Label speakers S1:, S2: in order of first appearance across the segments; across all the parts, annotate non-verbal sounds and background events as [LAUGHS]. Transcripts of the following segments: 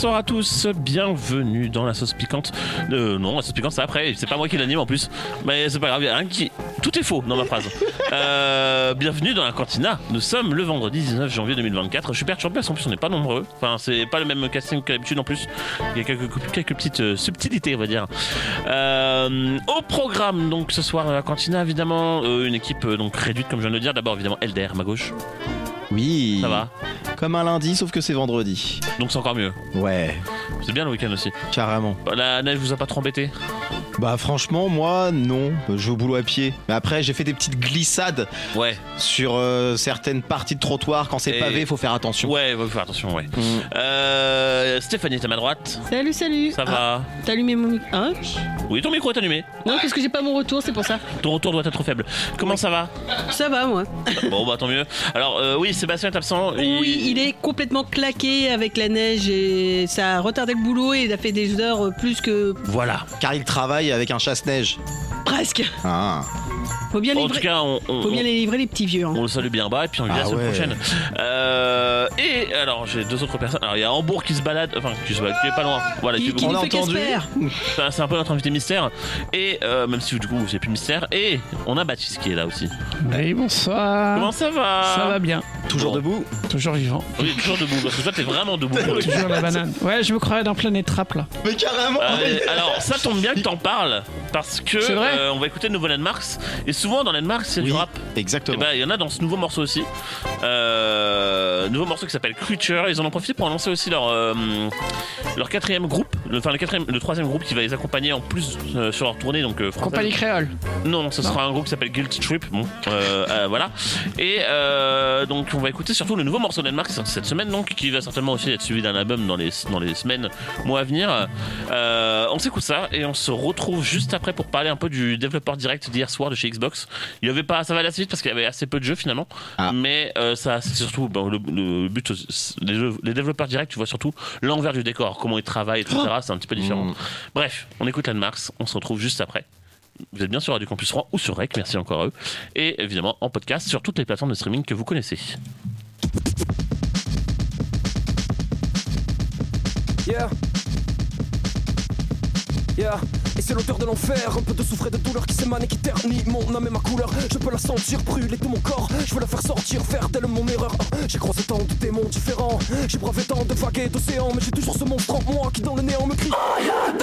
S1: Bonsoir à tous, bienvenue dans la sauce piquante. Euh, non, la sauce piquante c'est après, c'est pas moi qui l'anime en plus, mais c'est pas grave, y a rien qui... tout est faux dans ma phrase. [LAUGHS] Euh, bienvenue dans la cantina, nous sommes le vendredi 19 janvier 2024. Je suis perturbé parce qu'en plus on n'est pas nombreux, enfin c'est pas le même casting que d'habitude en plus, il y a quelques, quelques petites euh, subtilités on va dire. Euh, au programme donc ce soir à la cantina évidemment, une équipe donc réduite comme je viens de le dire, d'abord évidemment Elder, ma gauche,
S2: Oui.
S1: ça va,
S2: Comme un lundi, sauf que c'est vendredi.
S1: donc c'est encore mieux.
S2: Ouais,
S1: C'est bien le week-end aussi.
S2: carrément.
S1: La neige vous a pas trop embêté?
S2: Bah franchement, moi, non. Je vais au boulot à pied. Mais après, j'ai fait des petites glissades
S1: Ouais.
S2: sur euh, certaines parties de trottoir. Quand c'est
S1: Et-
S2: pavé, faut faire attention.
S1: Ouais, faut faire attention, ouais.
S2: Mm.
S1: Euh, Stéphanie est à ma droite.
S3: Salut, salut.
S1: Ça
S3: Ah,
S1: va
S3: T'as allumé mon micro Hein
S1: Oui, ton micro est allumé.
S3: Non, parce que j'ai pas mon retour, c'est pour ça.
S1: Ton retour doit être trop faible. Comment ça va?
S3: Ça va, moi.
S1: Bon, bah tant mieux. Alors, euh, oui, Sébastien est absent.
S3: Oui, il est complètement claqué avec la neige et ça a retardé le boulot et il a fait des heures plus que
S1: Voilà.
S2: Car il travaille avec un chasse-neige.
S3: presque.
S2: Ah.
S3: Faut bien
S1: En
S3: livrer.
S1: tout cas, on, on-
S3: Faut bien les livrer les petits vieux. hein.
S1: on le salue bien bas et puis on lui dit à
S2: Ah
S1: la semaine
S2: ouais.
S1: prochaine. Euh, et alors, j'ai deux autres personnes. Alors, il y a Hambourg qui se balade, enfin, qui se balade, qui est pas loin. Voilà,
S3: Qui, qui
S2: on entendu. [LAUGHS]
S1: c'est un peu notre invité mystère. Et euh, même si du coup, c'est plus mystère. Et on a Baptiste qui est là aussi.
S4: Oui, bonsoir.
S1: Comment ça va
S4: Ça va bien,
S2: Toujours
S1: Bon.
S2: debout
S4: toujours vivant.
S1: Oui, toujours debout. Parce que toi, t'es vraiment debout. pour le [LAUGHS] coup.
S4: Toujours la banane. Ouais, je me croyais dans Planète Rap là.
S2: Mais carrément
S1: Euh, alors ça tombe bien que t'en parles parce que
S4: C'est vrai
S1: euh, on va écouter le nouveau Landmarks et souvent dans Landmarks c'est du
S2: Oui,
S1: rap. Et
S2: Exactement.
S1: ben il y en a dans ce nouveau morceau aussi. Euh, nouveau morceau qui s'appelle Creature. Ils en ont profité pour lancer aussi leur euh, leur quatrième groupe, le- enfin le quatrième, le troisième groupe qui va les accompagner en plus euh, sur leur tournée donc euh, française.
S4: Compagnie créole.
S1: Non, ce
S4: Non.
S1: sera un groupe qui s'appelle Guilt Trip. Bon, euh, euh, voilà. Et euh, donc, on va écouter surtout le nouveau morceau de Landmark qui est sorti cette semaine, donc qui va certainement aussi être suivi d'un album dans les, dans les semaines, mois à venir. Euh, on s'écoute ça et on se retrouve juste après pour parler un peu du développeur direct d'hier soir de chez Xbox. Il y avait pas, ça va aller assez vite parce qu'il y avait assez peu de jeux finalement,
S2: Ah.
S1: mais euh, ça, c'est surtout bon, le, le but. c'est- Les, jeux- les développeurs directs, tu vois surtout l'envers du décor, comment ils travaillent, etc. C'est un petit peu différent.
S2: Mm.
S1: Bref, on écoute Landmarks, on se retrouve juste après. Vous êtes bien sur Radio Campus 3 ou sur Rec, merci encore à eux. Et évidemment en podcast sur toutes les plateformes de streaming que vous connaissez.
S5: Yeah. Et c'est l'odeur de l'enfer, un peu de souffre et de douleur qui s'émane et qui ternit mon âme et ma couleur. Je peux la sentir brûler tout mon corps, je veux la faire sortir, faire d'elle mon erreur. J'ai croisé tant de démons différents, j'ai bravé tant de vagues et d'océans, mais j'ai toujours ce monstre en moi qui dans le néant me crie I am.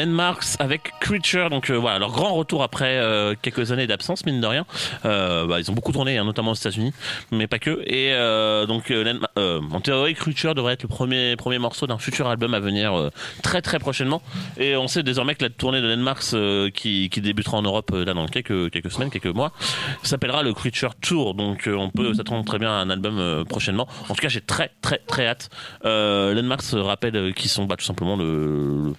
S1: Landmarks avec Creature, donc euh, voilà, leur grand retour après euh, quelques années d'absence, mine de rien. Euh, bah, ils ont beaucoup tourné, hein, notamment aux États-Unis, mais pas que. Et donc, euh, en théorie, Creature devrait être le premier, premier morceau d'un futur album à venir euh, très très prochainement. Et on sait désormais que la tournée de Landmarks euh, qui, qui débutera en Europe là dans quelques, quelques semaines, quelques mois, s'appellera le Creature Tour. Donc on peut s'attendre très bien à un album prochainement. En tout cas, j'ai très très très hâte. Landmarks rappelle qu'ils sont bah, tout simplement le, le-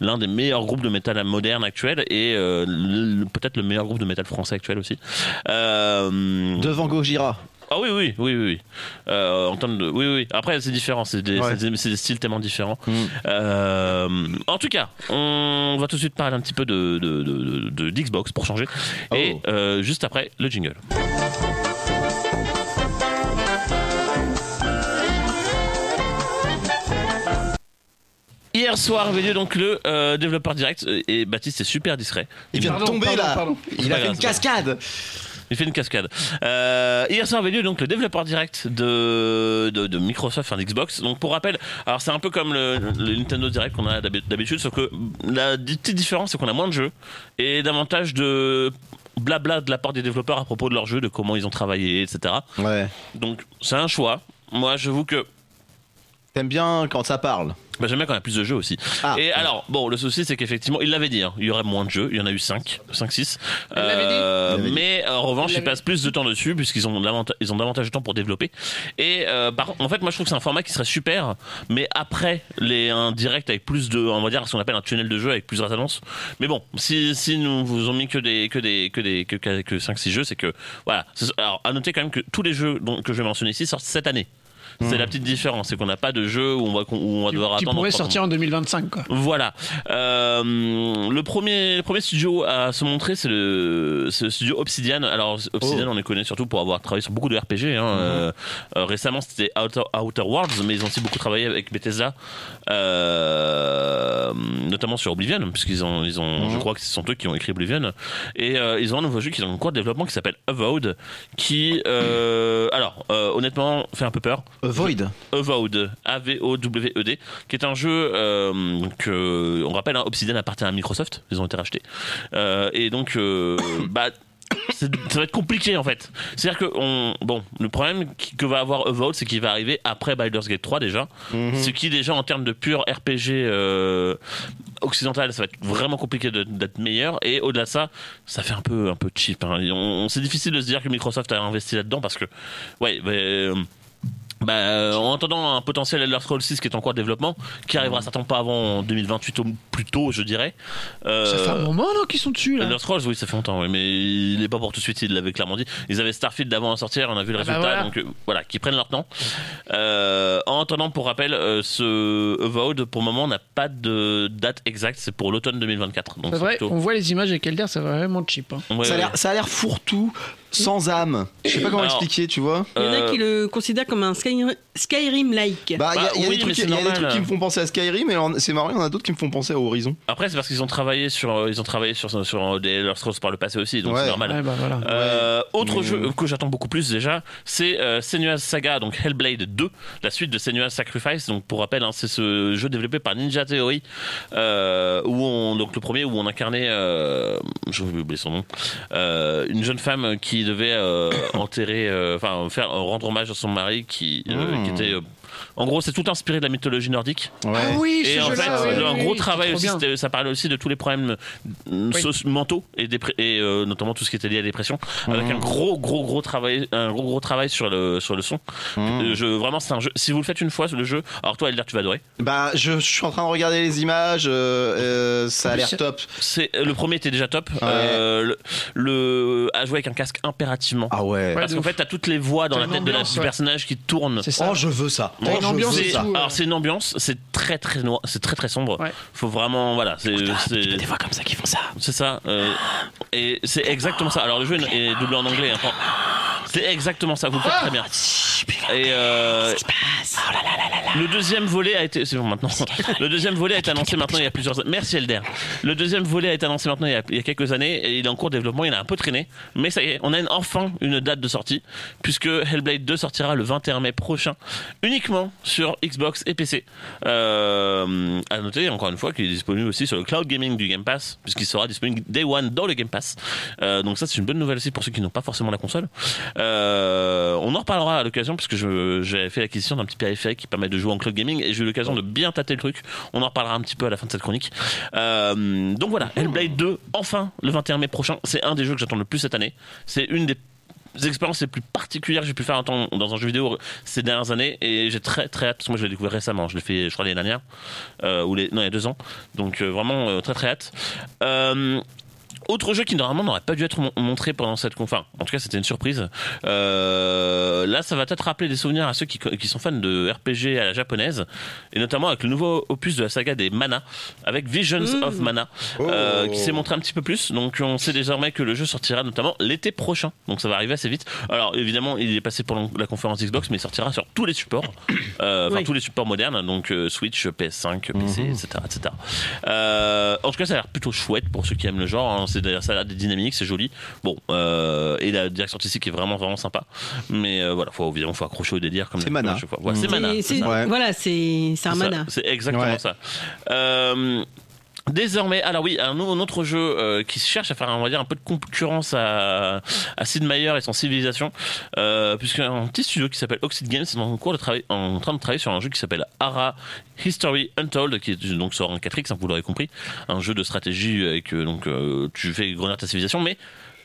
S1: l'un des meilleurs groupes de métal moderne actuel et peut-être le meilleur groupe de métal français actuel aussi.
S2: Devant Gojira.
S1: Ah oui, oui, oui, oui. oui. Euh, en termes de, oui, oui. Après, c'est différent. C'est des,
S2: Ouais.
S1: c'est des- c'est des styles tellement différents.
S2: Mm.
S1: Euh, en tout cas, on va tout de suite parler un petit peu de, de, de, de- d'Xbox pour changer. Et
S2: Oh.
S1: euh, juste après, le jingle. Hier soir avait lieu donc le euh, développeur direct et Baptiste est super discret.
S2: Il vient de tomber
S4: pardon,
S2: là.
S4: pardon.
S2: Il a fait
S1: grave,
S2: une cascade.
S1: Il fait une cascade. Euh, hier soir avait lieu donc le développeur direct de, de, de Microsoft, enfin d'Xbox. Donc pour rappel, alors c'est un peu comme le, le Nintendo Direct qu'on a d'habi- d'habitude, sauf que la petite différence c'est qu'on a moins de jeux et davantage de blabla de la part des développeurs à propos de leur jeu, de comment ils ont travaillé, etc.
S2: Ouais.
S1: Donc c'est un choix. Moi j'avoue que
S2: T'aimes bien quand ça parle.
S1: Bah, j'aime bien quand il y a plus de jeux aussi.
S2: Ah.
S1: Et alors, bon, le souci, c'est qu'effectivement, il l'avait dit, hein, il y aurait moins de jeux, il y en a eu 5, 5, 6.
S4: Il l'avait dit
S1: Euh,
S2: Il l'avait dit.
S1: mais en revanche,
S4: Il
S1: ils passent plus de temps dessus, puisqu'ils ont, ils ont davantage de temps pour développer. Et euh, par, en fait, moi, je trouve que c'est un format qui serait super, mais après les, un direct avec plus de, on va dire, ce qu'on appelle un tunnel de jeu avec plusieurs annonces. Mais bon, si, si nous vous ont mis que des, que des, que des, que, que, que 5, 6 jeux, c'est que, voilà. C'est- Alors, à noter quand même que tous les jeux dont, que je vais mentionner ici sortent cette année. C'est la petite différence, c'est qu'on n'a pas de jeu où on va, où on va
S4: Qui,
S1: devoir
S4: qui
S1: attendre.
S4: pourrait
S1: trois
S4: sortir en 2025, quoi.
S1: voilà. Euh, le premier, le premier studio à se montrer, c'est le, studio Obsidian. Alors Obsidian,
S2: Oh.
S1: on les connaît surtout pour avoir travaillé sur beaucoup de RPG. hein. Euh, euh, récemment, c'était Outer, Outer Worlds, mais ils ont aussi beaucoup travaillé avec Bethesda, euh, notamment sur Oblivion, puisqu'ils ont, ils ont, je crois que ce sont eux qui ont écrit Oblivion. Et ils ont un nouveau jeu qui est en cours de développement qui s'appelle Avowed, qui, alors, honnêtement, fait un peu peur.
S2: Void.
S1: Avowed, A-V-O-W-E-D, qui est un jeu euh, que, on rappelle, hein, Obsidian appartient à Microsoft, ils ont été rachetés. Euh, et donc, euh, [COUGHS] bah, ça va être compliqué en fait. C'est-à-dire que, on, bon, le problème que va avoir Avowed, c'est qu'il va arriver après Baldur's Gate 3 déjà, ce qui déjà en termes de pur RPG euh, occidental, ça va être vraiment compliqué d'être meilleur. Et au-delà de ça, ça fait un peu, un peu cheap. hein. C'est difficile de se dire que Microsoft a investi là-dedans parce que, ouais, bah, euh, bah, euh, en attendant un potentiel Elder Scrolls 6 qui est en cours de développement, qui arrivera certainement pas avant 2028 au plus tôt, je dirais. Euh,
S4: Ça fait un moment, non, qu'ils sont dessus, là.
S1: Elder Scrolls, oui, ça fait longtemps, oui, mais il est pas pour tout de suite, il l'avait clairement dit. Ils avaient Starfield d'avant à sortir, on a vu le
S4: Ah bah
S1: résultat,
S4: voilà.
S1: donc euh, voilà, qu'ils prennent leur temps. Euh, en attendant, pour rappel, euh, ce Avowed, pour le moment, n'a pas de date exacte, c'est pour l'automne 2024. Donc
S4: C'est vrai,
S1: plutôt-
S4: on voit les images avec Elder, c'est vraiment cheap. hein.
S1: Ouais,
S2: ça a
S1: ouais.
S2: l'air, ça a l'air fourre-tout, sans âme. Je sais pas comment
S1: Alors,
S2: expliquer, tu vois.
S3: Il y en a
S1: Euh,
S3: qui le considèrent comme un Sky- Skyrim-like.
S2: Bah, il y a-
S1: bah,
S2: y a,
S1: oui,
S2: des
S1: mais
S2: trucs,
S1: c'est
S2: il y a des
S1: normal.
S2: trucs qui me font penser à Skyrim, et alors, c'est marrant, il y en a d'autres qui me font penser à Horizon.
S1: Après, c'est parce qu'ils ont travaillé sur, euh, ils ont travaillé sur, sur des Elder Scrolls par le passé aussi, donc
S2: Ouais.
S1: c'est normal.
S4: Ouais, bah voilà.
S1: Euh, autre
S2: Mais,
S1: jeu
S2: euh,
S1: que j'attends beaucoup plus déjà, c'est euh, Senua's Saga, donc Hellblade 2, la suite de Senua's Sacrifice. Donc pour rappel, hein, c'est ce jeu développé par Ninja Theory, euh, où on, donc le premier où on incarnait, euh, je vais oublier son nom, euh, une jeune femme qui devait euh, [COUGHS] enterrer, euh, enfin faire rendre hommage à son mari qui, euh,
S2: Mm.
S1: qui était, euh, en gros, c'est tout inspiré de la mythologie nordique.
S2: Ouais.
S4: Ah oui,
S1: Et en fait,
S4: oui,
S1: un
S4: oui,
S1: gros
S4: oui,
S1: travail aussi, ça parlait aussi de tous les problèmes euh, mentaux et, euh, notamment tout ce qui était lié à la dépression, avec un gros, gros, gros travail, un gros, gros travail sur le sur le son. Je, vraiment, c'est un jeu. Si vous le faites une fois, le jeu. Alors toi, Elder, tu vas adorer.
S2: Bah, je, je suis en train de regarder les images, euh, euh, ça a l'air top.
S1: C'est le premier était déjà top. Euh, le, le à jouer avec un casque impérativement.
S2: Ah ouais.
S4: Ouais,
S1: Parce qu'en fait, t'as toutes les voix dans la tête de la- du
S4: ouais.
S1: personnage qui tourne.
S4: C'est ça.
S2: Oh, je veux ça.
S4: Ambiance
S2: veux
S4: et
S1: C'est-
S4: ouais.
S1: Alors c'est une ambiance, c'est très très noir, c'est très très sombre.
S4: Ouais.
S1: Faut vraiment voilà, c'est c'est
S2: voix comme ça qui font ça.
S1: c'est ça. euh, et c'est exactement ça. Alors le jeu est doublé en anglais. hein. C'est exactement ça. Vous le faites très bien. Et euh, Le deuxième volet a été. C'est bon maintenant. Le deuxième volet a été annoncé maintenant il y a plusieurs années. Merci Elder. Le deuxième volet a été annoncé maintenant il y a, il y a quelques années et il est en cours de développement. Il a un peu traîné, mais ça y est, on a une- enfin une date de sortie puisque Hellblade 2 sortira le 21 mai prochain, uniquement sur Xbox et PC. Euh, à noter encore une fois qu'il est disponible aussi sur le cloud gaming du Game Pass puisqu'il sera disponible day one dans le Game Pass. Euh, donc ça c'est une bonne nouvelle aussi pour ceux qui n'ont pas forcément la console. Euh, on en reparlera à l'occasion puisque j'ai fait l'acquisition d'un petit qui permet de jouer en cloud gaming et j'ai eu l'occasion de bien tâter le truc. On en reparlera un petit peu à la fin de cette chronique. Euh, donc voilà, Hellblade 2, enfin le 21 mai prochain. C'est un des jeux que j'attends le plus cette année. C'est une des expériences les plus particulières que j'ai pu faire dans un jeu vidéo ces dernières années et j'ai très très hâte parce que moi je l'ai découvert récemment je l'ai fait je crois l'année dernière euh, ou les, non il y a deux ans donc euh, vraiment très très hâte autre jeu qui normalement n'aurait pas dû être mon- montré pendant cette conférence. En tout cas, c'était une surprise. Euh, là, ça va peut-être rappeler des souvenirs à ceux qui, qui sont fans de RPG à la japonaise, et notamment avec le nouveau opus de la saga des Mana, avec Visions of Mana, euh, qui s'est montré un petit peu plus. Donc, on sait désormais que le jeu sortira notamment l'été prochain. Donc, ça va arriver assez vite. Alors, évidemment, il est passé pour la conférence Xbox, mais il sortira sur tous les supports, [COUGHS] euh, enfin
S3: Oui.
S1: tous les supports modernes, donc euh, Switch, PS5, PC, etc., etc. Euh, en tout cas, ça a l'air plutôt chouette pour ceux qui aiment le genre. hein. C'est d'ailleurs ça a des dynamiques, c'est joli. Bon, euh, et la direction artistique est vraiment vraiment sympa. Mais euh, voilà, faut évidemment faut accrocher au délire comme
S2: C'est Mana.
S1: c'est Mana.
S3: C'est-
S1: c'est
S3: c'est-
S1: ça.
S2: Ouais.
S3: Voilà, c'est c'est un
S1: ça,
S3: mana.
S1: C'est exactement
S2: Ouais.
S1: ça. Euh, Désormais, alors oui, un, autre jeu euh, qui cherche à faire, on va dire, un peu de concurrence à, à Sid Meier et son Civilisation, euh, puisque un petit studio qui s'appelle Oxid Games est en cours de travail, en train de travailler sur un jeu qui s'appelle Ara History Untold, qui est donc sur un 4X, hein, vous l'aurez compris, un jeu de stratégie avec euh, donc euh, tu fais grenade ta civilisation, mais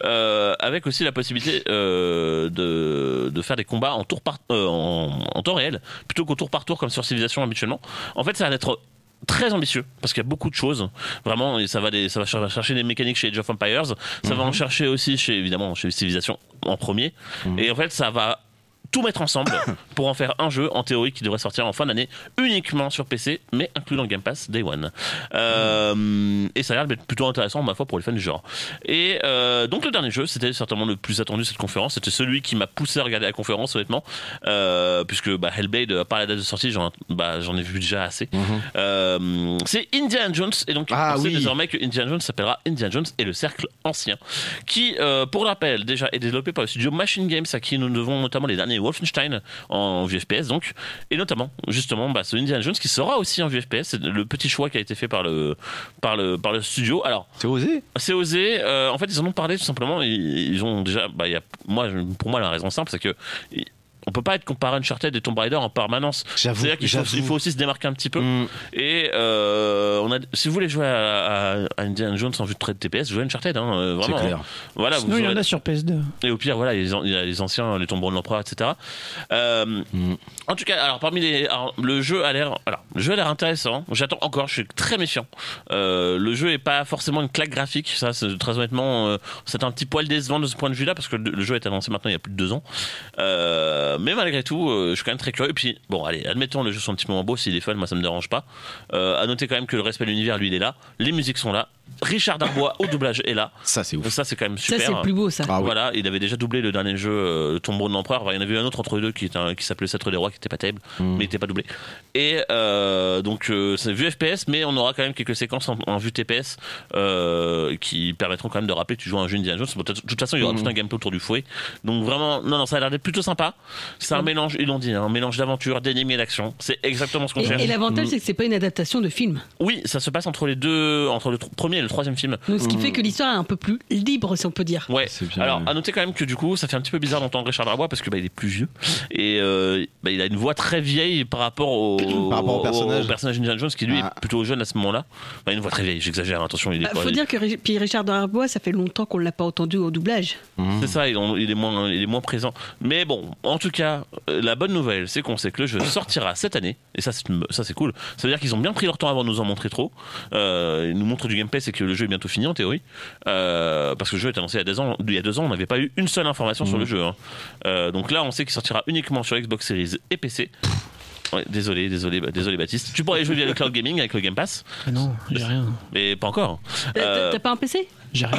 S1: euh, avec aussi la possibilité euh, de, de faire des combats en tour par euh, en, en temps réel plutôt qu'au tour par tour comme sur Civilisation habituellement. En fait, ça va être très ambitieux parce qu'il y a beaucoup de choses vraiment et ça va des, ça va cher- chercher des mécaniques chez Age of Empires ça va en chercher aussi chez évidemment chez Civilisation en premier. Et en fait ça va tout mettre ensemble [COUGHS] pour en faire un jeu en théorie qui devrait sortir en fin d'année uniquement sur PC mais inclus dans le Game Pass Day One. Euh, et ça a l'air d'être plutôt intéressant ma foi pour les fans du genre. Et euh, donc le dernier jeu c'était certainement le plus attendu de cette conférence. C'était celui qui m'a poussé à regarder la conférence honnêtement. Euh, puisque bah, Hellblade à part la date de sortie j'en bah, ai vu déjà assez. Euh, c'est Indiana Jones et donc
S2: Ah
S1: on sait
S2: oui.
S1: désormais que Indiana Jones s'appellera Indiana Jones et le cercle ancien qui pour rappel déjà est développé par le studio Machine Games à qui nous devons notamment les derniers Wolfenstein en VFPS donc et notamment justement bah, ce Indiana Jones qui sera aussi en VFPS c'est le petit choix qui a été fait par le par le par le studio alors
S2: C'est osé.
S1: c'est osé. euh, en fait, ils en ont parlé tout simplement. Ils, ils ont déjà. Bah, il y a, moi, pour moi, la raison simple, c'est que. On peut pas être comparé à Uncharted et Tomb Raider en permanence.
S2: J'avoue,
S1: C'est-à-dire qu'il faut, il faut aussi se démarquer un petit peu.
S2: Mm.
S1: Et euh, on a, si vous voulez jouer à, à, à Indiana Jones en vue de trait de TPS, jouez à Uncharted. Hein, euh,
S2: C'est
S1: vraiment.
S2: clair.
S1: Voilà,
S4: Sinon,
S1: vous
S4: il y en a sur PS2.
S1: et au pire, voilà, il y a les an- il y a les anciens, les tombereaux de l'empereur, etc. Euh,
S2: Mm.
S1: En tout cas, alors parmi les, alors, le jeu a l'air, alors le jeu a l'air intéressant. J'attends encore, je suis très méfiant. Euh, le jeu est pas forcément une claque graphique, ça, très honnêtement, euh, c'est un petit poil décevant de ce point de vue-là parce que le, le jeu est annoncé maintenant il y a plus de deux ans. Euh, mais malgré tout, euh, je suis quand même très curieux. Et puis, bon, allez, admettons le jeu sont un petit peu moins beau, s'il est fun, moi ça me dérange pas. Euh, à noter quand même que le respect de l'univers, lui, il est là. Les musiques sont là. Richard Darbois au doublage est là.
S2: Ça, c'est ouf.
S1: Ça, c'est quand même
S3: Ça,
S1: super.
S3: c'est le plus beau, ça.
S2: Ah oui.
S1: Voilà, il avait déjà doublé le dernier jeu, euh, le Tombeau de l'Empereur. Enfin, il y en avait eu un autre entre les deux qui, était un- qui s'appelait Sceptre des Rois, qui était pas terrible,
S2: Mm.
S1: mais il était pas doublé. Et euh, donc, euh, c'est vu FPS, mais on aura quand même quelques séquences en, en vue TPS euh, qui permettront quand même de rappeler que tu joues à un jeu Indiana Jones. Bon, De toute façon, il y aura
S2: Mm.
S1: tout un gameplay autour du fouet. Donc, vraiment, non, non, ça a l'air d'être plutôt sympa. C'est
S3: Mm.
S1: un mélange, ils l'ont dit, hein, un mélange d'aventure, d'énigmes et d'action. C'est exactement ce qu'on cherche.
S3: et l'avantage, c'est que c'est pas une adaptation de film.
S1: Oui, ça se passe entre les deux, entre le premier et le troisième film.
S3: Donc, ce qui fait que l'histoire est un peu plus libre, si on peut dire.
S1: Ouais.
S2: Bien.
S1: Alors, à noter quand même que du coup, ça fait un petit peu bizarre d'entendre Richard Darbois parce que bah, il est plus vieux et euh, bah, il a une voix très vieille par rapport au,
S2: Par rapport au personnage.
S1: au personnage Indiana Jones qui lui
S2: Ah.
S1: est plutôt jeune à ce moment-là. Bah, une voix très vieille, j'exagère. Attention, il est
S3: Bah,
S1: quoi,
S3: faut
S1: il-
S3: dire que puis Richard Darbois, ça fait longtemps qu'on l'a pas entendu au doublage.
S1: C'est ça, il, est moins, il est moins présent. Mais bon, en tout cas, euh, la bonne nouvelle, c'est qu'on sait que le jeu [COUGHS] sortira cette année, et ça, c'est une- ça c'est cool. Ça veut dire qu'ils ont bien pris leur temps avant de nous en montrer trop. Euh, ils nous montrent du gameplay, c'est que le jeu est bientôt fini en théorie, Euh, parce que le jeu est annoncé il y a deux ans. Il y a deux ans, on n'avait pas eu une seule information sur le jeu. hein. Euh, donc là, on sait qu'il sortira uniquement sur Xbox Series et PC. Ouais, désolé, désolé, désolé Baptiste. Tu pourrais jouer via le cloud gaming avec le Game Pass,
S4: Ah non, j'ai rien.
S1: mais pas encore.
S3: T'as-
S1: Euh,
S3: T'as pas un PC
S4: J'ai rien.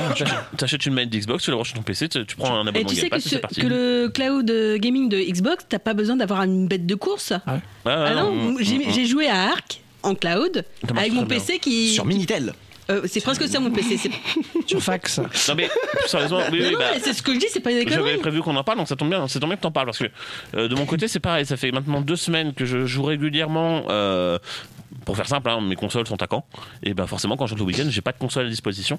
S1: T'achètes- une manette d'Xbox, tu la branches sur ton PC, tu, tu prends un
S3: Et
S1: abonnement
S3: tu
S1: Game
S3: sais que,
S1: Pass et
S3: ce-
S1: c'est parti.
S3: que le cloud gaming de Xbox, t'as pas besoin d'avoir une bête de course?
S1: Ah,
S3: Ah non,
S1: mm,
S3: j'ai
S1: mm,
S3: j'ai joué à Arc en cloud avec mon
S1: bien.
S3: PC qui.
S2: Sur Minitel.
S3: Euh, c'est presque ça mon PC.
S4: Sur fax.
S1: Non mais sérieusement, oui,
S3: Non,
S1: oui,
S3: non,
S1: bah,
S3: c'est ce que je dis, c'est pas des
S1: J'avais prévu qu'on en parle, donc ça tombe bien, c'est tombe bien que t'en parles parce que euh, de mon côté c'est pareil, ça fait maintenant deux semaines que je joue régulièrement. euh, pour faire simple, hein, mes consoles sont à Caen. Et ben forcément, quand je rentre le week-end, j'ai pas de console à disposition.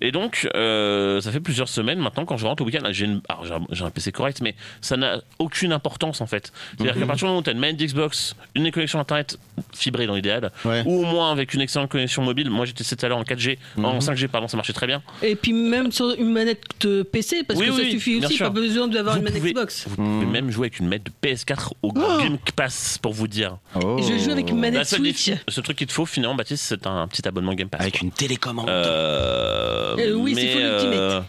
S1: Et donc, euh, ça fait plusieurs semaines maintenant, quand je rentre le week-end, j'ai une- alors, j'ai un, j'ai un PC correct, mais ça n'a aucune importance en fait. C'est-à-dire qu'à partir du moment où tu as une manette d'Xbox, une connexion internet fibrée dans l'idéal,
S2: Ouais.
S1: ou au moins avec une excellente connexion mobile. Moi j'étais tout à l'heure en 4G, en 5G, pardon, ça marchait très bien.
S3: Et puis même sur une manette PC, parce
S1: Oui,
S3: que ça suffit aussi,
S1: sûr.
S3: pas besoin d'avoir
S1: Vous
S3: une manette
S1: pouvez-
S3: Xbox.
S1: Vous pouvez même jouer avec une manette de PS4 au Game Pass pour vous dire.
S2: Oh.
S3: Je joue avec une manette
S1: La seule
S3: Switch.
S1: Ce truc qu'il te faut finalement, Baptiste, c'est un petit abonnement Game Pass.
S2: Avec
S1: quoi.
S2: une télécommande.
S1: Euh,
S3: Euh, oui, c'est faut l'Ultimate.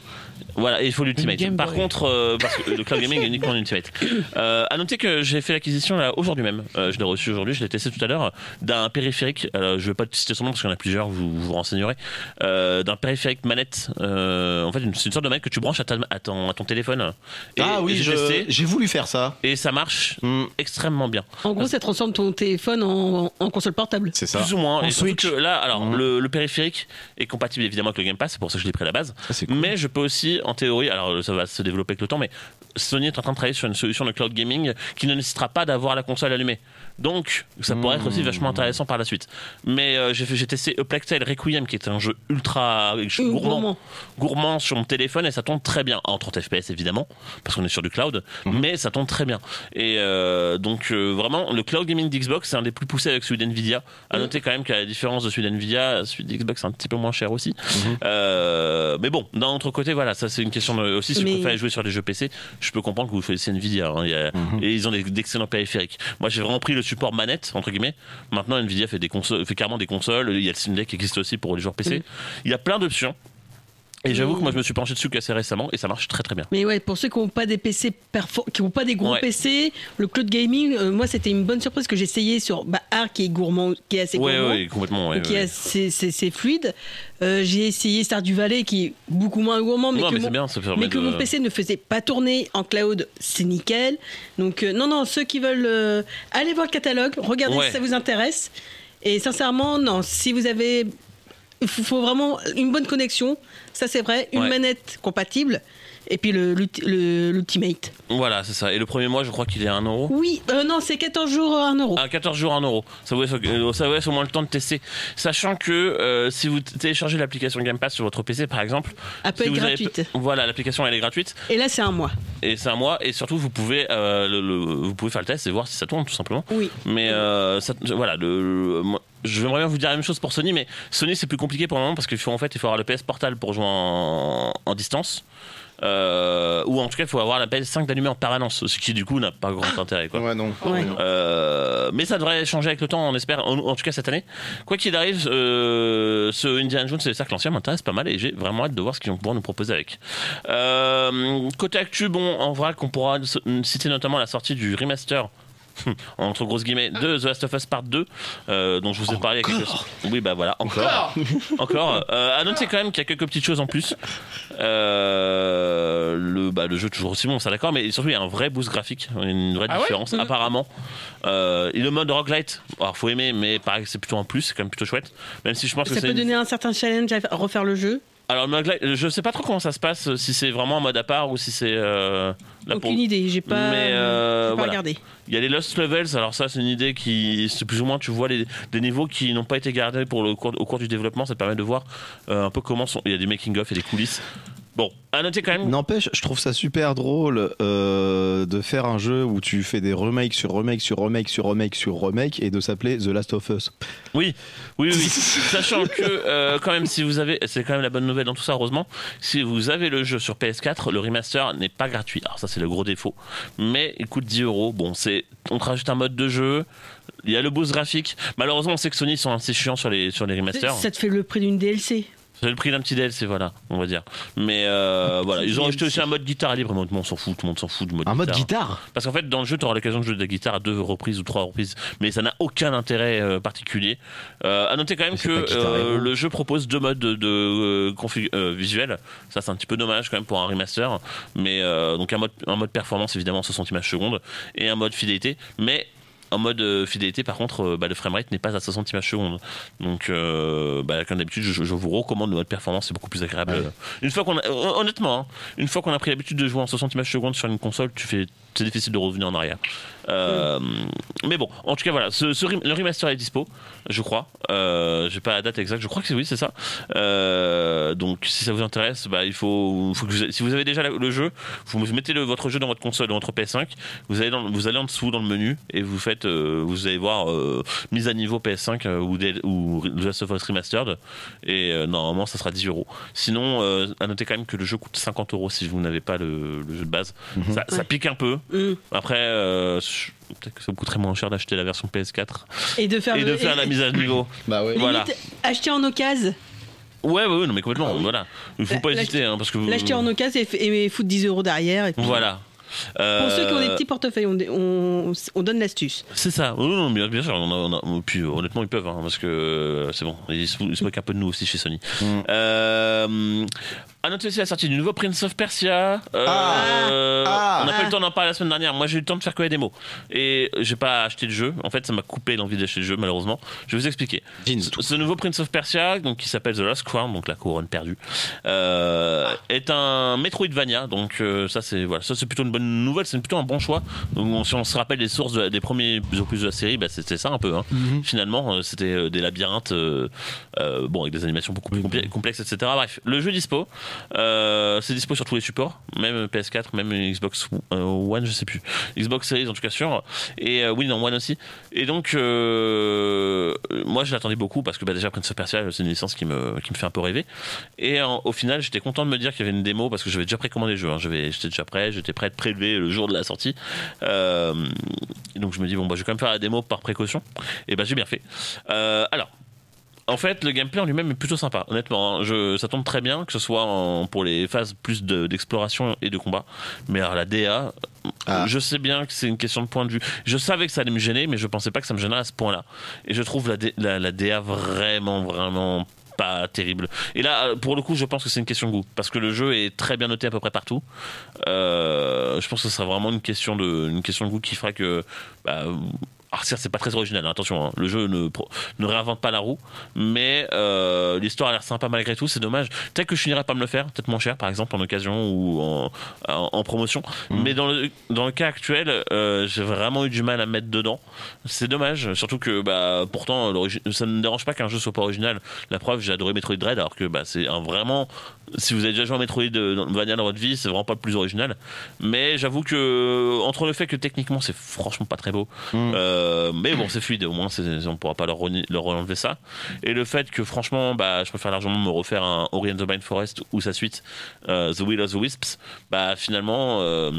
S1: Voilà, il faut l'Ultimate. Par
S4: Boy.
S1: contre, euh, parce que le cloud gaming est uniquement l'Ultimate. Euh, à noter que j'ai fait l'acquisition là aujourd'hui même. Euh, je l'ai reçu aujourd'hui, je l'ai testé tout à l'heure d'un périphérique. Alors, je vais pas citer son nom parce qu'il y en a plusieurs, vous vous, renseignerez. Euh, d'un périphérique manette. Euh, en fait, c'est une sorte de manette que tu branches à, ta- à ton, à ton téléphone. Et-
S2: ah oui,
S1: j'ai
S2: je-
S1: testé,
S2: j'ai voulu faire ça.
S1: et ça marche
S2: Hmm,
S1: extrêmement bien.
S3: En gros, ça transforme ton téléphone en, en console portable.
S2: c'est ça.
S1: Plus ou moins.
S4: En
S1: et
S4: Switch.
S1: que là, alors,
S2: Mhm.
S1: le, le périphérique est compatible évidemment avec le Game Pass, c'est pour ça que je l'ai pris à la base.
S2: Cool.
S1: Mais je peux aussi, en théorie, alors ça va se développer avec le temps, mais Sony est en train de travailler sur une solution de cloud gaming qui ne nécessitera pas d'avoir la console allumée. Donc, ça pourrait être aussi
S2: Mhm.
S1: vachement intéressant par la suite. Mais euh, j'ai fait- j'ai testé Tale Requiem, qui est un jeu ultra
S3: Euh,
S1: gourmand,
S3: gourmand.
S1: gourmand sur mon téléphone et ça tourne très bien en 30 fps évidemment parce qu'on est sur du cloud mais ça tourne très bien et euh, donc euh, vraiment le cloud gaming d'Xbox c'est un des plus poussés avec celui d'Nvidia à noter quand même qu'à la différence de celui d'Nvidia celui d'Xbox c'est un petit peu moins cher aussi Euh, mais bon d'un autre côté voilà ça c'est une question de, aussi si
S3: Mais-
S1: vous préférez jouer sur des jeux PC je peux comprendre que vous choisissez Nvidia hein, y a- et ils ont d'excellents périphériques. Moi j'ai vraiment pris le support manette entre guillemets. Maintenant Nvidia fait des consoles fait carrément des consoles. Il y a le Steam Deck qui existe aussi pour les joueurs PC il y a plein d'options et j'avoue que moi je me suis penché dessus qu'assez récemment et ça marche très très bien.
S3: Mais ouais, pour ceux qui n'ont pas des PC qui ont pas des gros
S1: Ouais.
S3: PC, le cloud gaming, euh, moi c'était une bonne surprise que j'ai essayé sur bah, Arc qui est gourmand, qui est assez
S1: Ouais,
S3: gourmand.
S1: ouais, complètement.
S3: qui assez c'est, fluide. Euh, j'ai essayé Stardew Valley qui est beaucoup moins gourmand, mais,
S1: Non,
S3: que,
S1: mais
S3: mon,
S1: bien, ça permet
S3: mais que
S1: de-
S3: mon PC ne faisait pas tourner en cloud, c'est nickel. Donc euh, non, non, ceux qui veulent aller voir le catalogue, regardez si ça vous intéresse. Et sincèrement, non, si vous avez, il faut, faut vraiment une bonne connexion, ça c'est vrai, une
S1: Ouais.
S3: manette compatible. Et puis le, l'ulti- le- l'Ultimate.
S1: Voilà, c'est ça. Et le premier mois, je crois qu'il est à 1 euro.
S3: Oui, euh, non, c'est 14 jours à 1 euro.
S1: À 14 jours, 1 euro. Ça vous laisse, euh, ça vous laisse au moins le temps de tester. Sachant que euh, si vous téléchargez l'application Game Pass sur votre PC, par exemple.
S3: Elle peut
S1: si
S3: être
S1: avez-
S3: gratuite.
S1: voilà, l'application elle est gratuite
S3: Et là, c'est un mois.
S1: et c'est un mois. Et surtout, vous pouvez, euh, le- le- vous pouvez faire le test et voir si ça tourne tout simplement.
S3: Oui.
S1: Mais euh, ça- voilà, le, le- moi, j'aimerais bien vous dire la même chose pour Sony, mais Sony c'est plus compliqué pour le moment parce qu'il faut en fait il faut avoir le PS Portal pour jouer en, en distance. Euh, ou en tout cas il faut avoir la PS5 d'allumer en permanence, ce qui du coup n'a pas grand intérêt quoi.
S2: Ouais, non.
S3: Ouais.
S2: Non.
S1: Euh, mais ça devrait changer avec le temps, on espère, en, en tout cas cette année. Quoi qu'il arrive, euh, ce Indiana Jones et le cercle ancien m'intéresse pas mal et j'ai vraiment hâte de voir ce qu'ils vont pouvoir nous proposer avec. Euh, côté actu, bon, en vrai, qu'on pourra citer notamment la sortie du remaster. [LAUGHS] entre grosses guillemets de The Last of Us Part 2 euh, dont je vous ai parlé il y a quelques oui bah voilà encore. Encore. [LAUGHS] Euh, à noter quand même qu'il y a quelques petites choses en plus. Euh, le, bah, le jeu toujours aussi bon ça d'accord mais surtout il y a un vrai boost graphique une vraie
S4: Ah ouais
S1: différence apparemment. Euh, et le mode roguelite alors faut aimer mais pareil c'est plutôt un plus c'est quand même plutôt chouette. Même si je pense que
S3: Ça
S1: c'est
S3: peut
S1: une-
S3: donner un certain challenge à refaire le jeu.
S1: Alors je sais pas trop comment ça se passe si c'est vraiment en mode à part ou si c'est euh,
S3: Aucune idée, j'ai pas,
S1: Mais, euh,
S3: j'ai pas
S1: voilà.
S3: regardé.
S1: Il y a les Lost Levels, alors ça c'est une idée qui, c'est plus ou moins tu vois les, des niveaux qui n'ont pas été gardés pour le cours, au cours du développement, ça te permet de voir euh, un peu comment sont, il y a des making of et des coulisses. Bon, à noter quand même.
S2: N'empêche, je trouve ça super drôle euh, de faire un jeu où tu fais des remakes sur remakes sur remakes sur remakes sur remakes et de s'appeler The Last of Us.
S1: Oui, oui, oui. [LAUGHS] Sachant que euh, quand même si vous avez, c'est quand même la bonne nouvelle dans tout ça heureusement, si vous avez le jeu sur PS4, le remaster n'est pas gratuit. Alors ça c'est le gros défaut, mais il coûte 10 euros. Bon, c'est, on te rajoute un mode de jeu. Il y a le boost graphique. Malheureusement, on sait que Sony sont assez chiants sur les sur les remasters.
S3: Ça te fait le prix d'une DLC.
S1: C'est le prix d'un petit DLC, voilà, on va dire. Mais euh, [LAUGHS] voilà, ils ont acheté aussi un mode guitare libre. Moi, on s'en fout, tout le monde s'en fout du mode
S2: Un mode
S1: guitare.
S2: guitare
S1: Parce qu'en fait, dans le jeu, tu auras l'occasion de jouer de la guitare à deux reprises ou trois reprises, mais ça n'a aucun intérêt euh, particulier. Euh, à noter quand même
S2: Mais
S1: que euh, le jeu propose deux modes de, de, config- visuel. Ça, c'est un petit peu dommage quand même pour un remaster. Mais donc un mode, un mode performance évidemment 60 images secondes et un mode fidélité. Mais en mode euh, fidélité, par contre, euh, bah, le framerate n'est pas à 60 images secondes. Donc, euh, bah, comme d'habitude, je, je vous recommande le mode performance, c'est beaucoup plus agréable.
S2: Ouais.
S1: Une fois qu'on honnêtement, hein, une fois qu'on a pris l'habitude de jouer en 60 images secondes sur une console, tu fais, c'est difficile de revenir en arrière. Euh, Mais bon, en tout cas, voilà, ce, le remaster est dispo, je crois. Euh, J'ai pas la date exacte, je crois que c'est oui, c'est ça. Euh, donc, si ça vous intéresse, bah, il faut, faut que vous, si vous avez déjà la- le jeu, vous mettez le, votre jeu dans votre console, dans votre PS5, vous allez, dans, vous allez en dessous dans le menu et vous faites, euh, vous allez voir mise à niveau PS5 euh, ou, des- ou The Last of Us Remastered et normalement ça sera 10 euros. Sinon, à noter quand même que le jeu coûte 50 euros si vous n'avez pas le, le jeu de base. Ça, ça
S3: Ouais.
S1: pique un peu.
S3: Mm.
S1: Après, peut-être que ça vous coûterait moins cher d'acheter la version PS4
S3: Et de faire,
S1: et de faire la mise à niveau. [COUGHS]
S2: Bah ouais.
S3: limite,
S1: voilà.
S3: acheter en occasion.
S1: Ouais, ouais, ouais, non mais complètement. Voilà, il faut
S3: La-
S1: pas hésiter hein, parce que vous-
S3: L'acheter en occasion et, et foutre 10 euros derrière. Et puis-
S1: Voilà.
S3: Pour ceux qui ont des
S1: Euh,
S3: petits portefeuilles, on, on, on donne l'astuce.
S1: C'est ça. Oui, non, bien, bien sûr. On a, on a- puis euh, honnêtement, ils peuvent, hein, parce que euh, c'est bon. Ils se, ils se moquent un peu de nous aussi chez Sony.
S2: Mm.
S1: Euh, à noter aussi la sortie du nouveau Prince of Persia. Euh,
S2: Ah.
S1: euh,
S2: Ah.
S1: on n'a pas eu
S3: Ah.
S1: le temps d'en parler la semaine dernière. Moi, j'ai eu le temps de faire que les démos. Et j'ai pas acheté le jeu. En fait, ça m'a coupé l'envie d'acheter le jeu, malheureusement. Je vais vous expliquer.
S2: Jeans.
S1: Ce nouveau Prince of Persia, donc qui s'appelle The Lost Crown, donc la couronne perdue, euh, est un Metroidvania. Donc euh, ça c'est voilà, ça c'est plutôt une bonne nouvelle, c'est plutôt un bon choix. Donc on- si on se rappelle les sources de des premiers opus de la série, bah, c'était ça un peu. Hein. Finalement, euh, c'était euh, des labyrinthes, euh, euh, bon avec des animations beaucoup plus complexes, etc. Bref, le jeu dispo, Euh, c'est dispo sur tous les supports, même PS4, même Xbox euh, One, je sais plus, Xbox Series en tout cas sûr, et euh, oui non One aussi. Et donc, euh, moi, je l'attendais beaucoup parce que bah, déjà, Prince of Persia, c'est une licence qui me, fait un peu rêver. Et au final, j'étais content de me dire qu'il y avait une démo parce que j'avais déjà précommandé le jeu. hein. J'étais déjà prêt, j'étais prêt à être prélevé le jour de la sortie. Euh, donc, je me dis, bon, bah, je vais quand même faire la démo par précaution. Et bah, j'ai bien fait. Euh, alors. En fait, le gameplay en lui-même est plutôt sympa, honnêtement. hein. Je, ça tombe très bien, que ce soit en- pour les phases plus de- d'exploration et de combat. Mais alors, la DA,
S2: Ah.
S1: je sais bien que c'est une question de point de vue. Je savais que ça allait me gêner, mais je pensais pas que ça me gênerait à ce point-là. Et je trouve la, D- la, la DA vraiment, vraiment pas terrible. Et là, pour le coup, je pense que c'est une question de goût. Parce que le jeu est très bien noté à peu près partout. Euh, je pense que ce sera vraiment une question de, une question de goût qui fera que. Bah, alors certes, c'est pas très original, hein, attention, hein, le jeu ne, réinvente pas la roue, mais euh, l'histoire a l'air sympa malgré tout, c'est dommage. Peut-être que je finirai par me le faire, peut-être moins cher par exemple en occasion ou en, en- en promotion, mais dans le, dans le cas actuel, euh, j'ai vraiment eu du mal à me mettre dedans. C'est dommage, surtout que bah, pourtant ça ne me dérange pas qu'un jeu soit pas original. La preuve, j'ai adoré Metroid Dread alors que bah, c'est un vraiment, si vous avez déjà joué à Metroid euh, Vania dans votre vie, c'est vraiment pas le plus original. Mais j'avoue que entre le fait que techniquement c'est franchement pas très beau, euh, mais bon c'est fluide, au moins on pourra pas leur, enlever ça. Et le fait que franchement, bah, je préfère largement me refaire un Ori and the Blind Forest ou sa suite, euh, The Will of the Wisps, bah finalement. euh,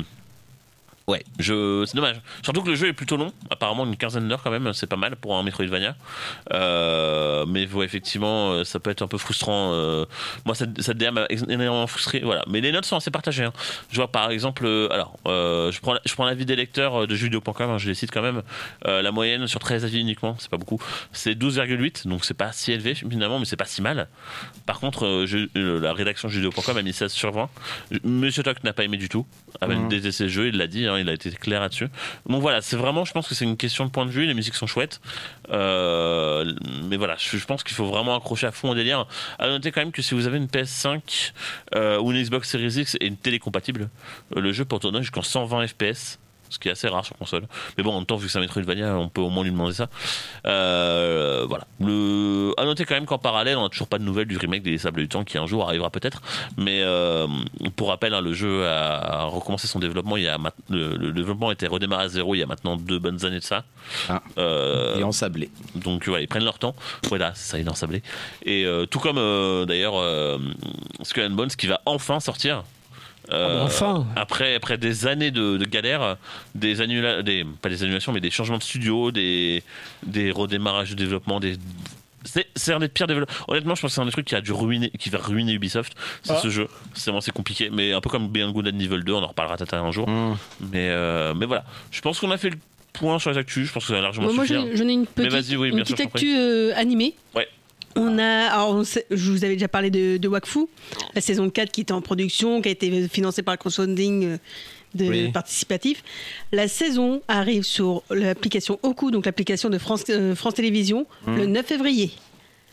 S1: Ouais, je... c'est dommage. Surtout que le jeu est plutôt long, apparemment une quinzaine d'heures quand même, c'est pas mal pour un Metroidvania. Euh, mais ouais, effectivement, euh, ça peut être un peu frustrant. euh. Moi, cette, cette DA m'a énormément frustré. Voilà. Mais les notes sont assez partagées. hein. Je vois par exemple, euh, alors, euh, je prends, je prends l'avis des lecteurs de jeuxvideo.com, hein, je les cite quand même. La moyenne sur 13 avis uniquement, c'est pas beaucoup, c'est 12,8, donc c'est pas si élevé finalement, mais c'est pas si mal. Par contre, je- la rédaction jeuxvideo.com a mis 16 sur 20. Monsieur Toc n'a pas aimé du tout, avait
S2: Mhm.
S1: détesté le jeu, il l'a dit, hein, il a été clair là-dessus. Donc voilà, c'est vraiment, je pense que c'est une question de point de vue, les musiques sont chouettes. Euh, mais voilà, je, pense qu'il faut vraiment accrocher à fond au délire. À noter quand même que si vous avez une PS5 euh, ou une Xbox Series X et une télé compatible, euh, le jeu peut tourner jusqu'en 120 FPS. Ce qui est assez rare sur console. Mais bon, en même temps, vu que c'est un Metroidvania, on peut au moins lui demander ça. Euh, voilà. Le... À noter quand même qu'en parallèle, on n'a toujours pas de nouvelles du remake des Sables du Temps qui un jour arrivera peut-être. Mais euh, pour rappel, hein, le jeu a, recommencé son développement. Il y a mat- le, le développement a été redémarré à zéro il y a maintenant deux bonnes années de ça.
S2: Ah.
S1: Euh,
S2: Et en sablé.
S1: donc voilà, ils prennent leur temps. Voilà, ça, est ensablé. Et euh, tout comme d'ailleurs Skull and Bones qui va enfin sortir. Euh,
S4: Ah bon, enfin
S1: après, après des années de, de galère, des annula des pas des annulations, mais des changements de studio, des, des redémarrages de développement, des c'est c'est un des pires développeurs. Honnêtement, je pense que c'est un des trucs qui a dû ruiner, qui va ruiner Ubisoft. C'est
S6: Ah.
S1: ce jeu. C'est vraiment c'est compliqué, mais un peu comme Beyond Good and Evil 2, on en reparlera peut-être un jour.
S2: Mmh.
S1: Mais euh, mais voilà, je pense qu'on a fait le point sur les actus. Je pense que ça va largement
S3: Moi, moi,
S1: suffire.
S3: j'en ai une petite,
S1: oui,
S3: une petite actu euh, animée.
S1: Ouais.
S3: On a, alors on sait- je vous avais déjà parlé de, de Wakfu, la saison 4 qui était en production, qui a été financée par le crowdfunding euh, de
S2: Oui.
S3: participatif. La saison arrive sur l'application Oku, donc l'application de France, euh, France Télévisions,
S1: Mmh.
S3: le 9 février.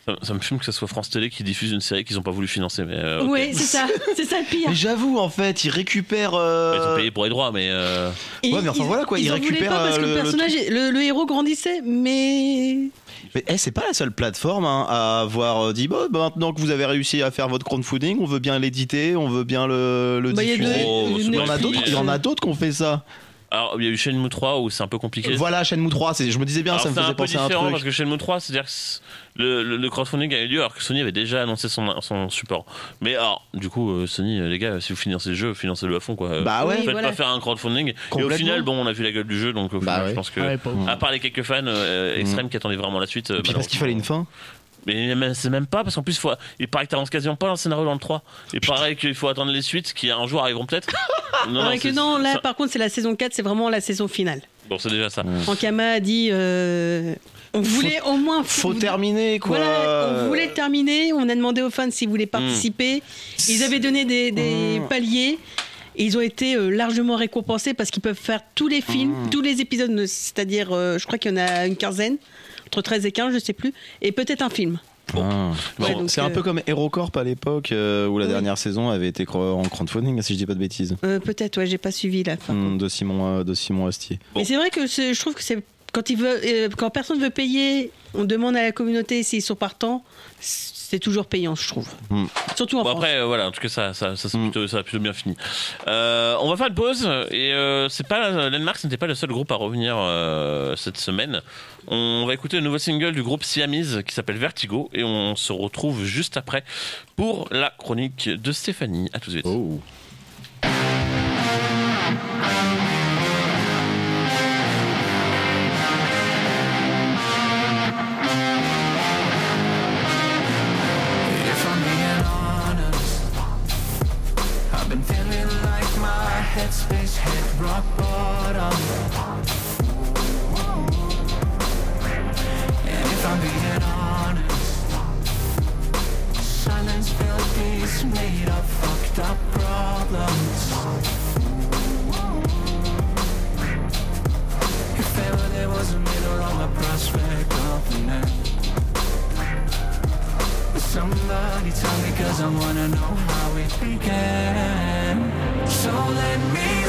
S1: Ça, ça me fume que ce soit France Télé qui diffuse une série qu'ils n'ont pas voulu financer. Mais euh.
S3: Oui, c'est ça, [LAUGHS] c'est ça le pire.
S2: Mais j'avoue, en fait, ils récupèrent. euh,
S1: Ils ont payé pour les droits, mais euh,
S2: Ouais, mais enfin, voilà, quoi, ils
S3: en voulaient
S2: récupèrent,
S3: pas parce que le personnage, le, le héros grandissait, mais
S2: Mais eh, c'est pas la seule plateforme hein, à avoir dit bah, bah, maintenant que vous avez réussi à faire votre crowdfunding, on veut bien l'éditer, on veut bien le, le
S3: Bah, il y a
S2: diffuser.
S1: Oh,
S2: Il y en a d'autres, il y en a d'autres qui ont fait ça.
S1: alors il y a eu Shenmue 3 où c'est un peu compliqué.
S2: Voilà, Shenmue 3, c'est- je me disais bien,
S1: Alors,
S2: ça me faisait
S1: un peu
S2: penser à un
S1: différent
S2: truc.
S1: parce que Shenmue 3, c'est-à-dire que le, le, le crowdfunding a eu lieu alors que Sony avait déjà annoncé son, son support. Mais alors, du coup, euh, Sony, euh, les gars, si vous financez le jeu, financez-le à fond quoi.
S2: Bah ouais.
S3: Oui,
S1: Faites
S3: voilà.
S1: pas faire un crowdfunding. Et au final, bon, on a vu la gueule du jeu, donc au
S2: Bah ouais.
S1: je pense que.
S6: Ouais, ouf.
S1: À part les quelques fans euh, extrêmes qui attendaient vraiment la suite.
S2: Et puis parce qu'il fallait une fin.
S1: Mais c'est même pas, parce qu'en plus, faut, il paraît que t'avances quasiment pas dans le scénario dans le 3. Et pareil qu'il faut attendre les suites qui un jour arriveront peut-être. [LAUGHS] Non,
S3: Ouais, que non, là par contre c'est la saison 4, c'est vraiment la saison finale.
S1: Bon, c'est déjà ça.
S3: Ankama a dit euh, on voulait au moins
S2: Faut terminer quoi.
S3: Voilà, on voulait terminer, on a demandé aux fans s'ils voulaient participer. Ils avaient donné des, des
S2: Mm.
S3: paliers. Et ils ont été euh, largement récompensés parce qu'ils peuvent faire tous les films,
S2: Mm.
S3: tous les épisodes, c'est-à-dire, euh, je crois qu'il y en a une quinzaine, entre 13 et 15, je sais plus, et peut-être un film.
S2: Ah.
S3: Ouais,
S2: Bon, c'est un
S3: euh,
S2: peu comme HeroCorp à l'époque euh, où la
S3: Oui.
S2: dernière saison avait été en crowdfunding, si je dis pas de bêtises.
S3: Euh, peut-être, ouais, j'ai pas suivi là. par
S2: Hmm, de Simon euh, de Simon Astier.
S3: Mais c'est vrai que je trouve que c'est quand il veut, euh, quand personne veut payer, on demande à la communauté s'ils sont partants. C'est toujours payant, je trouve.
S2: Mm.
S3: Surtout en
S1: Bon,
S3: France.
S1: après, euh, voilà, en tout cas, ça, ça, ça,
S2: Mm.
S1: plutôt, ça a plutôt bien fini. Euh, on va faire une pause et euh, c'est pas Landmark n'était pas le seul groupe à revenir euh, cette semaine. On va écouter le nouveau single du groupe Siamese qui s'appelle Vertigo et on se retrouve juste après pour la chronique de Stéphanie. À tout de suite.
S2: Oh.
S7: My headspace hit rock bottom. And if I'm being honest, silence filled these made of fucked up problems. If ever there was a middle on the prospect of an end. Somebody tell me cause I wanna know how it began So let me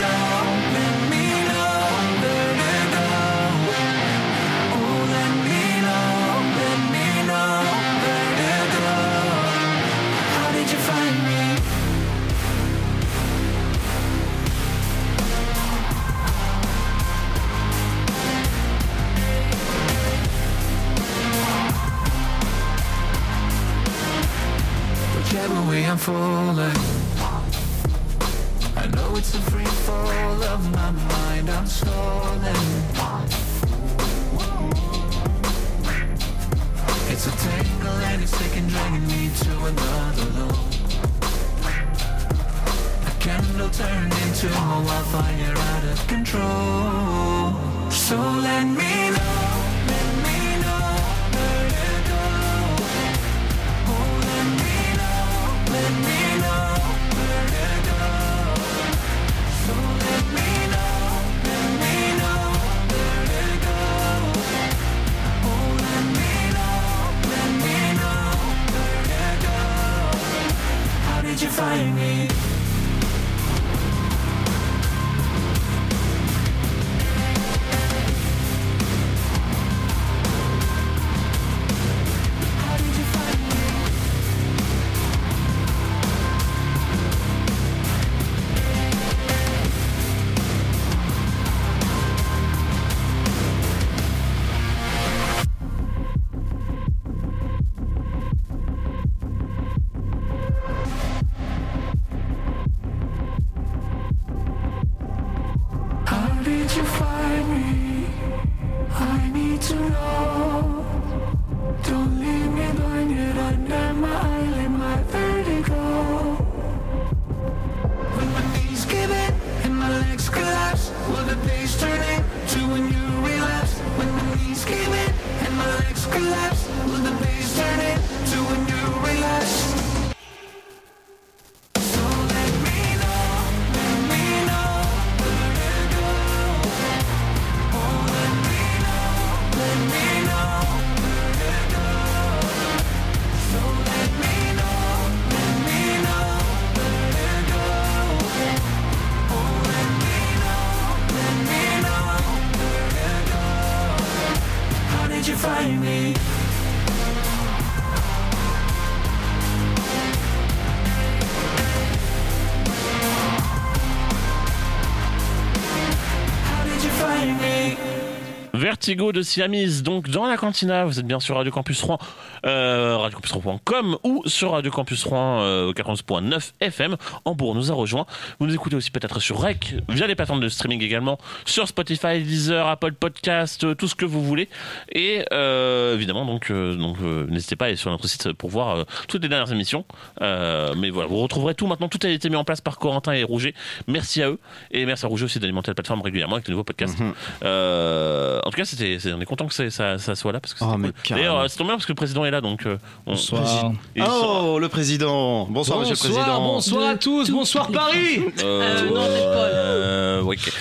S1: Vertigo de Siamis, donc dans la cantina, vous êtes bien sur Radio Campus Rouen, euh, radiocampusrouen.com ou sur Radio Campus Rouen euh, au 40.9 FM. Hambourg nous a rejoint. Vous nous écoutez aussi peut-être sur REC, via les plateformes de streaming également, sur Spotify, Deezer, Apple Podcast, euh, tout ce que vous voulez. Et euh, évidemment, donc, euh, donc euh, n'hésitez pas à aller sur notre site pour voir euh, toutes les dernières émissions. Euh, mais voilà, vous retrouverez tout maintenant. Tout a été mis en place par Corentin et Rouget. Merci à eux. Et merci à Rouget aussi d'alimenter la plateforme régulièrement avec de nouveaux podcasts.
S2: Mhm.
S1: Euh, en tout cas, c'était, c'est- on est content que c'est- ça, ça soit là parce que
S2: Oh,
S1: cool. D'ailleurs, c'est tombé bien parce que le président est là, donc euh, on-
S4: Bonsoir.
S1: ils sont-
S2: Oh, le président Bonsoir, monsieur le président.
S4: bonsoir à tous, bonsoir Paris.
S3: Euh, non, c'est Paul.
S1: Euh, ouais, ok.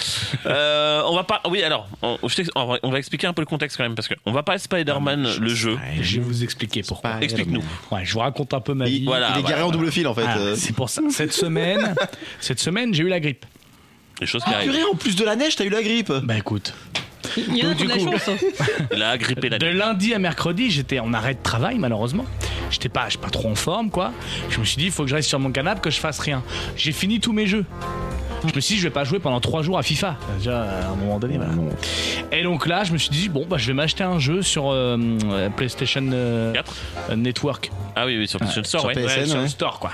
S1: Euh, on va pas. Oui, alors, on, je t'ex- on va- expliquer un peu le contexte quand même parce qu'on va pas Spider-Man le jeu.
S4: Je vais vous expliquer pourquoi.
S1: Explique-nous.
S4: Ouais, je vous raconte un peu ma
S2: Il,
S4: vie.
S1: Voilà,
S2: il est
S1: voilà,
S2: garé en double fil en fait.
S4: Ah,
S2: euh.
S4: c'est pour ça. Cette semaine, cette semaine, j'ai eu la grippe.
S1: Les choses qui
S2: Ah,
S1: arrivent.
S2: purée, en plus de la neige, t'as eu la grippe.
S4: Bah écoute,
S3: Il y en a de la chance. hein.
S1: Il a agrippé la
S4: de lundi à mercredi, j'étais en arrêt de travail malheureusement. J'étais pas, j'étais pas trop en forme quoi. Je me suis dit, il faut que je reste sur mon canapé, que je fasse rien. J'ai fini tous mes jeux. Je me suis dit, je vais pas jouer pendant trois jours à FIFA. Déjà, à un moment donné, voilà. Et donc là, je me suis dit, bon, bah, je vais m'acheter un jeu sur euh, euh, PlayStation euh,
S1: 4
S4: euh, Network.
S1: Ah oui, oui, sur PlayStation Store,
S2: sur
S1: ouais.
S2: PS.
S4: Ouais,
S2: PSN,
S4: sur le
S2: ouais.
S4: store quoi.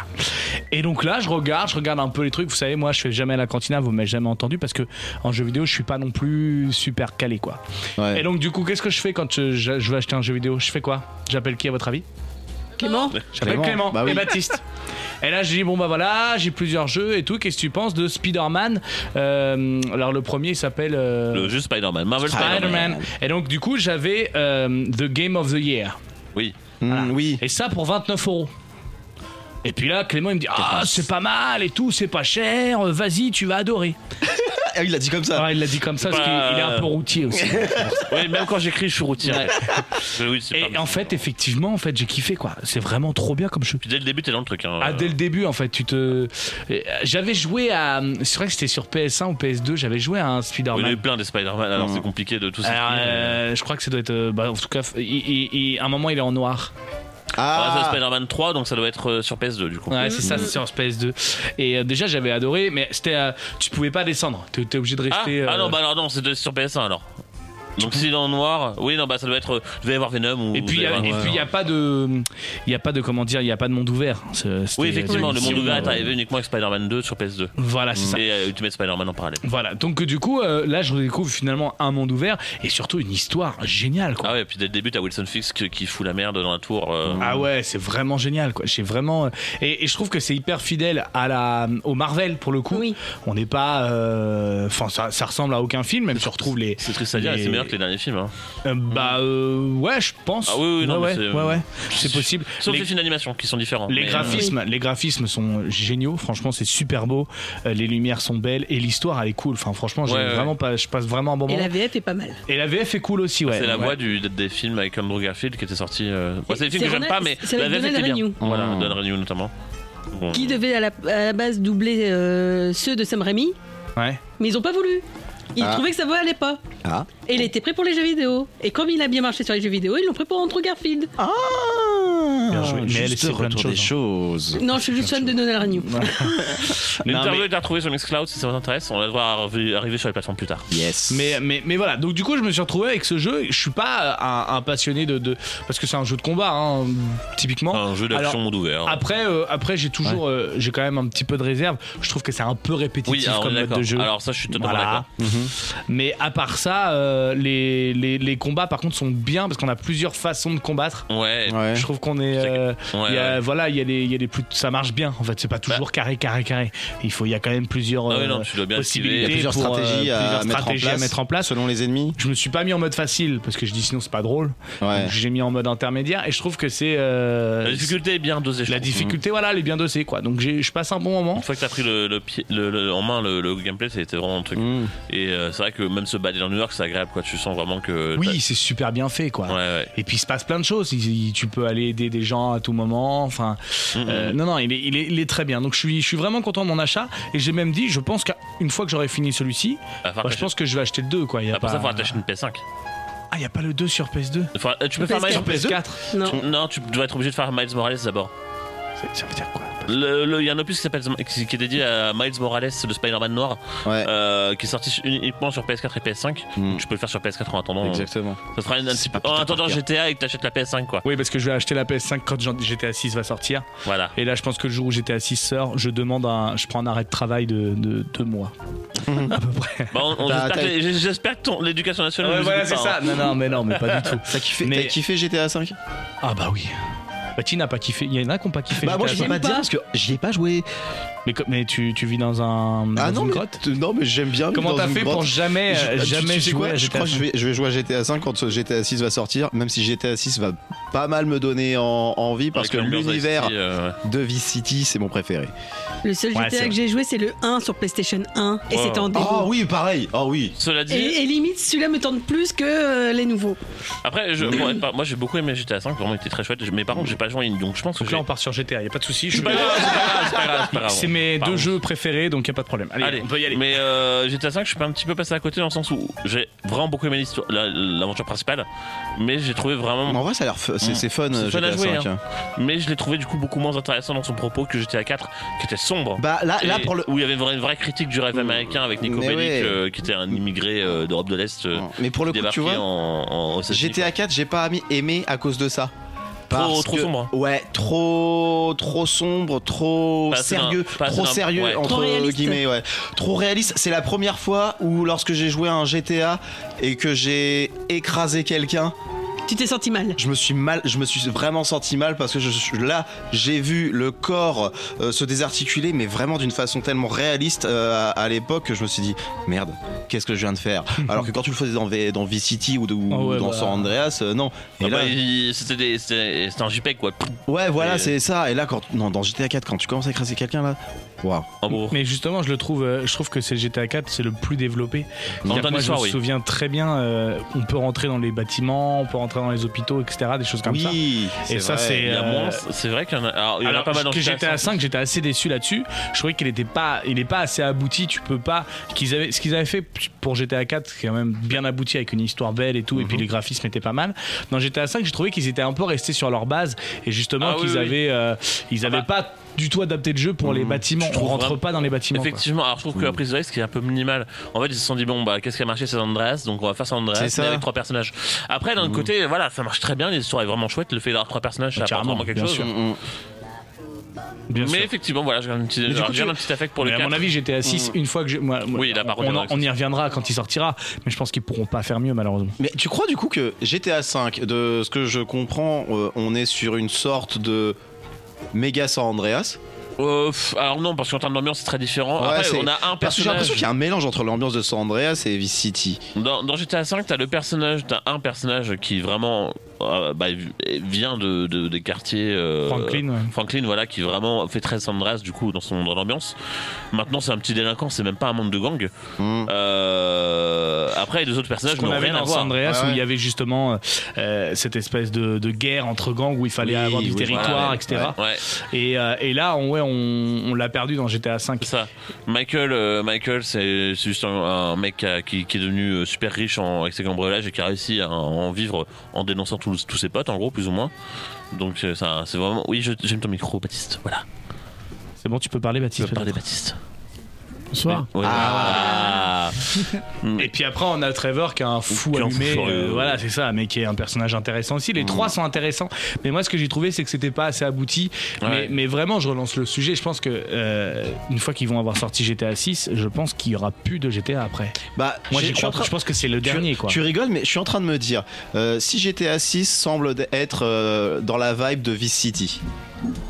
S4: Et donc là, je regarde, je regarde un peu les trucs. Vous savez, moi, je fais jamais à la cantina, vous m'avez jamais entendu parce que en jeu vidéo, je suis pas non plus super calé quoi.
S2: Ouais.
S4: Et donc du coup, qu'est-ce que je fais quand je, je- je veux acheter un jeu vidéo? Je fais quoi? J'appelle qui à votre avis?
S3: Clément
S4: J'appelle
S2: Clément.
S4: Clément,
S2: Bah oui.
S4: et Baptiste. [LAUGHS] Et là, je dis, bon, bah voilà, j'ai plusieurs jeux et tout. Qu'est-ce que tu penses de Spider-Man Euh, Alors, le premier il s'appelle euh,
S1: Le jeu Spider-Man. Marvel Spider-Man.
S4: Spider-Man. Et donc, du coup, j'avais euh, The Game of the Year.
S1: Oui.
S2: Hmm. Oui.
S4: Et ça pour 29 euros. Et puis là, Clément, il me dit Ah, c'est pas mal et tout, c'est pas cher, vas-y, tu vas adorer. [LAUGHS]
S2: Ah, il l'a dit comme ça.
S4: Il l'a dit comme ça parce
S1: Bah,
S4: qu'il il est un peu routier aussi. [LAUGHS]
S1: Oui, même quand j'écris, je suis routier.
S4: Ouais. [LAUGHS]
S1: Mais oui, c'est
S4: Et
S1: pas-
S4: en fait, effectivement, en fait, j'ai kiffé quoi. C'est vraiment trop bien comme jeu.
S1: Puis dès le début, t'es dans le truc. Hein.
S4: Ah, dès le début, en fait, tu te. euh, J'avais joué à. C'est vrai que c'était sur PS1 ou PS2, j'avais joué à un
S1: Oui, il y en a eu
S4: Spider-Man.
S1: plein des Spider-Man, alors c'est compliqué de tous
S4: Alors,
S1: expliquer.
S4: euh, je crois que ça doit être. euh, bah, en tout cas, il, il- il- à un moment, il est en noir.
S1: Ah, c'est
S2: Ah,
S1: Spider-Man 3, donc ça doit être euh, sur PS2 du coup.
S4: Ouais, c'est ça, c'est sur PS2. Et euh, déjà, j'avais adoré, mais c'était. euh, tu pouvais pas descendre. Tu étais obligé de
S1: Ah,
S4: rester.
S1: ah
S4: euh,
S1: non, bah alors non, c'est de- sur PS1 alors. Donc s'il est en noir, oui, non, bah ça doit être. Je vais y avoir Venom ou.
S4: Et puis, il y
S1: avoir-
S4: puis, il y a pas de, il y a pas de comment dire, il y a pas de monde ouvert. C'est-
S1: Oui, effectivement, le monde ouvert est
S4: euh,
S1: arrivé uniquement avec Spider-Man 2 sur PS2.
S4: Voilà, c'est ça.
S1: Et euh, Ultimate Spider-Man en parallèle.
S4: Voilà, donc euh, du coup, euh, là, je redécouvre finalement un monde ouvert et surtout une histoire géniale, quoi.
S1: Ah ouais, et puis dès le début, t'as Wilson Fisk qui fout la merde dans la tour. euh,
S4: Ah ouais, c'est vraiment génial quoi. J'ai vraiment euh, et, et je trouve que c'est hyper fidèle à la au Marvel pour le coup.
S3: Oui.
S4: On n'est pas, euh, enfin ça, ça ressemble à aucun film, même si on retrouve les.
S1: C'est triste à dire,
S4: les-
S1: c'est meilleur que les derniers films. Hein.
S4: Euh, bah euh, ouais, je pense.
S1: Ah oui, oui, non,
S4: ouais, ouais,
S1: c'est-
S4: ouais, ouais, c'est possible.
S1: Sauf
S4: Les-
S1: les, films d'animation qui sont différents.
S4: Les
S1: mais, euh,
S4: graphismes, les graphismes sont géniaux. Franchement, c'est super beau. Euh, les lumières sont belles et l'histoire elle est cool. Enfin, franchement, j'ai
S1: Ouais, ouais.
S4: vraiment pas, je passe vraiment un bon
S3: Et
S4: moment.
S3: la VF est pas mal.
S4: Et la VF est cool aussi, ouais.
S1: C'est la
S4: Ouais.
S1: voix du, des films avec Andrew Garfield qui était sorti. euh, ouais, c'est des films que j'aime pas, mais la VF était bien.
S3: Renew.
S1: Voilà,
S2: Mm.
S1: Donald Renew notamment. Bon.
S3: Qui devait à la, à la base doubler euh, ceux de Sam Raimi,
S4: Ouais.
S3: mais ils ont pas voulu. Ils
S2: Ah.
S3: trouvaient que sa voix allait pas.
S2: Ah.
S3: Et il était prêt pour les jeux vidéo. Et comme il a bien marché sur les jeux vidéo, ils l'ont pris pour Andrew Garfield.
S4: Bien joué. Mais elle, c'est plein de
S2: retour des
S4: choses,
S2: choses.
S3: Non, je suis juste fan de Donald Renew. [LAUGHS]
S1: L'interview
S4: mais-
S1: est à retrouver sur Mixcloud si ça vous intéresse. On va devoir arriver sur les plateformes plus tard.
S2: Yes.
S4: Mais, mais, mais voilà, donc du coup je me suis retrouvé avec ce jeu, je suis pas un, un passionné de, de- Parce que c'est un jeu de combat, hein, typiquement.
S1: Un jeu d'action monde ouvert.
S4: Après, euh, après j'ai toujours, euh, j'ai quand même un petit peu de réserve. Je trouve que c'est un peu répétitif
S1: oui, alors,
S4: comme mode de jeu.
S1: Alors ça, je suis totalement
S4: Voilà.
S1: d'accord.
S4: Mais à part ça, euh, les, les, les combats par contre sont bien parce qu'on a plusieurs façons de combattre.
S1: Ouais.
S2: Ouais.
S4: Je trouve qu'on est, euh,
S1: Ouais,
S4: y a-
S1: ouais.
S4: voilà, il y a des, il y a des plus, ça marche bien. En fait, c'est pas toujours carré, carré, carré. Il faut, il y a quand même plusieurs
S1: Ah oui,
S4: euh,
S1: non, tu dois bien
S4: possibilités.
S2: y a plusieurs
S4: pour, euh,
S2: stratégies, à,
S4: plusieurs
S2: mettre
S4: stratégies
S2: en
S4: à
S2: place,
S4: mettre en place.
S2: selon les ennemis.
S4: Je me suis pas mis en mode facile parce que je dis sinon c'est pas drôle. J'ai mis en mode intermédiaire et je trouve que c'est euh,
S1: La difficulté est bien dosée. je
S4: la
S1: trouve.
S4: difficulté voilà elle est bien dosée quoi. Donc j'ai- je passe un bon moment.
S1: Une fois que t'as pris le, le pied, le- le- en main le, le gameplay, c'était vraiment un truc.
S2: Mm.
S1: Et euh, c'est vrai que même se balader dans New York, c'est agréable. Quoi. Tu sens vraiment que.
S4: Oui c'est super bien fait quoi.
S1: Ouais, ouais.
S4: Et puis il se passe plein de choses. Il- il- tu peux aller aider des gens à tout moment. Enfin,
S1: Mhm.
S4: euh, non non, il est, il, est, il est très bien. Donc je suis, je suis vraiment content de mon achat. Et j'ai même dit, je pense qu'une fois que j'aurai fini celui-ci,
S1: Ah, faut
S4: bah, je pense que je vais acheter le 2 quoi. Il y a
S1: Après
S4: pas...
S1: ça, il faut attacher une PS5.
S4: Ah il y a pas le 2 sur PS2.
S1: Faut- euh, tu peux faire
S3: PS4.
S1: Miles
S4: PS4.
S3: Non.
S1: tu- Non, tu dois être obligé de faire Miles Morales d'abord.
S4: Ça veut dire quoi
S1: Il y a un opus qui s'appelle qui, qui est dédié à Miles Morales, le Spider-Man noir,
S2: Ouais.
S1: euh, qui est sorti uniquement sur PS4 et PS5.
S2: Mm.
S1: Donc, tu peux le faire sur PS4 en attendant.
S2: Exactement.
S1: Ça sera une- un petit peu. En attendant. GTA et que t'achètes la PS5 quoi.
S4: Oui, parce que je vais acheter la PS5 quand GTA 6 va sortir.
S1: Voilà.
S4: Et là, je pense que le jour où GTA 6 sort, je demande un, je prends un arrêt de travail de, de deux mois. [LAUGHS] à peu près.
S1: On-
S2: T'as-
S1: j'espère que- l'éducation nationale.
S4: Ouais, voilà, c'est ça.
S1: hein.
S4: Non, non, mais non, mais pas du tout.
S2: T'as kiffé,
S4: Mais-
S2: t'as kiffé GTA 5
S4: Ah bah oui. Bah, qui n'a pas kiffé Il y en a qui n'ont pas kiffé.
S2: Bah moi je peux
S4: 5.
S2: pas te dire parce que j'y ai pas joué.
S4: Mais, mais tu, tu vis dans un
S2: Ah non
S4: une
S2: mais,
S4: grotte
S2: non mais j'aime bien.
S4: Comment t'as fait
S2: grotte.
S4: pour jamais,
S2: Je-
S4: euh,
S2: tu-
S4: jamais
S2: tu sais
S4: jouer
S2: quoi
S4: à
S2: Je
S4: GTA
S2: crois que je vais, je vais jouer à GTA 5 quand ce GTA 6 va sortir, même si GTA 6 va pas mal me donner en- envie parce
S1: Avec
S2: que l'univers
S1: euh,
S2: de Vice City c'est mon préféré.
S3: Le seul
S4: Ouais,
S3: GTA que j'ai joué, c'est le 1 sur PlayStation 1 et
S1: Wow.
S3: c'était en démo.
S2: Ah oui pareil. Ah oui.
S1: Cela dit,
S3: Et, et limite, celui-là me tente plus que euh, les nouveaux.
S1: après, je, moi j'ai beaucoup aimé GTA 5, vraiment il était très chouette. Mais par contre, j'ai pas joué donc je pense que
S4: Donc là, on part sur GTA, y a pas de souci. Je
S1: C'est pas grave, c'est pas grave, c'est pas grave,
S4: mes
S1: Pardon.
S4: deux jeux préférés, donc y a pas de problème. Allez,
S1: Allez,
S4: on peut y aller.
S1: Mais euh, GTA 5, je suis pas un petit peu passé à côté dans le sens où j'ai vraiment beaucoup aimé l'histoire- la- l'aventure principale, mais j'ai trouvé vraiment.
S2: En vrai ça a l'air f- c'est c'est fun,
S1: C'est fun à
S2: GTA
S1: jouer,
S2: 5. hein.
S1: Mais je l'ai trouvé du coup beaucoup moins intéressant dans son propos que GTA 4, qui était sombre.
S2: Bah là là
S1: Et
S2: pour le
S1: Où il y avait une vraie, une vraie critique du rêve américain avec Nico
S2: Mais
S1: Bellic,
S2: ouais.
S1: euh, qui était un immigré euh, d'Europe de l'Est. euh,
S2: mais pour le coup tu vois
S1: en, en, États-Unis,
S2: GTA 4 j'ai pas ami- aimé à cause de ça.
S1: Trop-
S2: Parce
S1: trop
S2: que-
S1: sombre.
S2: Ouais, trop trop sombre, trop
S1: Pas
S2: sérieux, trop sérieux
S1: ouais.
S2: entre
S3: Trop
S2: guillemets, ouais. Trop réaliste. C'est la première fois où lorsque j'ai joué à un GTA et que j'ai écrasé quelqu'un,
S3: Tu t'es senti mal.
S2: je me suis mal, je me suis vraiment senti mal parce que je, je- là j'ai vu le corps euh, se désarticuler, mais vraiment d'une façon tellement réaliste euh, à, à l'époque que je me suis dit merde, qu'est-ce que je viens de faire [LAUGHS] Alors que quand tu le faisais dans, V- dans V City ou, de- ou
S4: Ah ouais,
S2: dans
S4: bah.
S2: San Andreas, euh, non. Et
S1: Ah
S2: là,
S1: bah, c'était des- c'était c'était un JPEG quoi.
S2: ouais, voilà,
S1: Et-
S2: c'est ça. Et là, quand non, dans GTA 4, quand tu commences à écraser quelqu'un là, waouh.
S1: Gros.
S4: Mais justement, je le trouve, je trouve que c'est le GTA 4, c'est le plus développé. Que moi, je
S1: d'histoire,
S4: me
S1: oui.
S4: souviens très bien, euh, on peut rentrer dans les bâtiments, on peut rentrer dans les hôpitaux, etc., des choses comme ça.
S2: oui,
S4: Et ça, c'est- euh,
S1: c'est vrai qu'il y en a. Alors, il y en a
S4: Alors
S1: pas mal dans
S4: que
S1: GTA
S4: GTA 5, j'étais assez déçu là-dessus. Je trouvais qu'il était pas, il est pas assez abouti. Tu peux pas. Qu'ils avaient, ce qu'ils avaient fait pour GTA 4, c'est quand même bien abouti avec une histoire belle et tout, et
S1: Mhm.
S4: puis les graphismes étaient pas mal. Dans GTA 5, j'ai trouvé qu'ils étaient un peu restés sur leur base et justement
S1: Ah
S4: qu'ils
S1: oui.
S4: avaient, euh, ils avaient
S1: bah,
S4: pas du tout adapté le jeu pour les
S2: Mhm.
S4: bâtiments. On rentre pas dans les bâtiments. quoi.
S1: Effectivement, alors je trouve que la prise de risque est un peu minimale. En fait, ils se sont dit, bon, bah, qu'est-ce qui a marché, c'est Andreas, donc on va faire San Andreas,
S2: C'est
S1: mais
S2: ça.
S1: avec trois personnages. Après, d'un autre côté, voilà, ça marche très bien, l'histoire est vraiment chouette, le fait d'avoir trois personnages, ça
S4: Bah,
S1: apporte vraiment quelque
S4: bien
S1: chose.
S4: sûr.
S2: Mm, mm.
S4: Bien
S1: mais
S4: sûr.
S1: effectivement, voilà, j'ai un petit, regarde
S2: tu-
S1: un petit affect pour
S4: Mais
S1: le
S4: à
S1: 4.
S4: mon avis, GTA 6, une fois que je, moi,
S1: Oui, là, par
S4: on,
S1: ouais,
S4: on y reviendra quand il sortira, mais je pense qu'ils pourront pas faire mieux malheureusement.
S2: Mais tu crois du coup que GTA 5, de ce que je comprends, euh, on est sur une sorte de méga San Andreas
S1: Euh, pff, alors non, parce qu'en termes d'ambiance, c'est très différent.
S2: Ouais,
S1: Après,
S2: c'est-
S1: on a un
S2: Parce que j'ai
S1: personnage.
S2: l'impression qu'il y a un mélange entre l'ambiance de San Andreas et Vice City.
S1: Dans, dans GTA V, t'as le personnage, t'as un personnage qui vraiment euh, bah, vient de, de- des quartiers. euh,
S4: Franklin, ouais.
S1: Franklin, voilà, qui vraiment fait très Sandras du coup dans son dans l'ambiance. Maintenant, c'est un petit délinquant, c'est même pas un membre de gang.
S2: Mm.
S1: Euh, après, les autres personnages
S4: qu'on
S1: n'ont
S4: avait
S1: rien à
S4: dans
S1: voir.
S4: San Andreas
S2: Ouais,
S4: où
S2: ouais.
S4: il y avait justement euh, euh, cette espèce de, de guerre entre gangs où il fallait
S2: Oui,
S4: avoir du
S2: oui,
S4: territoire,
S1: voilà,
S4: etc.
S1: Ouais,
S4: Et, euh, et là, on, ouais, on, on l'a perdu dans GTA 5.
S1: c'est ça. Michael, euh, Michael, c'est juste un, un mec qui, a- qui- qui est devenu euh, super riche en, avec ses cambriolages et qui a réussi à en vivre en dénonçant tous, tous ses potes, en gros, plus ou moins. Donc euh, ça, c'est vraiment. Oui, j'aime ton micro, Baptiste. Voilà.
S4: C'est bon, tu peux parler,
S1: Tu
S4: Baptiste.
S1: peux parler, Baptiste.
S6: Bonsoir.
S1: Oui. Ah.
S4: Et puis après, on a Trevor qui est un fou allumé. euh, voilà, c'est ça, mais qui est un personnage intéressant aussi. Les trois sont intéressants. Mais moi, ce que j'ai trouvé, c'est que c'était pas assez abouti.
S1: Ouais.
S4: Mais, mais vraiment, je relance le sujet. Je pense que euh, une fois qu'ils vont avoir sorti GTA 6, je pense qu'il y aura plus de GTA après.
S2: Bah,
S4: Moi,
S2: j'ai-
S4: j'y
S2: je suis en
S4: crois.
S2: train-
S4: Je pense que c'est le
S2: tu-
S4: dernier, quoi.
S2: Tu rigoles, mais je suis en train de me dire, euh, si GTA 6 semble être euh, dans la vibe de Vice City,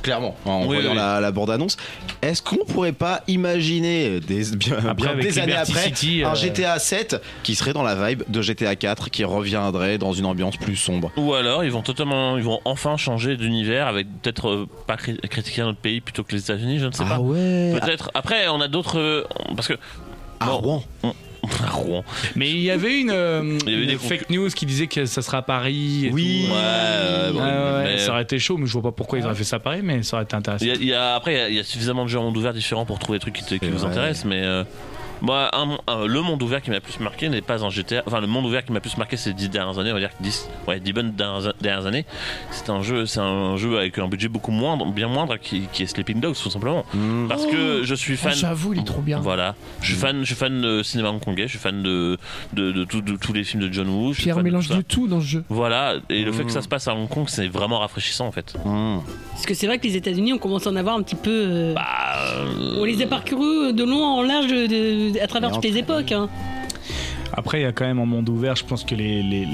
S2: clairement, en
S1: Oui,
S2: voyant
S1: oui.
S2: La, la bande-annonce, est-ce qu'on pourrait pas imaginer des, bien,
S4: Après,
S2: bien
S4: avec
S2: des années
S4: Liberty
S2: après
S4: City,
S2: un
S4: euh,
S2: GTA 7 qui serait dans la vibe de GTA 4, qui reviendrait dans une ambiance plus sombre?
S1: Ou alors ils vont totalement, ils vont enfin changer d'univers avec peut-être euh, pas cri- critiquer un autre pays plutôt que les États-Unis, je ne sais pas.
S2: Ah ouais
S1: Peut-être. Après, on a d'autres euh, parce que
S2: À
S1: bon.
S2: Rouen.
S1: À Rouen.
S4: Mais il y avait une, euh, [LAUGHS]
S1: Il y avait
S4: une
S1: des
S4: fake news qui disait que ça sera à Paris. et
S2: Oui.
S4: tout.
S1: Ouais, bon,
S4: ouais,
S1: mais-
S4: Ça aurait été chaud, mais je vois pas pourquoi ils auraient fait ça à Paris, mais ça aurait été intéressant.
S1: Il y a- il y a- après, il y a- suffisamment de jeux en monde ouvert différents pour trouver des trucs qui, te- qui
S2: C'est
S1: vous
S2: vrai.
S1: intéressent, mais euh, Moi, un- un- le monde ouvert qui m'a le plus marqué n'est pas un GTA. Enfin, le monde ouvert qui m'a le plus marqué ces dix dernières années, on va dire 10, ouais, 10 bonnes dernières, dernières années. C'est un jeu, c'est un jeu avec un budget beaucoup moindre, bien moindre, qui, qui est Sleeping Dogs, tout simplement.
S2: Mm.
S1: Parce que je suis fan.
S6: Oh, J'avoue, il est trop bien.
S1: Voilà, je suis fan, je suis fan de cinéma hongkongais, je suis fan de de, de, tout- de tous les films de John Woo. je suis
S6: Pierre
S1: fan de
S6: mélange
S1: tout
S6: de tout dans ce jeu.
S1: Voilà, et le fait que
S2: Mm.
S1: ça se passe à Hong Kong, c'est vraiment rafraîchissant en fait.
S2: Mm.
S3: Parce que c'est vrai que les États-Unis, on commence à en avoir un petit peu. euh,
S1: Bah, euh,
S3: On les a parcourus de long en large de- à travers toutes les époques. hein.
S4: Après, il y a quand même un monde ouvert. Je pense que les.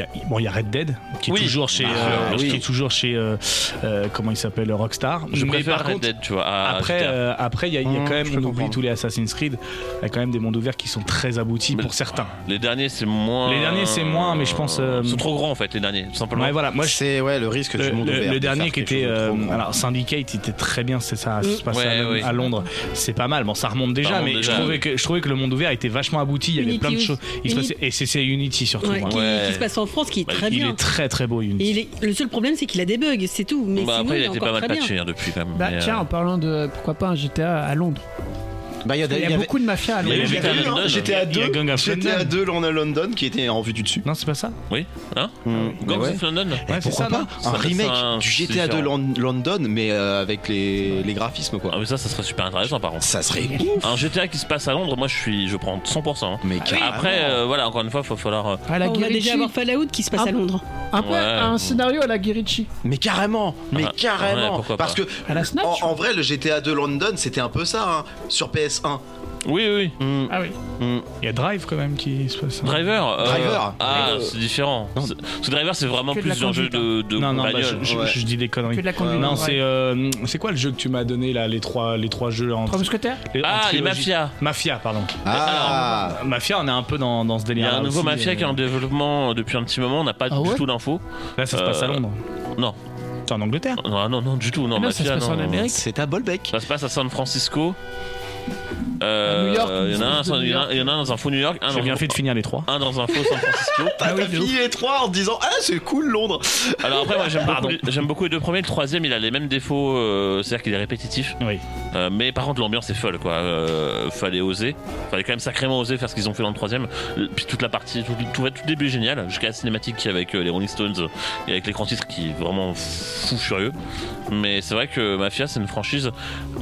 S4: Y a, bon, il y a Red Dead qui est
S1: Oui.
S4: toujours chez,
S1: Bien
S4: euh,
S1: sûr,
S4: qui
S1: oui.
S4: est toujours chez euh, euh, comment il s'appelle Rockstar.
S1: je
S4: Mais
S1: préfère
S4: par
S1: Red
S4: contre,
S1: Dead, tu vois. à
S4: Après, euh, après, il y y a
S2: Mmh,
S4: quand même, on oublie tous les Assassin's Creed. Il y a quand même des mondes ouverts qui sont très aboutis
S1: Mais
S4: pour certains.
S1: Les derniers, c'est moins.
S4: Les derniers, c'est moins, mais je pense, euh,
S1: Ils sont trop grands en fait, les derniers, tout simplement.
S4: Ouais, voilà. Moi,
S2: C'est ouais le risque
S4: le,
S2: du monde
S4: le-
S2: ouvert.
S4: le
S2: de
S4: dernier qui était,
S2: de
S4: euh, alors Syndicate, il était très bien. C'est ça, se passe
S1: Ouais,
S4: à,
S1: oui.
S4: à Londres. C'est pas mal. Bon, ça remonte déjà, mais je trouvais
S1: oui.
S4: que je trouvais que le monde ouvert était vachement abouti. Il y avait plein de choses. Et c'est c'est Unity surtout.
S3: Ouais. qui se passe en France, qui est
S1: Bah,
S3: très
S4: il
S3: bien.
S4: est très très beau Unity.
S3: Il est- le seul problème, c'est qu'il a des bugs, c'est tout. Mais
S1: Bah,
S3: sinon,
S1: après, il
S3: il
S1: a été
S3: encore
S1: pas mal patché hein, depuis quand même.
S6: Bah tiens,
S1: euh,
S6: en parlant de pourquoi pas un GTA à Londres.
S2: Bah, il y a,
S6: Il y a
S2: il y avait-
S6: beaucoup de mafias à
S1: Il y a
S6: Londres.
S1: GTA
S2: hein,
S4: Il y a
S2: 2,
S4: Gang of
S2: GTA
S4: London.
S2: 2 London London qui était en vue du dessus.
S4: Non, c'est pas ça.
S1: Oui, hein
S2: Mm.
S1: Gangs
S2: Ouais.
S1: of London
S4: Ouais, c'est
S2: Pourquoi
S4: ça,
S2: pas un remake du GTA 2
S1: différent.
S2: Lon- London mais euh, avec les, les graphismes quoi.
S1: Ah, mais ça, ça serait super intéressant par contre.
S2: Ça serait ouf.
S1: Un GTA qui se passe à Londres, moi je suis, je prends 100%. hein.
S2: Mais carrément.
S1: Après, euh, voilà, encore une fois, il va falloir. euh,
S6: la
S3: On va déjà avoir Fallout qui se passe
S6: Ah.
S3: à Londres.
S6: Un peu
S1: Ouais.
S6: un scénario à la Guerrici.
S2: Mais carrément, mais
S1: Ah,
S2: carrément. Parce que
S6: À la Snatch.
S2: en, en vrai, le GTA 2 London, c'était un peu ça hein, sur PS1.
S1: Oui, oui.
S2: Mm.
S6: Ah oui.
S2: Mm.
S4: Il y a Drive quand même qui se passe.
S1: Driver. euh,
S2: Driver.
S1: Ah,
S2: Euh,
S1: c'est différent. Parce que Driver, c'est vraiment
S6: Que
S1: plus un jeu de, de
S4: Non, non, bah,
S1: bagnole.
S4: je, je-
S2: Ouais.
S4: je dis des conneries.
S6: Que de la conduite.
S4: Non,
S6: ouais.
S4: c'est euh, c'est quoi le jeu que tu m'as donné là, les trois les trois jeux en
S6: Trois mousquetaires
S4: les-
S1: Ah, les mafias.
S4: Mafia, pardon.
S2: Ah,
S4: Mafia, on est un peu dans, dans ce
S1: Il y
S4: délire.
S1: a un nouveau Mafia qui est en développement depuis un petit moment, on n'a pas
S6: Ah
S1: du tout d'infos.
S4: Là, ça se passe à
S1: Euh,
S4: Londres.
S1: Non.
S4: C'est en Angleterre.
S1: non, non, non, du tout. Non,
S6: Ah ça se
S1: Mafia,
S6: passe en
S1: non.
S6: Amérique.
S2: c'est à Bolbec.
S1: Ça se passe à San Francisco. Euh,
S6: New York,
S1: Il y en a un,
S6: une sorte de
S1: il y en a- il y en a un dans un faux New York, un
S4: J'ai
S1: dans,
S4: bien fait de finir les trois.
S1: un dans un faux San Francisco. [LAUGHS]
S2: T'as
S4: oui, de
S2: fini les trois en te disant Ah, c'est cool Londres.
S1: Alors après, moi j'aime [LAUGHS]
S4: Pardon.
S1: beaucoup, j'aime beaucoup les deux premiers. Le troisième, il a les mêmes défauts, euh, c'est-à-dire qu'il est répétitif.
S4: Oui.
S1: Euh, mais par contre, l'ambiance est folle, quoi. Euh, fallait oser. Fallait quand même sacrément oser faire ce qu'ils ont fait dans le troisième. Euh, Puis toute la partie, tout, tout, tout le début est génial, jusqu'à la cinématique avec euh, les Rolling Stones euh, et avec l'écran titre qui est vraiment fou furieux. Mais c'est vrai que Mafia, c'est une franchise.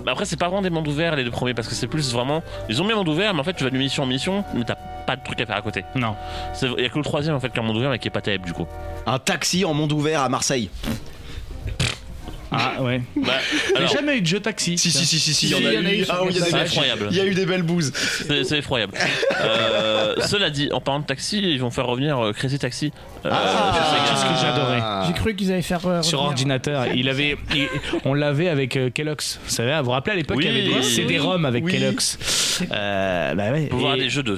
S1: Après, c'est pas vraiment des mondes ouverts les deux premiers parce que c'est plus vraiment. Ils ont mis un monde ouvert, mais en fait, tu vas de mission en mission, mais t'as pas de truc à faire à côté.
S4: Non.
S1: C'est- Il y a que le troisième en fait qui est un monde ouvert, mais qui est pas terrible du coup.
S2: Un taxi en monde ouvert à Marseille.
S4: Ah ouais.
S1: Bah,
S4: J'ai jamais eu de jeu taxi.
S2: Si, si, si, si, si,
S6: il y en a eu sur
S2: Ah oui, il y en a
S1: c'est
S2: eu.
S1: effroyable.
S2: Il y a eu des belles bouses.
S1: C'est c'est effroyable. Euh, cela dit, en parlant de taxi, ils vont faire revenir euh, Crazy Taxi. Euh,
S2: Ah,
S1: sur
S4: qu'est-ce que j'adorais.
S6: J'ai cru qu'ils allaient faire. euh,
S4: Sur
S6: revenir-
S4: ordinateur, il avait, il- on l'avait avec euh, Kellogg's. Vous savez, vous vous rappelez à l'époque,
S1: Oui,
S4: il y avait des
S1: oui.
S4: CD-ROM avec
S2: Oui.
S4: Kellogg's. Euh, bah ouais.
S1: Pour voir
S4: Et-
S1: des jeux de,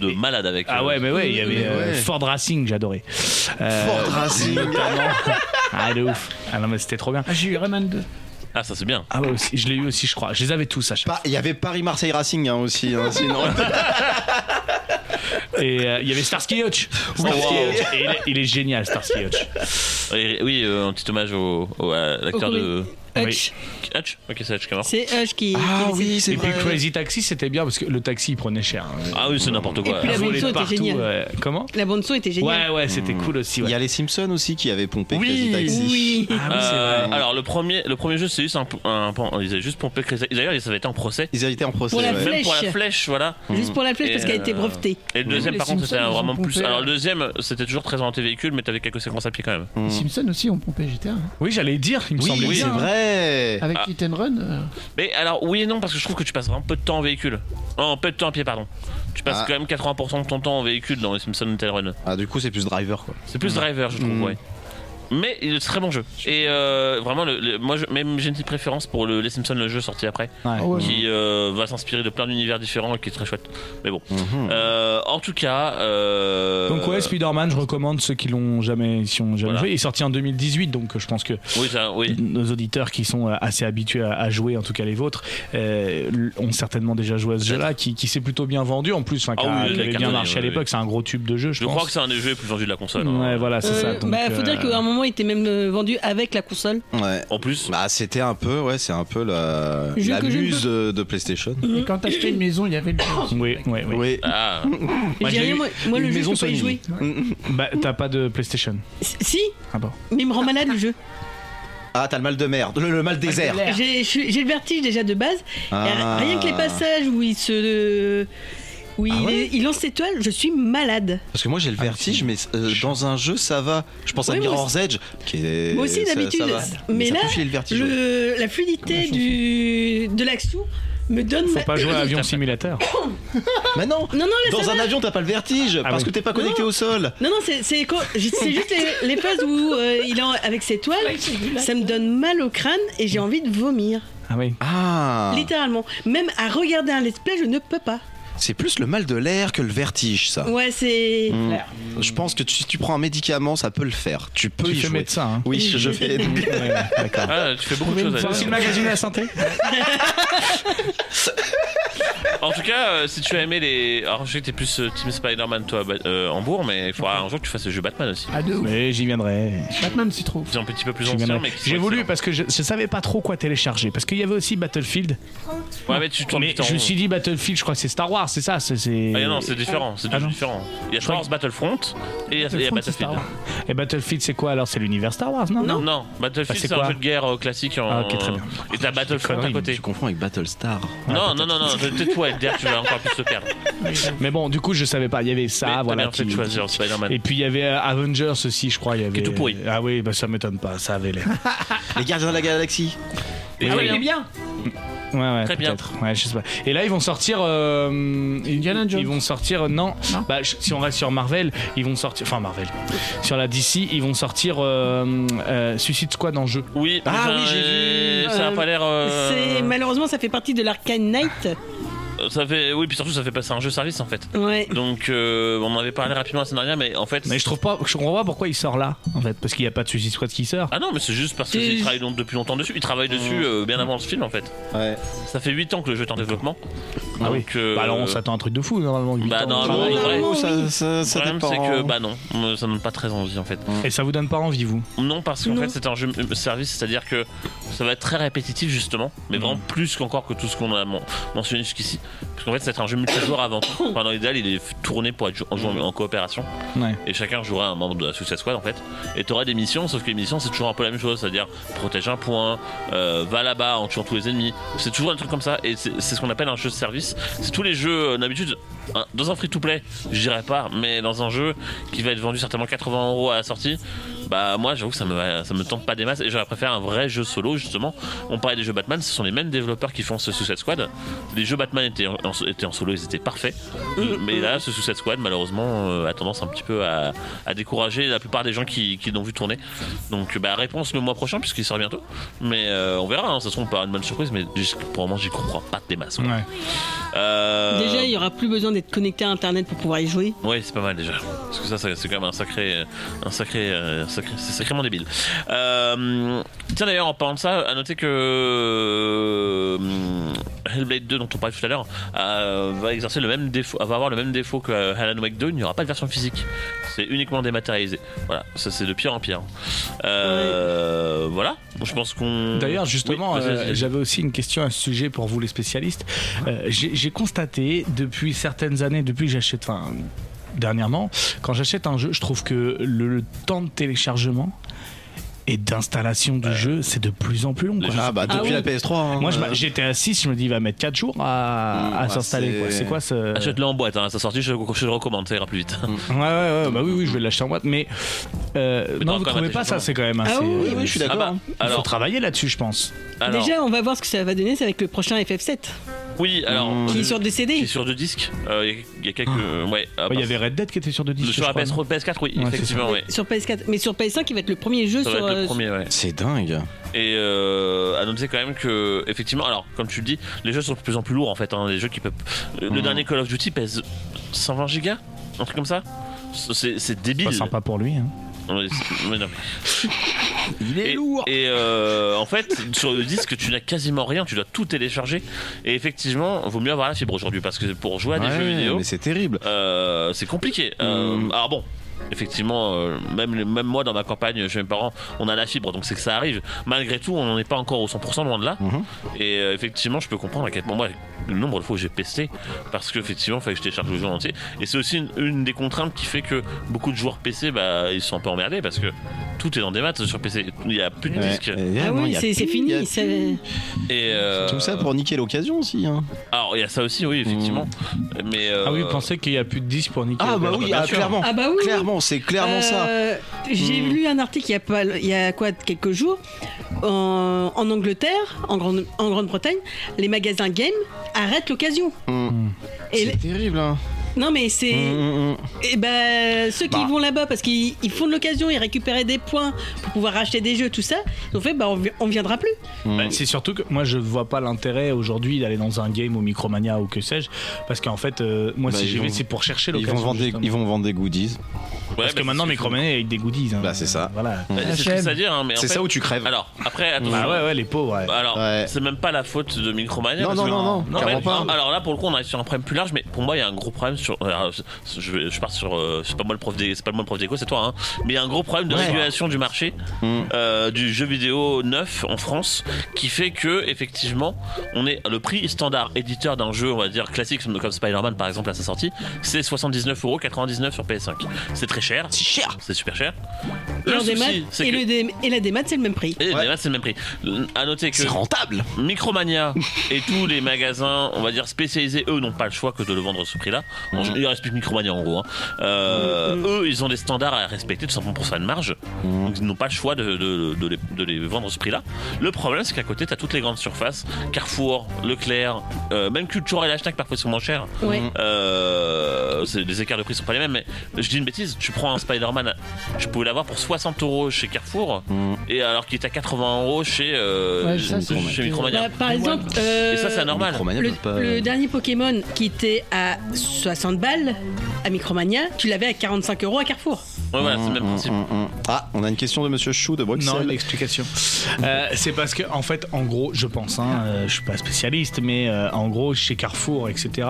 S1: de malade avec.
S4: Ah
S1: euh,
S4: ouais, mais ouais, il y avait
S2: Mais
S4: euh,
S2: ouais.
S4: Ford Racing, j'adorais. Euh,
S2: Ford Racing.
S4: notamment. ah de ouf. Ah non mais c'était trop bien.
S6: Ah, j'ai eu Rayman 2.
S1: Ah, ça c'est bien.
S4: Ah ouais aussi, je l'ai eu aussi, je crois. Je les avais tous à chaque
S2: Pas- Il y avait Paris-Marseille Racing hein, aussi. hein, sinon. [LAUGHS]
S4: Et euh, il y avait Starsky Hutch. Starsky
S1: wow.
S4: Hutch. [LAUGHS] Et il est, il est génial, Starsky Hutch.
S1: Oui, euh, un petit hommage au, au- à l'acteur
S3: Au
S1: de.
S3: Hutch.
S1: Hutch Ok, c'est Hutch qui.
S3: C'est Hush qui.
S2: Ah
S3: qui-
S2: oui, c'est
S4: Et puis
S2: vrai.
S4: Crazy Taxi, c'était bien parce que le taxi il prenait cher. hein.
S1: Ah oui, c'est n'importe quoi.
S3: puis la bande-son était géniale.
S4: Comment
S3: La bande son était géniale.
S4: Ouais, ouais, c'était cool aussi.
S2: Il y a les Simpsons aussi qui avaient pompé
S1: Oui.
S2: Crazy Taxi.
S3: Oui.
S4: Ah oui, c'est
S1: Euh,
S4: vrai.
S1: alors le premier, le premier jeu c'est juste un, un, un- ils avaient juste pompé Crazy. D'ailleurs, ça avait été en procès.
S2: Ils avaient été en procès.
S3: Pour la flèche.
S1: Même pour la flèche, voilà.
S3: Juste pour la flèche
S1: Et,
S3: parce qu'elle a été
S1: euh,
S3: brevetée.
S1: Et le deuxième, par contre, c'était
S6: ils
S1: vraiment plus. Alors le deuxième, c'était toujours très orienté véhicule, mais t'avais quelques séquences à pied quand même.
S2: Mm.
S6: Les Simpsons aussi ont pompé GTA. hein.
S4: Oui, j'allais dire, il me
S2: Oui,
S4: semblait
S2: c'est
S4: bien.
S6: Avec
S1: Ah.
S6: Hit and Run. euh,
S1: Mais alors, oui et non, parce que je trouve que tu passes vraiment peu de temps en véhicule. Non, peu de temps à pied, pardon. Tu passes
S2: Ah.
S1: quand même 80% de ton temps en véhicule dans les Simpsons Tell Run.
S2: Ah, du coup, c'est plus driver quoi.
S1: C'est plus driver, je trouve,
S2: Mm.
S1: ouais. Mais il est très bon jeu. Et euh, vraiment, le, le- moi, je- même j'ai une petite préférence pour le, les Simpsons, le jeu sorti après,
S4: Ouais.
S6: ah ouais.
S1: qui euh, va s'inspirer de plein d'univers différents et qui est très chouette. Mais bon.
S2: Mhm.
S1: Euh, en tout cas. Euh,
S4: Donc ouais, Spider-Man, je recommande ceux qui l'ont jamais, si ont jamais
S1: Voilà.
S4: joué. Il est sorti en 2018, donc je pense que
S1: Oui, ça, oui.
S4: nos auditeurs qui sont assez habitués à, à jouer, en tout cas les vôtres, euh, ont certainement déjà joué à ce jeu-là, qui, qui s'est plutôt bien vendu en plus, enfin, qui,
S1: Ah oui,
S4: qui
S1: il a
S4: avait bien marché à l'époque.
S1: oui.
S4: C'est un gros tube de jeu, je,
S1: Je
S4: pense.
S1: crois que c'est un des jeux les plus vendus de la console. hein.
S4: Ouais, voilà, c'est
S3: Euh,
S4: ça. Donc,
S3: bah, faut dire qu'à un moment moment, il était même euh, vendu avec la console.
S2: Ouais.
S1: En plus,
S2: Bah, c'était un peu, ouais, c'est un peu la, muse de, de PlayStation.
S6: Et quand t'achetais une maison, il y avait le.
S4: Oui, oui, oui.
S2: Oui.
S1: ah, [LAUGHS]
S4: Moi,
S3: j'ai rien, moi, moi, le jeu, je peux pas y jouer. [LAUGHS]
S4: Bah, t'as pas de PlayStation.
S3: Si,
S4: Ah bon.
S3: mais il me rend malade le jeu.
S2: Ah, t'as le mal de mer, le, le mal des airs.
S3: J'ai le vertige déjà de base.
S2: Ah.
S3: Rien que les passages où il se. Où il,
S2: Ah ouais
S3: il lance l'étoile, je suis malade.
S2: Parce que moi j'ai le vertige, mais euh, dans un jeu ça va. Je pense à Mirror's Edge, qui est.
S3: Moi aussi d'habitude. Mais là,
S2: le ouais.
S3: la fluidité du, de l'action me donne.
S4: Faut
S3: ma-
S4: pas jouer à Avion Simulateur. [COUGHS]
S2: Mais non,
S3: Non, non, là,
S2: dans un
S3: va.
S2: avion t'as pas le vertige
S4: Ah
S2: parce
S4: oui.
S2: que t'es pas connecté
S3: Non.
S2: au sol.
S3: Non, non, c'est juste les, les phases où euh, il est en- avec ses toiles, ça me donne mal au crâne et j'ai envie de vomir.
S4: Ah oui.
S2: Ah,
S3: Littéralement. Même à regarder un let's play, je ne peux pas.
S2: C'est plus le mal de l'air que le vertige ça.
S3: Ouais, c'est.
S2: Mm. Je pense que tu- si tu prends un médicament, ça peut le faire. Tu peux
S4: Tu
S2: y
S4: fais
S2: jouer.
S4: médecin. Hein.
S2: Oui, je fais.
S4: Ouais, [LAUGHS] ouais, D'accord.
S1: ah, tu fais beaucoup de choses.
S4: C'est aussi le magazine de la santé
S1: En tout cas, euh, si tu as aimé les. Alors, je sais que t'es plus euh, Team Spider-Man, toi, euh, Hambourg, mais il faudra un jour que tu fasses le jeu Batman aussi.
S6: À deux.
S4: Mais j'y viendrai.
S6: Batman s'y trouve.
S1: C'est un petit peu plus ancien, mais
S4: J'ai voulu parce que je, je savais pas trop quoi télécharger. Parce qu'il y avait aussi Battlefield.
S1: Ouais, mais tu tournes
S4: Mais je me suis dit Battlefield, je crois que c'est Star Wars, c'est ça c'est, c'est-
S1: Ah non, c'est différent, c'est
S4: Ah non.
S1: différents. Il y a Star Wars Battlefront et il il y a Battlefield.
S4: Et Battlefield, c'est quoi alors? C'est l'univers Star Wars, non
S3: Non.
S1: Non, Battlefield
S4: Bah, c'est
S1: c'est un jeu de guerre euh, classique en.
S4: Ah, ok, très bien.
S1: Et t'as Battlefront à côté.
S2: Tu confonds avec Battlestar.
S1: Non, non, non, non, tais-toi, tu vas encore plus te perdre. [LAUGHS]
S4: Mais bon, du coup, je savais pas. Il y avait ça, voilà.
S1: bien fait de
S4: qui-
S1: choisir.
S4: Et puis il y avait euh, Avengers aussi, je crois. Il y avait...
S1: est tout pourri.
S4: Ah oui, bah ça m'étonne pas, ça avait l'air. [LAUGHS]
S2: Les Gardiens de la Galaxie.
S1: Et
S6: Ah
S1: oui,
S6: oui, bien.
S4: Ouais, ouais,
S1: Très bien.
S4: peut-être. Ouais, je sais pas. Et là, ils vont sortir. euh,
S6: Indiana
S4: ils-
S6: Jones.
S4: ils vont sortir. euh, Non.
S6: Non.
S4: Bah, si on reste sur Marvel, ils vont sortir. Enfin, Marvel. Sur la DC, ils vont sortir euh, euh, Suicide Squad en jeu.
S1: Oui,
S2: Ah oui, j'ai
S3: vu.
S1: Ça a
S3: Euh,
S1: pas l'air. euh,
S3: Malheureusement, ça fait partie de l'Arcane Knight.
S1: Ça fait, oui, puis surtout ça fait passer un jeu service en fait.
S3: Ouais.
S1: Donc euh, on en avait parlé rapidement la semaine dernière, mais en fait.
S4: Mais je trouve pas. Je comprends pas pourquoi il sort là, en fait. Parce qu'il n'y a pas de Suicide Squad qui sort.
S1: Ah non, mais c'est juste parce travaillent donc depuis longtemps dessus. Ils travaillent dessus euh, bien avant ce film en fait.
S2: Ouais.
S1: Ça fait 8 ans que le jeu est en développement.
S4: Ah oui.
S1: Donc, euh,
S4: Bah alors on s'attend à un truc de fou normalement.
S1: Bah,
S4: Ah,
S1: oui.
S4: ouais.
S1: vrai.
S2: Ça,
S3: oui.
S2: ça,
S1: Le problème c'est que bah non, ça donne pas très envie en fait.
S4: Et ça vous donne pas envie, vous?
S1: Non parce qu'en
S3: Non.
S1: fait c'est un jeu service, c'est-à-dire que ça va être très répétitif justement, mais vraiment plus qu'encore que tout ce qu'on a men- mentionné jusqu'ici. Parce qu'en fait c'est un jeu multijoueur avant tout. [COUGHS] Enfin, dans l'idéal il est tourné pour être en, jouant en coopération.
S4: Ouais.
S1: Et chacun jouera un membre de la Suicide Squad en fait. Et tu auras des missions, sauf que les missions c'est toujours un peu la même chose, c'est-à-dire protège un point, euh, va là-bas en tuant tous les ennemis. C'est toujours un truc comme ça et c'est ce qu'on appelle un jeu de service. C'est tous les jeux euh, d'habitude. un- Dans un free-to-play, je dirais pas, mais dans un jeu qui va être vendu certainement 80 euros à la sortie, bah moi j'avoue que ça me, ça me tente pas des masses et j'aurais préféré un vrai jeu solo justement. On parlait des jeux Batman, ce sont les mêmes développeurs qui font ce Suicide Squad. Les jeux Batman étaient en, en- étaient en solo, ils étaient parfaits. Mais là, ce Suicide Squad malheureusement euh, a tendance un petit peu à, à décourager la plupart des gens qui, qui l'ont vu tourner. Donc bah réponse le mois prochain puisqu'il sort bientôt. Mais euh, on verra, hein, ça se trouve on peut avoir une bonne surprise, mais pour le moment j'y comprends pas des masses. quoi.
S4: Ouais.
S1: Euh,
S3: Déjà, il y aura plus besoin d'être connecté à Internet pour pouvoir y jouer.
S1: Ouais, c'est pas mal déjà. Parce que ça, ça, c'est quand même un sacré, un sacré, sacré c'est sacrément débile. Euh, tiens d'ailleurs, en parlant de ça, à noter que euh, Hellblade 2, dont on parlait tout à l'heure, euh, va exercer le même défaut, va avoir le même défaut que euh, Alan Wake 2. Il n'y aura pas de version physique. C'est uniquement dématérialisé. Voilà, ça c'est de pire en pire. Euh, Voilà. Je pense qu'on.
S4: D'ailleurs, justement,
S1: Oui,
S4: euh, j'avais aussi une question à ce sujet pour vous les spécialistes. Euh, J'ai j'ai constaté depuis certaines années, depuis que j'achète, enfin dernièrement, quand j'achète un jeu, je trouve que le, le temps de téléchargement et d'installation du jeu, c'est de plus en plus long. quoi.
S2: Ah bah
S3: Ah
S2: depuis
S3: oui.
S2: la PS3. hein.
S4: Moi, j'étais à 6, je me dis, il va mettre 4 jours à,
S2: Mm,
S4: à
S2: bah,
S4: s'installer.
S2: c'est-
S4: quoi. Ce.
S1: Achète-le en boîte, hein, à sa sortie, je, je le recommande, ça ira plus vite.
S4: Ouais, ouais, ouais, bah oui, oui, je vais l'acheter en boîte. Mais, euh,
S1: Mais
S4: non, vous trouvez pas ça C'est quand même
S3: Ah
S4: assez.
S3: oui, oui,
S4: euh,
S2: oui, je suis
S1: Ah
S2: d'accord.
S1: bah,
S2: hein.
S4: Il faut
S1: alors,
S4: travailler là-dessus, je pense.
S1: alors,
S3: Déjà, on va voir ce que ça va donner c'est avec le prochain FF7
S1: oui, alors.
S2: Mmh.
S3: qui
S1: euh,
S3: est sur des
S1: qui est
S3: CD.
S1: sur deux disques. Euh, Il y a- il y, a quelques. euh, ouais,
S4: Ouais, Il y
S1: part-
S4: avait Red Dead qui était sur deux
S1: Le-
S4: disques.
S1: sur la
S4: crois,
S1: PS3,
S4: non
S1: PS4, oui,
S4: Ouais, c'est
S1: effectivement, oui.
S3: Sur PS4, mais sur PS5, il va être le premier jeu
S1: Ça va
S3: sur.
S1: être le
S3: euh,
S1: premier, ouais.
S2: C'est dingue.
S1: Et euh, à noter quand même que, effectivement, alors, comme tu le dis, les jeux sont de plus en plus lourds en fait. Hein, les jeux qui peuvent. Le
S2: Mhm.
S1: dernier Call of Duty pèse 120 gigas Un truc comme ça C'est c'est débile.
S4: Pas sympa pour lui. hein.
S1: Ouais, mais non, mais- [LAUGHS]
S2: Il
S1: Et, et, euh, en fait, sur le disque, tu n'as quasiment rien, tu dois tout télécharger. Et effectivement, vaut mieux avoir la fibre aujourd'hui parce que pour jouer à des
S2: Ouais,
S1: jeux vidéo,
S2: mais c'est terrible.
S1: euh, c'est compliqué. Euh,
S2: Mm.
S1: Alors bon. Effectivement, euh, même, même moi dans ma campagne, chez mes parents, on a la fibre, donc c'est que ça arrive. Malgré tout, on n'en est pas encore au 100% loin de là.
S2: Mhm.
S1: Et euh, effectivement, je peux comprendre à quel point moi, le nombre de fois où j'ai pesté, parce qu'effectivement, il fallait que je télécharge le jeu en entier. Et c'est aussi une, une des contraintes qui fait que beaucoup de joueurs PC, bah, ils sont un peu emmerdés parce que tout est dans des maths sur PC. Il n'y a plus de
S2: Ouais.
S1: disques.
S2: Et
S3: Ah oui,
S2: y a
S3: c'est
S2: y a
S3: fini.
S1: Et euh,
S2: Tout ça pour niquer l'occasion aussi. Hein.
S1: Alors, il y a ça aussi, oui, effectivement. Mais euh,
S4: Ah oui, vous pensez qu'il y a plus de 10 pour niquer
S2: Ah
S4: le
S2: bah oui, ah, clairement.
S3: Ah bah oui. oui.
S2: C'est clairement ça.
S3: Euh, J'ai
S2: Mm.
S3: lu un article il y a, pas, il y a quoi, quelques jours. En, en Angleterre, en Grande- en Grande-Bretagne, les magasins game arrêtent l'occasion.
S2: Mm.
S3: Et
S2: C'est terrible. Hein.
S3: Non mais c'est
S2: Mm, mm, mm.
S3: et ben ceux qui
S2: Bah.
S3: vont là-bas parce qu'ils ils font de l'occasion, ils récupéraient des points pour pouvoir acheter des jeux, tout ça. Ils ont fait bah on, vi- on viendra plus.
S4: Bah, c'est surtout que moi je vois pas l'intérêt aujourd'hui d'aller dans un game au Micromania ou que sais-je parce qu'en fait euh, moi
S2: Bah,
S4: si
S2: ils
S4: j'y vais c'est pour chercher
S2: Ils
S4: l'occasion.
S2: vont, vendre des, ils vont vendre des goodies.
S1: ouais,
S4: parce que maintenant Micromania avec des goodies. hein.
S2: Bah, c'est ça.
S4: Voilà.
S1: Bah, C'est ce que c'est à dire, hein, mais en
S2: C'est
S1: fait-
S2: ça où tu crèves.
S1: Alors, après, attention.
S4: Bah ouais ouais les pauvres. ouais.
S1: Alors,
S2: Ouais.
S1: c'est même pas la faute de Micromania.
S2: Non, non, non, non.
S1: Alors là, pour le coup, on arrive sur un problème plus large, mais pour moi, il y a un gros problème sur. alors, je, pars sur. euh, c'est pas moi le prof des, c'est pas moi le prof d'éco, c'est toi, hein. Mais il y a un gros problème de
S2: Ouais.
S1: régulation du marché
S2: Mm.
S1: euh, du jeu vidéo neuf en France, qui fait que effectivement, on est le prix standard éditeur d'un jeu, on va dire classique comme Spider-Man par exemple à sa sortie, c'est 79,99€ sur PS5. C'est très cher.
S2: C'est cher.
S1: C'est super cher.
S3: Et,
S1: Le
S3: en démat-
S1: souci, c'est
S3: et,
S1: que-
S3: le dé- et la démat c'est le même prix.
S1: et
S2: Ouais.
S1: maths, c'est le même prix. À noter que
S2: C'est rentable.
S1: Micromania et tous les magasins, on va dire spécialisés, eux n'ont pas le choix que de le vendre à ce prix-là.
S2: Mhm.
S1: Il reste plus que Micromania en gros. hein. Euh,
S3: Mhm.
S1: Eux, ils ont des standards à respecter tout simplement pour faire une marge.
S2: Mhm.
S1: Donc ils n'ont pas le choix de, de- de les, de les vendre à ce prix-là. Le problème, c'est qu'à côté, tu as toutes les grandes surfaces Carrefour, Leclerc, euh, même Cultura et la Fnac parfois ils sont moins chers.
S2: Mhm.
S1: Euh, c'est- les écarts de prix sont pas les mêmes, mais je dis une bêtise. Tu prends un Spider-Man, je pouvais l'avoir pour 60 euros chez Carrefour,
S2: Mm.
S1: et alors qu'il est à 80 euros chez, euh,
S6: Ouais, ça, c'est-
S1: chez Micromania.
S3: Bah, par exemple, euh,
S1: Et ça, c'est anormal.
S3: Le,
S2: pas-
S3: le dernier Pokémon qui était à 60 balles à Micromania, tu l'avais à 45 euros à Carrefour.
S1: Ouais, voilà, c'est le même
S2: Mm,
S1: principe.
S2: mm, mm. Ah, on a une question de Monsieur Chou de Bruxelles.
S4: Non, l'explication. Euh, c'est parce que, en fait, en gros, je pense, hein, euh, je suis pas spécialiste, mais euh, en gros, chez Carrefour, etc.,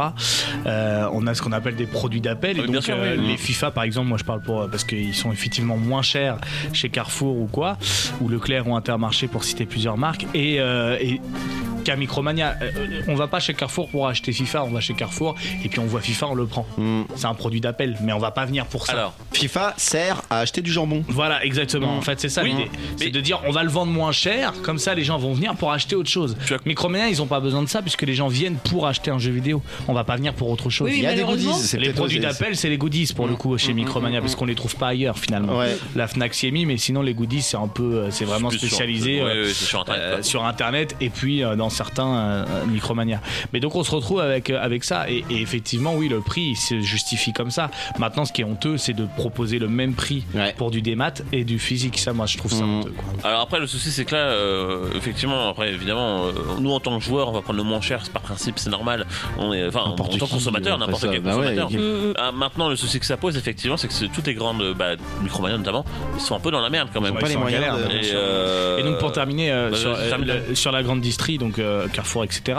S4: euh, on a ce qu'on appelle des produits d'appel.
S1: Oui,
S4: et
S1: bien
S4: donc,
S1: sûr,
S4: euh,
S1: oui.
S4: les FIFA, par exemple, moi je parle pour parce qu'ils sont effectivement moins chers chez Carrefour ou quoi, ou Leclerc ou Intermarché pour citer plusieurs marques. Et, euh, et qu'à Micromania, euh, on va pas chez Carrefour pour acheter FIFA, on va chez Carrefour et puis on voit FIFA, on le prend.
S2: Mm.
S4: C'est un produit d'appel, mais on va pas venir pour ça.
S1: Alors,
S2: FIFA sert à acheter du jambon.
S4: Voilà, exactement.
S2: Mm.
S4: En fait, c'est ça
S1: Oui,
S4: l'idée. C'est de dire on va le vendre moins cher, comme ça les gens vont venir pour acheter autre chose. Micromania, ils ont pas besoin de ça puisque les gens viennent pour acheter un jeu vidéo. On va pas venir pour autre chose.
S3: Oui,
S2: Il y a des goodies.
S4: Les produits d'appel, c'est les goodies pour le coup chez
S2: Mm,
S4: Micromania parce qu'on les trouve pas ailleurs finalement.
S2: Ouais.
S4: La Fnac s'y est mis, mais sinon les goodies c'est un peu, euh, c'est vraiment
S1: sur-
S4: spécialisé.
S1: Ouais,
S4: euh,
S1: ouais, c'est sur Internet.
S4: euh, sur internet et puis euh, dans certains Micromania. Mais donc on se retrouve avec euh, avec ça et, et effectivement oui le prix il se justifie comme ça. Maintenant ce qui est honteux c'est de proposer le même prix
S2: Ouais.
S4: pour du démat et du physique. Ça moi je trouve ça
S2: Mhm.
S4: honteux. quoi.
S1: Alors après le souci c'est que là euh, effectivement après évidemment euh, nous en tant que joueurs on va prendre le moins cher c'est par principe c'est normal on est enfin en tant que consommateur n'importe quel
S2: bah ouais,
S1: consommateur
S2: qui-
S3: Mm, mm.
S1: Ah, maintenant le souci que ça pose effectivement c'est que c'est- toutes les grandes bah, Micromania notamment ils sont un peu dans la merde quand même
S4: Ouais,
S2: pas
S4: ils
S2: les moyens de-
S1: et, euh,
S4: Et donc pour terminer euh,
S1: bah,
S4: sur, euh, le- la grande distrie, donc euh, Carrefour, etc.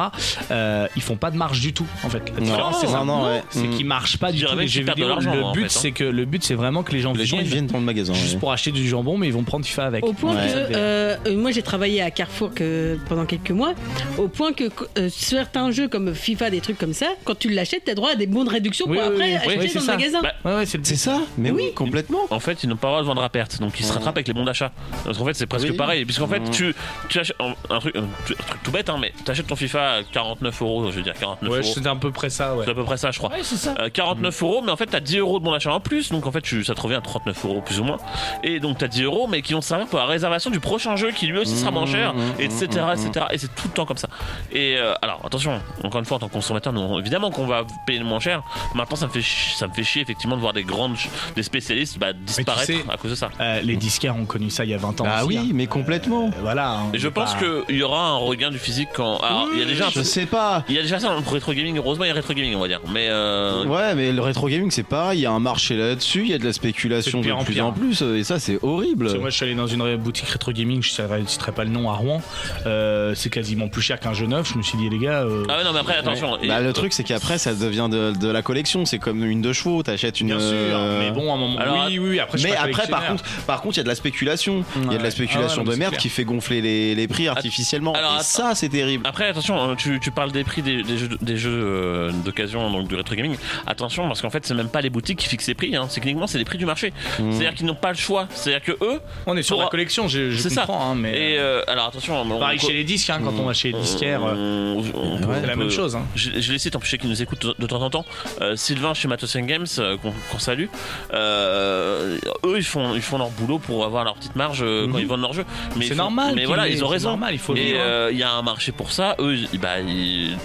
S4: euh, ils font pas de marge du tout en fait. La
S2: Non,
S4: différence, c'est ça.
S2: non, non, ouais.
S4: C'est qu'ils marchent pas
S1: Je
S4: du tout les jeux vidéo.
S1: l'argent,
S4: Le but
S1: hein.
S4: c'est que le but c'est vraiment que les gens
S2: Les gens ils
S4: viennent
S2: dans le magasin.
S4: juste
S2: ouais.
S4: pour acheter du jambon, mais ils vont prendre FIFA avec.
S3: Au point
S2: Ouais.
S3: que euh, moi j'ai travaillé à Carrefour que, pendant quelques mois, au point que euh, certains jeux comme FIFA, des trucs comme ça, quand tu l'achètes, t'as droit à des bons de réduction
S4: Oui,
S3: pour
S4: oui,
S3: après
S4: oui.
S3: acheter dans
S4: ça.
S3: le magasin.
S1: Bah,
S4: Ouais, ouais, c'est
S2: ça Mais oui, complètement.
S1: En fait, ils n'ont pas le droit de vendre à perte, donc ils se rattrapent avec les bons d'achat. Parce qu'en fait, c'est presque pareil, puisqu'en fait, tu, tu achètes un, truc, un, truc tout bête, hein, mais tu achètes ton FIFA à 49 euros, je veux dire 49
S4: Ouais,
S1: euros.
S4: c'était à peu près ça, ouais.
S1: C'est à peu près ça, je crois.
S6: Ouais, c'est ça.
S1: Euh, 49 euros, mais en fait, t'as 10 euros de bon achat en plus, donc en fait, tu, ça te revient à 39 euros plus ou moins. Et donc, t'as 10 euros, mais qui vont te servir pour la réservation du prochain jeu qui lui aussi sera moins cher,
S2: Mmh, mmh,
S1: etc.,
S2: mmh,
S1: etc. Et c'est tout le temps comme ça. Et euh, alors, attention, encore une fois, en tant que consommateur, nous, évidemment qu'on va payer le moins cher. Maintenant, ça me fait, ça me fait chier effectivement de voir des grandes, des spécialistes bah, disparaître
S4: sais,
S1: à cause de ça.
S4: Euh, les disquaires ont connu ça il y a 20 ans.
S2: Ah
S4: aussi,
S2: oui,
S4: hein.
S2: mais complètement.
S4: Euh, voilà. hein,
S1: Et je pense qu'il y aura un regain du physique quand. Alors, il y a déjà un
S2: Je
S1: peu-
S2: sais pas.
S1: Il y a déjà ça dans le rétro gaming. Heureusement, il y a rétro gaming, on va dire. Mais euh,
S2: Ouais, mais le rétro gaming, c'est pareil. Il y a un marché là-dessus. Il y a de la spéculation
S4: de
S2: de plus
S4: pire.
S2: en plus. Et ça, c'est horrible.
S4: Parce que moi, je suis allé dans une boutique rétro gaming, je ne citerai pas le nom, à Rouen. Euh, c'est quasiment plus cher qu'un jeu neuf. Je me suis dit, les gars. euh,
S1: Ah ouais, non, mais après, attention. Et-
S2: Bah, le truc, c'est qu'après, ça devient de, de la collection. C'est comme une de chevaux. T'achètes une.
S4: Bien sûr,
S2: euh,
S4: mais bon, à un moment.
S1: Alors,
S4: oui, oui, après, je
S2: Mais
S4: pas
S2: après, par contre, par contre, il y a de la spéculation. Il y a de la spéculation
S4: Ah ouais, non,
S2: de merde qui fait gonfler les, les prix artificiellement.
S1: alors,
S2: et ça, c'est terrible.
S1: Après, attention, euh, tu, tu parles des prix des, des jeux, des jeux euh, d'occasion, donc du rétro gaming. Attention, parce qu'en fait, c'est même pas les boutiques qui fixent les prix, hein. c'est cliniquement c'est les prix du marché.
S2: Mm.
S1: C'est-à-dire qu'ils n'ont pas le choix. C'est-à-dire que eux.
S4: On est sur
S1: Pour-
S4: la collection, je, je
S1: C'est ça.
S4: comprends, hein, mais.
S1: Et euh, alors attention, on-
S4: Pareil
S1: on-
S4: chez les disques, hein, quand on va chez les disquaires, euh,
S1: on- on- on-
S4: c'est la
S1: on
S4: même
S1: peut-
S4: chose. Hein.
S1: Je, je les cite, en plus, sais qu'ils nous écoutent de, temps en temps. Euh, Sylvain chez Matos Games, euh, qu'on salue. Euh, eux, ils font, ils font leur boulot pour avoir leur petite marge euh, quand
S2: Mhm.
S1: ils vendent leurs jeux. Mais
S4: C'est normal.
S1: Mais voilà, ils ont
S4: c'est
S1: raison.
S4: normal, il faut
S1: euh, il y a un marché pour ça. Eux, bah,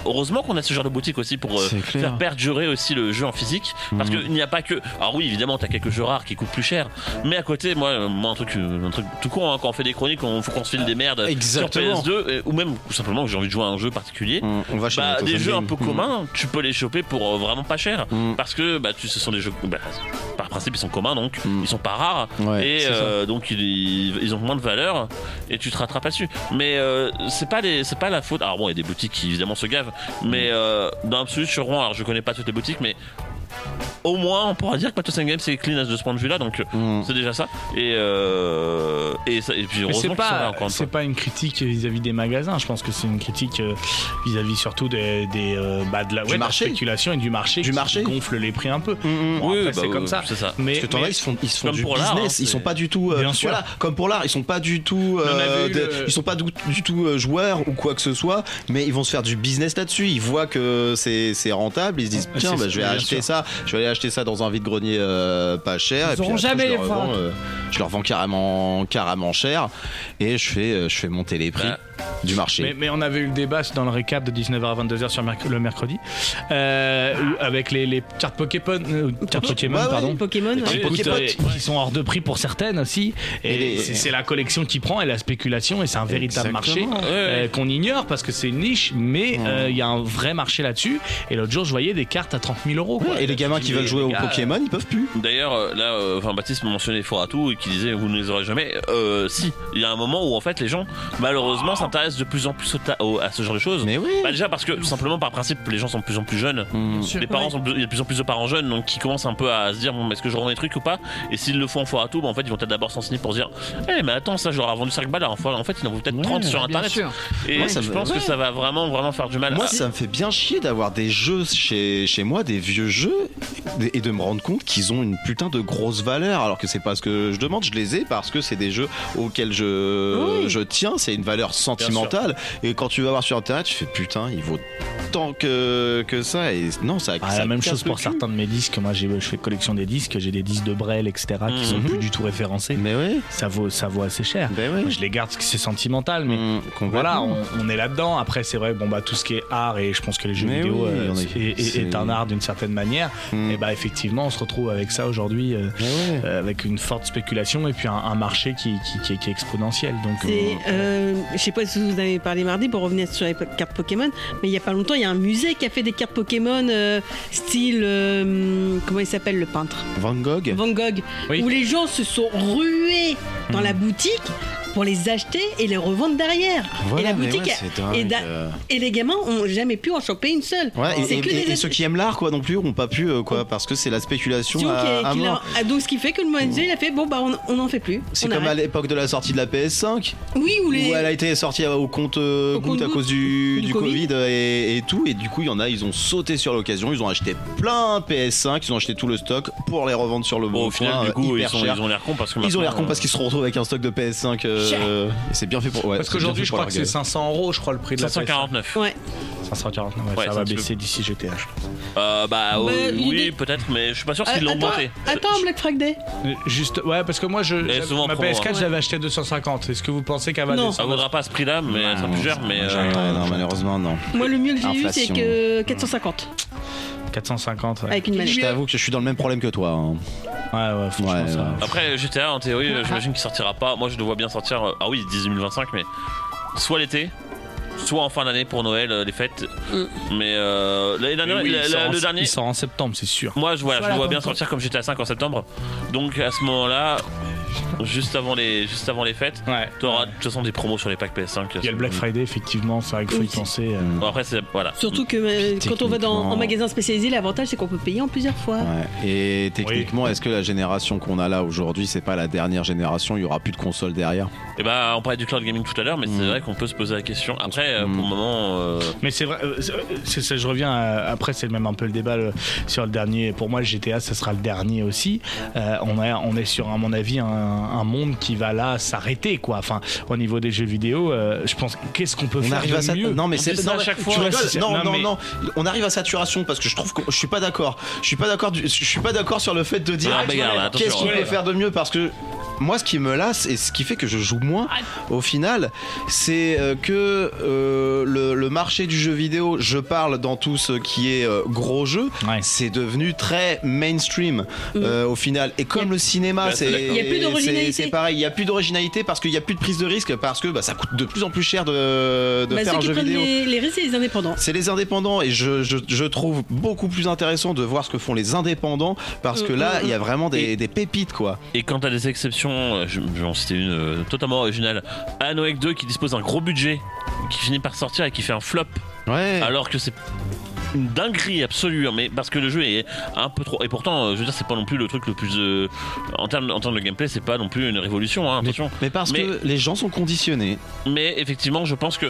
S1: heureusement qu'on a ce genre de boutique aussi pour euh,
S2: C'est
S1: faire perdurer aussi le jeu en physique. Parce
S2: Mhm.
S1: qu'il n'y a pas que. Alors oui, évidemment, t'as quelques jeux rares qui coûtent plus cher. Mais à côté, moi, euh, moi un truc, euh, un truc tout con, hein, quand on fait des chroniques, on faut qu'on se file des merdes
S2: Exactement.
S1: sur PS2 euh, ou même tout simplement que j'ai envie de jouer à un jeu particulier.
S2: On, va chez
S1: Bah, des jeux un peu
S2: Mm.
S1: communs, tu peux les choper pour euh, vraiment pas cher.
S2: Mm.
S1: Parce que bah, tu, ce sont des jeux, bah, par principe, ils sont communs donc ils sont pas rares.
S2: Ouais,
S1: et euh, donc ils, ils ont moins de valeur et tu te rattrapes là-dessus. Mais euh, c'est pas c'est pas la faute. Alors bon, il y a des boutiques qui évidemment se gavent, mais euh, dans l'absolu sur Rouen, alors je connais pas toutes les boutiques, mais au moins on pourra dire que Matos Games c'est clean de ce point de vue-là, donc
S2: Mm.
S1: c'est déjà ça. Et euh, et, ça- et puis heureusement là
S4: pas, c'est pas une critique vis-à-vis des magasins. Je pense que c'est une critique euh, vis-à-vis surtout des, des, euh, bah, de la, ouais, de la
S2: marché.
S4: spéculation et du marché
S2: Du
S4: qui
S2: marché.
S4: gonfle les prix un peu.
S2: Mm, mm.
S4: Bon,
S1: Oui, bah,
S4: c'est comme
S1: euh,
S4: ça.
S1: Ça.
S4: Mais,
S2: Parce que t'en
S4: mais-
S2: as, ils se font, ils se font du business.
S1: hein,
S2: ils sont pas du tout. euh,
S4: Bien sûr.
S2: Voilà, comme pour l'art, ils sont pas du tout. Euh, de-
S4: le-
S2: Ils sont pas du, du tout euh, joueurs ou quoi que ce soit, mais ils vont se faire du business là-dessus. Ils voient que c'est c'est rentable. Ils se disent tiens,
S4: C'est-
S2: bah, je vais acheter
S4: sûr.
S2: Ça. Je vais aller acheter ça dans un vide-grenier euh, pas cher.
S6: Ils
S2: et puis
S6: auront
S2: après,
S6: jamais
S2: je
S6: les
S2: leur revends,
S6: ventes.
S2: euh, je leur vends carrément, carrément cher et je fais, euh, je fais monter les prix
S1: Bah,
S2: du marché.
S4: Mais, mais on avait eu le débat dans le récap de 19h à 22h sur merc- le mercredi euh, avec les, les cartes Pokémon, euh, cartes Pokémon
S2: Ouais, ouais.
S4: pardon.
S3: Pokémon. Ouais.
S4: euh, qui sont hors de prix pour certaines aussi et, c'est la collection qui prend et la spéculation et c'est un véritable marché
S2: Exactement.
S4: euh, qu'on ignore parce que c'est une niche mais euh, il y a un vrai marché là-dessus et l'autre jour je voyais des cartes à 30 000 euros quoi.
S2: et les gamins qui veulent jouer au
S4: gars,
S2: Pokémon, ils peuvent plus.
S1: D'ailleurs, euh, là, euh, enfin Baptiste mentionnait Foratou et qui disait vous ne les aurez jamais. Euh, si, il y a un moment où en fait les gens, malheureusement, s'intéressent de plus en plus au ta- au- à ce genre de choses.
S2: Mais oui.
S1: Bah, déjà parce que tout simplement par principe, les gens sont de plus en plus jeunes.
S2: Mm.
S6: sûr.
S1: Les parents
S6: Ouais.
S1: sont, il y a de plus en plus de parents jeunes donc qui commencent un peu à se dire bon, est-ce que je revends des trucs ou pas? Et s'ils le font en Foratou, bah, en fait, ils vont peut-être d'abord s'enseigner pour se dire eh mais attends, ça, ai vendu 5 balles. En fait, en fait, il en vaut peut-être
S2: Ouais,
S1: 30 sur
S6: Bien
S1: internet.
S6: sûr.
S1: Et
S2: Moi, ça
S1: je
S2: me-
S1: pense que ça va vraiment, vraiment faire du mal.
S2: Moi,
S1: à-
S2: ça me fait bien chier d'avoir des jeux chez, chez moi, des vieux jeux, et de me rendre compte qu'ils ont une putain de grosse valeur. Alors que c'est pas ce que je demande, je les ai parce que c'est des jeux auxquels je,
S3: Oui.
S2: je tiens, c'est une valeur sentimentale. Et quand tu vas voir sur internet, tu fais putain, il vaut tant que, que ça. Et non, ça
S4: Ah,
S2: ça
S4: la même chose pour
S2: cul.
S4: certains de mes disques. Moi, j'ai, je fais collection des disques. J'ai des disques de Brel, etc., qui sont
S2: Mhm.
S4: plus du tout référencés.
S2: Mais oui,
S4: Ça vaut, ça vaut assez cher.
S2: ben oui.
S4: Je les garde parce que c'est sentimental, mais
S2: Mm,
S4: voilà, on, on est là-dedans. Après, c'est vrai, bon bah tout ce qui est art et je pense que les jeux
S2: Mais
S4: vidéo
S2: oui,
S4: euh,
S2: est-
S4: est, est- est
S2: c'est-
S4: un art d'une certaine manière.
S2: Mm.
S4: Et bah effectivement, on se retrouve avec ça aujourd'hui, euh,
S2: ouais.
S4: euh, avec une forte spéculation et puis un, un marché qui, qui- qui est, qui est exponentiel. Donc
S3: euh, je sais pas si vous avez parlé mardi pour revenir sur les cartes Pokémon, mais il y a pas longtemps, il y a un musée qui a fait des cartes Pokémon euh, style euh, comment il s'appelle le peintre?
S2: Van Gogh?
S3: Van Gogh,
S4: Oui.
S3: où les gens se sont rués dans
S2: Hmm.
S3: la boutique pour les acheter et les revendre derrière.
S2: Voilà,
S3: et la boutique
S2: ouais,
S3: a-
S2: c'est dingue.
S3: et, da-
S2: euh.
S3: et les gamins ont jamais pu en choper une seule.
S2: Ouais, et,
S3: C'est
S2: et-
S3: que
S2: et-
S3: des
S2: et ceux qui aiment l'art, quoi, non plus, ont pas pu, euh, quoi, parce que c'est la spéculation
S3: Donc,
S2: à,
S3: qui-
S2: à
S3: qui l'a-
S2: mort.
S3: ah, donc ce qui fait que le musée il a fait bon bah on on n'en fait plus.
S2: C'est comme à l'époque de la sortie de la PS5,
S3: Oui ou les
S2: où elle a été sortie au compte euh,
S3: Au
S2: goutte à cause du,
S3: du
S2: du
S3: Covid.
S2: Covid, et, et tout, et du coup il y en a, ils ont sauté sur l'occasion, ils ont acheté plein de PS5, ils ont acheté tout le stock pour les revendre sur le
S1: Bon,
S2: bon
S1: au final, du
S2: euh,
S1: coup, ils, sont- ont l'air cons parce que
S2: Ils ont l'air cons parce qu'ils se retrouvent avec un stock de PS5. Euh, c'est bien fait pour. Ouais,
S4: parce qu'aujourd'hui, je crois que c'est
S2: gueule.
S4: 500 euros, je crois le prix de la
S1: 549.
S3: Ouais.
S4: PS5. 549, ouais,
S1: Ouais,
S4: ça va baisser d'ici GTA. je pense.
S1: Euh, bah,
S3: Bah,
S1: oui,
S3: est-
S1: peut-être, mais je suis pas sûr
S3: Ah,
S1: qu'ils l'ont
S3: attends,
S1: monté.
S3: attends, Black Friday.
S4: Juste, ouais, parce que moi, je,
S1: Elle
S4: ma
S1: promo,
S4: PS4,
S1: hein.
S4: je l'avais acheté à 250. Est-ce que vous pensez qu'elle va
S3: Non.
S1: Ça
S4: descendre
S1: vaudra pas à ce prix-là, mais ça sera plus cher. Mais
S2: Ouais,
S1: euh,
S2: non, malheureusement, non.
S3: Moi le mieux que j'ai eu c'est que 450
S4: 450, ouais.
S3: avec une
S2: Je t'avoue que je suis dans le même problème que toi. hein.
S4: Ouais, ouais, franchement,
S2: Ouais,
S4: ça.
S2: ouais.
S1: après, GTA, en théorie, euh, j'imagine qu'il sortira pas. Moi, je le vois bien sortir. euh, Ah oui, 10 2025, mais soit l'été, soit en fin d'année pour Noël, euh, les fêtes.
S3: Mm.
S1: Mais euh, l'année dernière,
S4: Oui,
S1: la-
S4: il
S1: la-
S4: sort en-
S1: le dernier.
S4: Il sort en septembre, c'est sûr.
S1: Moi, je, voilà, je le vois bien sortir comme j'étais à 5 en septembre. Donc à ce moment-là, [LAUGHS] juste avant les, juste avant les fêtes,
S4: Ouais.
S1: tu auras de toute façon des promos sur les packs PS5.
S4: Il y a le Black Friday, effectivement, c'est vrai qu'il faut y penser. euh.
S1: Bon, après, c'est voilà.
S3: Surtout que euh, quand on va dans, en magasin spécialisé, l'avantage c'est qu'on peut payer en plusieurs fois.
S2: Ouais. Et techniquement, est-ce que la génération qu'on a là aujourd'hui, c'est pas la dernière génération Il y aura plus de consoles derrière?
S1: Et bah, on parlait du cloud gaming tout à l'heure, mais c'est
S2: Mm.
S1: vrai qu'on peut se poser la question. Après, euh,
S2: Mm.
S1: pour le moment, euh,
S4: Mais c'est vrai, euh, c'est- ça, je reviens à- après, c'est même un peu le débat le- sur le dernier. Pour moi, le GTA, ça sera le dernier aussi. Euh, on, est, on est sur, à mon avis, un, un monde qui va là s'arrêter, quoi. Enfin, au niveau des jeux vidéo, euh, je pense, qu'est-ce qu'on peut
S2: On
S4: faire
S2: arrive
S4: de
S2: à ça.
S4: mieux?
S2: Non, mais
S1: On
S2: c'est non,
S1: à chaque fois.
S4: c'est-
S2: Non,
S4: non,
S2: non,
S4: mais-
S2: non. On arrive à saturation parce que je trouve que je suis pas d'accord. Je suis pas d'accord. du- Je suis pas d'accord sur le fait de dire
S1: Ah,
S2: qu'est-ce qu'on peut faire de mieux parce que moi, ce qui me lasse et ce qui fait que je joue moins, au final, c'est euh, que euh, le, le marché du jeu vidéo, je parle dans tout ce qui est euh, gros jeu,
S4: Ouais.
S2: c'est devenu très mainstream euh, au final. Et comme le cinéma,
S1: Bah,
S2: c'est
S1: d'accord.
S3: Il y a plus d'originalité.
S2: c'est- C'est pareil, il y a plus d'originalité parce qu'il y a plus de prise de risque parce que bah, ça coûte de plus en plus cher de, de
S3: Bah,
S2: faire un
S3: qui
S2: jeu
S3: prennent
S2: vidéo.
S3: les, les risques, c'est les indépendants.
S2: C'est les indépendants et je, je, je trouve beaucoup plus intéressant de voir ce que font les indépendants parce que
S3: Mm,
S2: là
S3: mm,
S2: il y a vraiment des,
S1: Et-
S2: des pépites quoi.
S1: Et quand t'as des exceptions, euh, je, je vais en citer une euh, totalement originale, Wake 2 qui dispose d'un gros budget, qui finit par sortir et qui fait un flop,
S2: Ouais.
S1: alors que c'est une dinguerie absolue, hein, mais parce que le jeu est un peu trop. Et pourtant, euh, je veux dire, c'est pas non plus le truc le plus. euh, en, termes, en termes de gameplay, c'est pas non plus une révolution, hein, attention.
S2: Mais parce
S1: Mais-
S2: que les gens sont conditionnés.
S1: Mais effectivement, je pense que,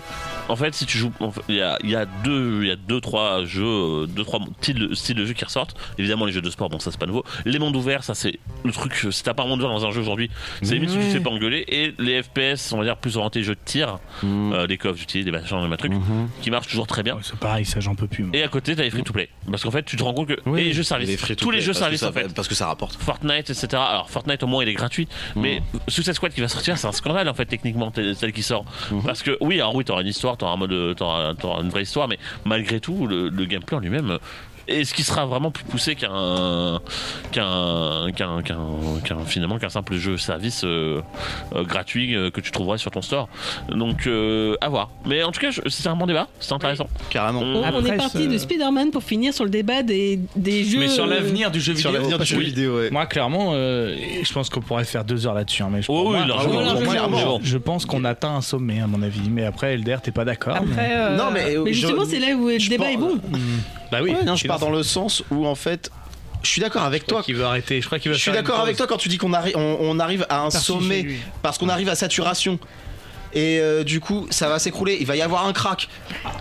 S1: en fait, si tu joues, en fait, il y a, il y a deux, il y a deux, trois jeux, euh, deux, trois styles, styles de jeux qui ressortent. Évidemment, les jeux de sport, bon, ça c'est pas nouveau. Les mondes ouverts, ça c'est le truc. euh, Si t'as pas un monde ouvert dans un jeu aujourd'hui, c'est limite si tu te fais pas engueuler. Et les FPS, on va dire plus orientés jeux de tir,
S2: Mm.
S1: euh, des of Duty, des machins, des trucs,
S2: Mhm.
S1: qui marchent toujours très bien.
S4: Ouais, c'est pareil, ça, j'en peux plus. moi.
S1: Et à côté, t'as les free to play. Parce qu'en fait, tu te rends compte que.
S2: Oui.
S1: Et les jeux services.
S2: les
S1: Tous les jeux services,
S2: ça
S1: en fait.
S2: Parce que ça rapporte.
S1: Fortnite, etc. Alors Fortnite au moins il est gratuit, mais Suicide Squad qui va sortir, c'est un scandale en fait techniquement celle qui sort.
S2: Mhm.
S1: Parce que oui, alors oui, t'auras une histoire, t'auras un mode, t'auras, t'auras une vraie histoire, mais malgré tout, le, le gameplay en lui-même. Euh, Est-ce qu'il sera vraiment plus poussé qu'un qu'un qu'un finalement qu'un simple jeu service euh, euh, gratuit euh, que tu trouverais sur ton store Donc euh, à voir. Mais en tout cas, je- c'est un bon débat, c'est intéressant.
S2: Carrément.
S1: On-
S3: On, est parti
S6: ce-
S3: de Spider-Man pour finir sur le débat des, des jeux.
S4: Mais sur
S3: euh,
S4: l'avenir du jeu vidéo,
S2: Sur l'avenir du jeu vidéo, ouais.
S4: Moi, clairement, euh, je pense qu'on pourrait faire deux heures là-dessus. hein, mais je,
S1: Oh oui,
S4: moi, moi,
S2: Clairement.
S4: je, je pense qu'on atteint un sommet, à mon avis. Mais après, Elder, t'es pas d'accord mais-
S6: Après, euh,
S2: Non mais,
S3: Mais justement, c'est là où le
S2: je
S3: débat
S2: pense-
S3: est bon.
S4: Bah oui.
S2: Ouais, non, je pars dans le sens où en fait, je suis d'accord avec toi.
S4: Qui veut arrêter Je crois qu'il va
S2: Je suis d'accord avec toi quand tu dis qu'on arrive, on, on arrive à un sommet parce qu'on arrive à saturation. Et euh, du coup, ça va s'écrouler. Il va y avoir un crack.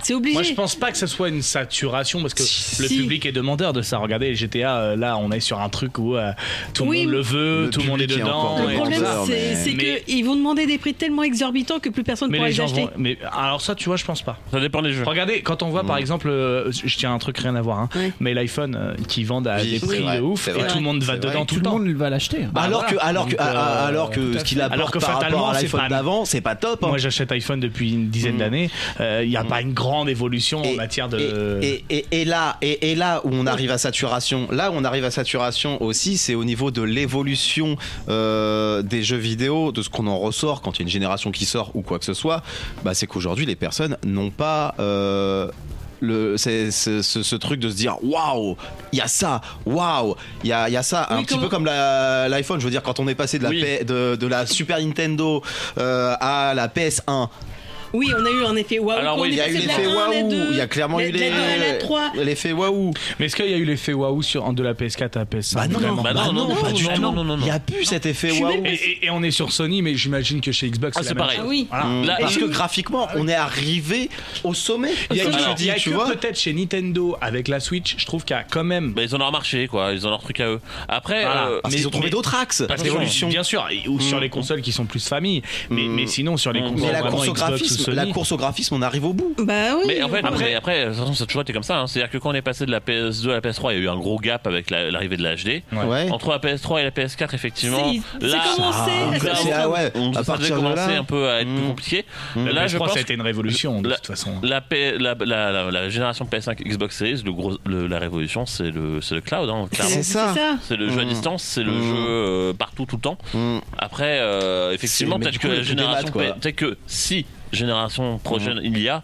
S3: C'est obligé.
S4: Moi, je pense pas que ce soit une saturation parce que
S2: Si.
S4: le public est demandeur de ça. Regardez, GTA, euh, là, on est sur un truc où euh, tout
S3: Oui,
S4: le monde le veut,
S2: le
S4: tout le monde est dedans.
S3: Le problème,
S4: tout
S3: c'est
S2: mais-
S3: qu'ils vont demander des prix tellement exorbitants que plus personne ne
S4: Mais
S3: pourra
S4: les
S3: acheter.
S4: vont. Mais alors ça, tu vois, je pense pas.
S1: Ça dépend des jeux.
S4: Regardez, quand on voit par exemple, je tiens un truc rien à voir, hein,
S3: Ouais.
S4: mais l'iPhone euh, qui vendent à
S2: Oui,
S4: des prix
S2: vrai,
S4: de ouf et
S2: vrai.
S4: tout le monde va
S2: vrai.
S4: dedans tout
S6: tout
S4: le
S6: le
S4: temps.
S6: monde va l'acheter.
S4: Bah,
S2: alors,
S4: voilà.
S2: que, alors, que, alors que
S6: tout
S2: ce qu'il
S6: fait.
S2: apporte
S4: Alors
S2: par rapport à l'iPhone d'avant, c'est pas top. Hein.
S4: Moi, j'achète iPhone depuis une dizaine
S2: Mm.
S4: d'années. Il n'y a pas une grande évolution en matière de.
S2: et, et- et là, et, et là où on arrive à saturation, là où on arrive à saturation aussi, c'est au niveau de l'évolution euh, des jeux vidéo, de ce qu'on en ressort quand il y a une génération qui sort ou quoi que ce soit. Bah, c'est qu'aujourd'hui les personnes n'ont pas euh, le, c'est- c'est- ce, ce truc de se dire waouh, il y a ça, waouh, il y a, y a ça, un petit peu comme la- l'iPhone. Je veux dire, quand on est passé de la,
S1: Oui.
S2: P- de, de la Super Nintendo euh, à la PS1,
S3: Oui, on a eu un effet waouh.
S1: Alors oui,
S2: il y a eu l'effet
S3: 1 à la
S2: waouh,
S3: 2,
S2: il y a clairement
S3: la-
S2: eu
S3: de la
S2: les-
S3: 2 à la 3.
S2: l'effet waouh.
S4: Mais est-ce qu'il y a eu l'effet waouh sur de la PS4 à la PS5
S2: Bah non,
S1: Bah non, non, non,
S2: pas
S1: non,
S2: du
S1: non,
S2: tout.
S1: non, non, non,
S2: Il n'y a plus cet effet waouh.
S4: Et, on est sur Sony, mais j'imagine que chez Xbox
S1: Ah,
S4: c'est
S1: pareil.
S3: Ah
S2: Parce que graphiquement, on est arrivé au sommet.
S4: Il y a, que- peut-être chez Nintendo avec la Switch, je trouve qu'il y a quand même.
S1: Bah, ils ont remarché quoi, ils ont leur truc à eux. Après,
S4: Voilà.
S1: euh,
S2: Parce
S4: mais-
S2: qu'ils ont trouvé d'autres axes
S1: Parce que-
S2: d'évolution.
S4: Bien sûr, ou sur les consoles qui sont plus famille, mais,
S2: Mm.
S4: mais sinon sur les
S1: Mm.
S4: consoles
S2: Mais la
S4: Xbox ou
S2: graphisme, la course au graphisme, on arrive au bout.
S3: Bah oui.
S1: Mais en fait,
S4: Après-
S1: après, de toute façon, ça a toujours été comme ça. hein. C'est-à-dire que quand on est passé de la PS2 à la PS3, il y a eu un gros gap avec la- l'arrivée de la HD.
S4: Ouais.
S1: Entre la PS3 et la PS4, effectivement, là,
S3: commencé
S2: Ah, ouais,
S1: on,
S2: à
S1: ça
S2: partir de là.
S1: un peu à être plus
S2: Mm.
S1: compliqué.
S2: Mm.
S1: Là, je
S4: PS3,
S1: pense
S4: ça a été une révolution de
S1: la-
S4: toute façon.
S1: la, P- la, la, la, la génération PS5 Xbox Series, le gros, le- la révolution, c'est le, cloud. Hein.
S2: C'est ça.
S1: C'est le jeu à
S2: Mm.
S1: distance, c'est le jeu euh, partout, tout le temps. Après, euh, effectivement, peut-être que la génération, peut-être que si génération prochaine il y a,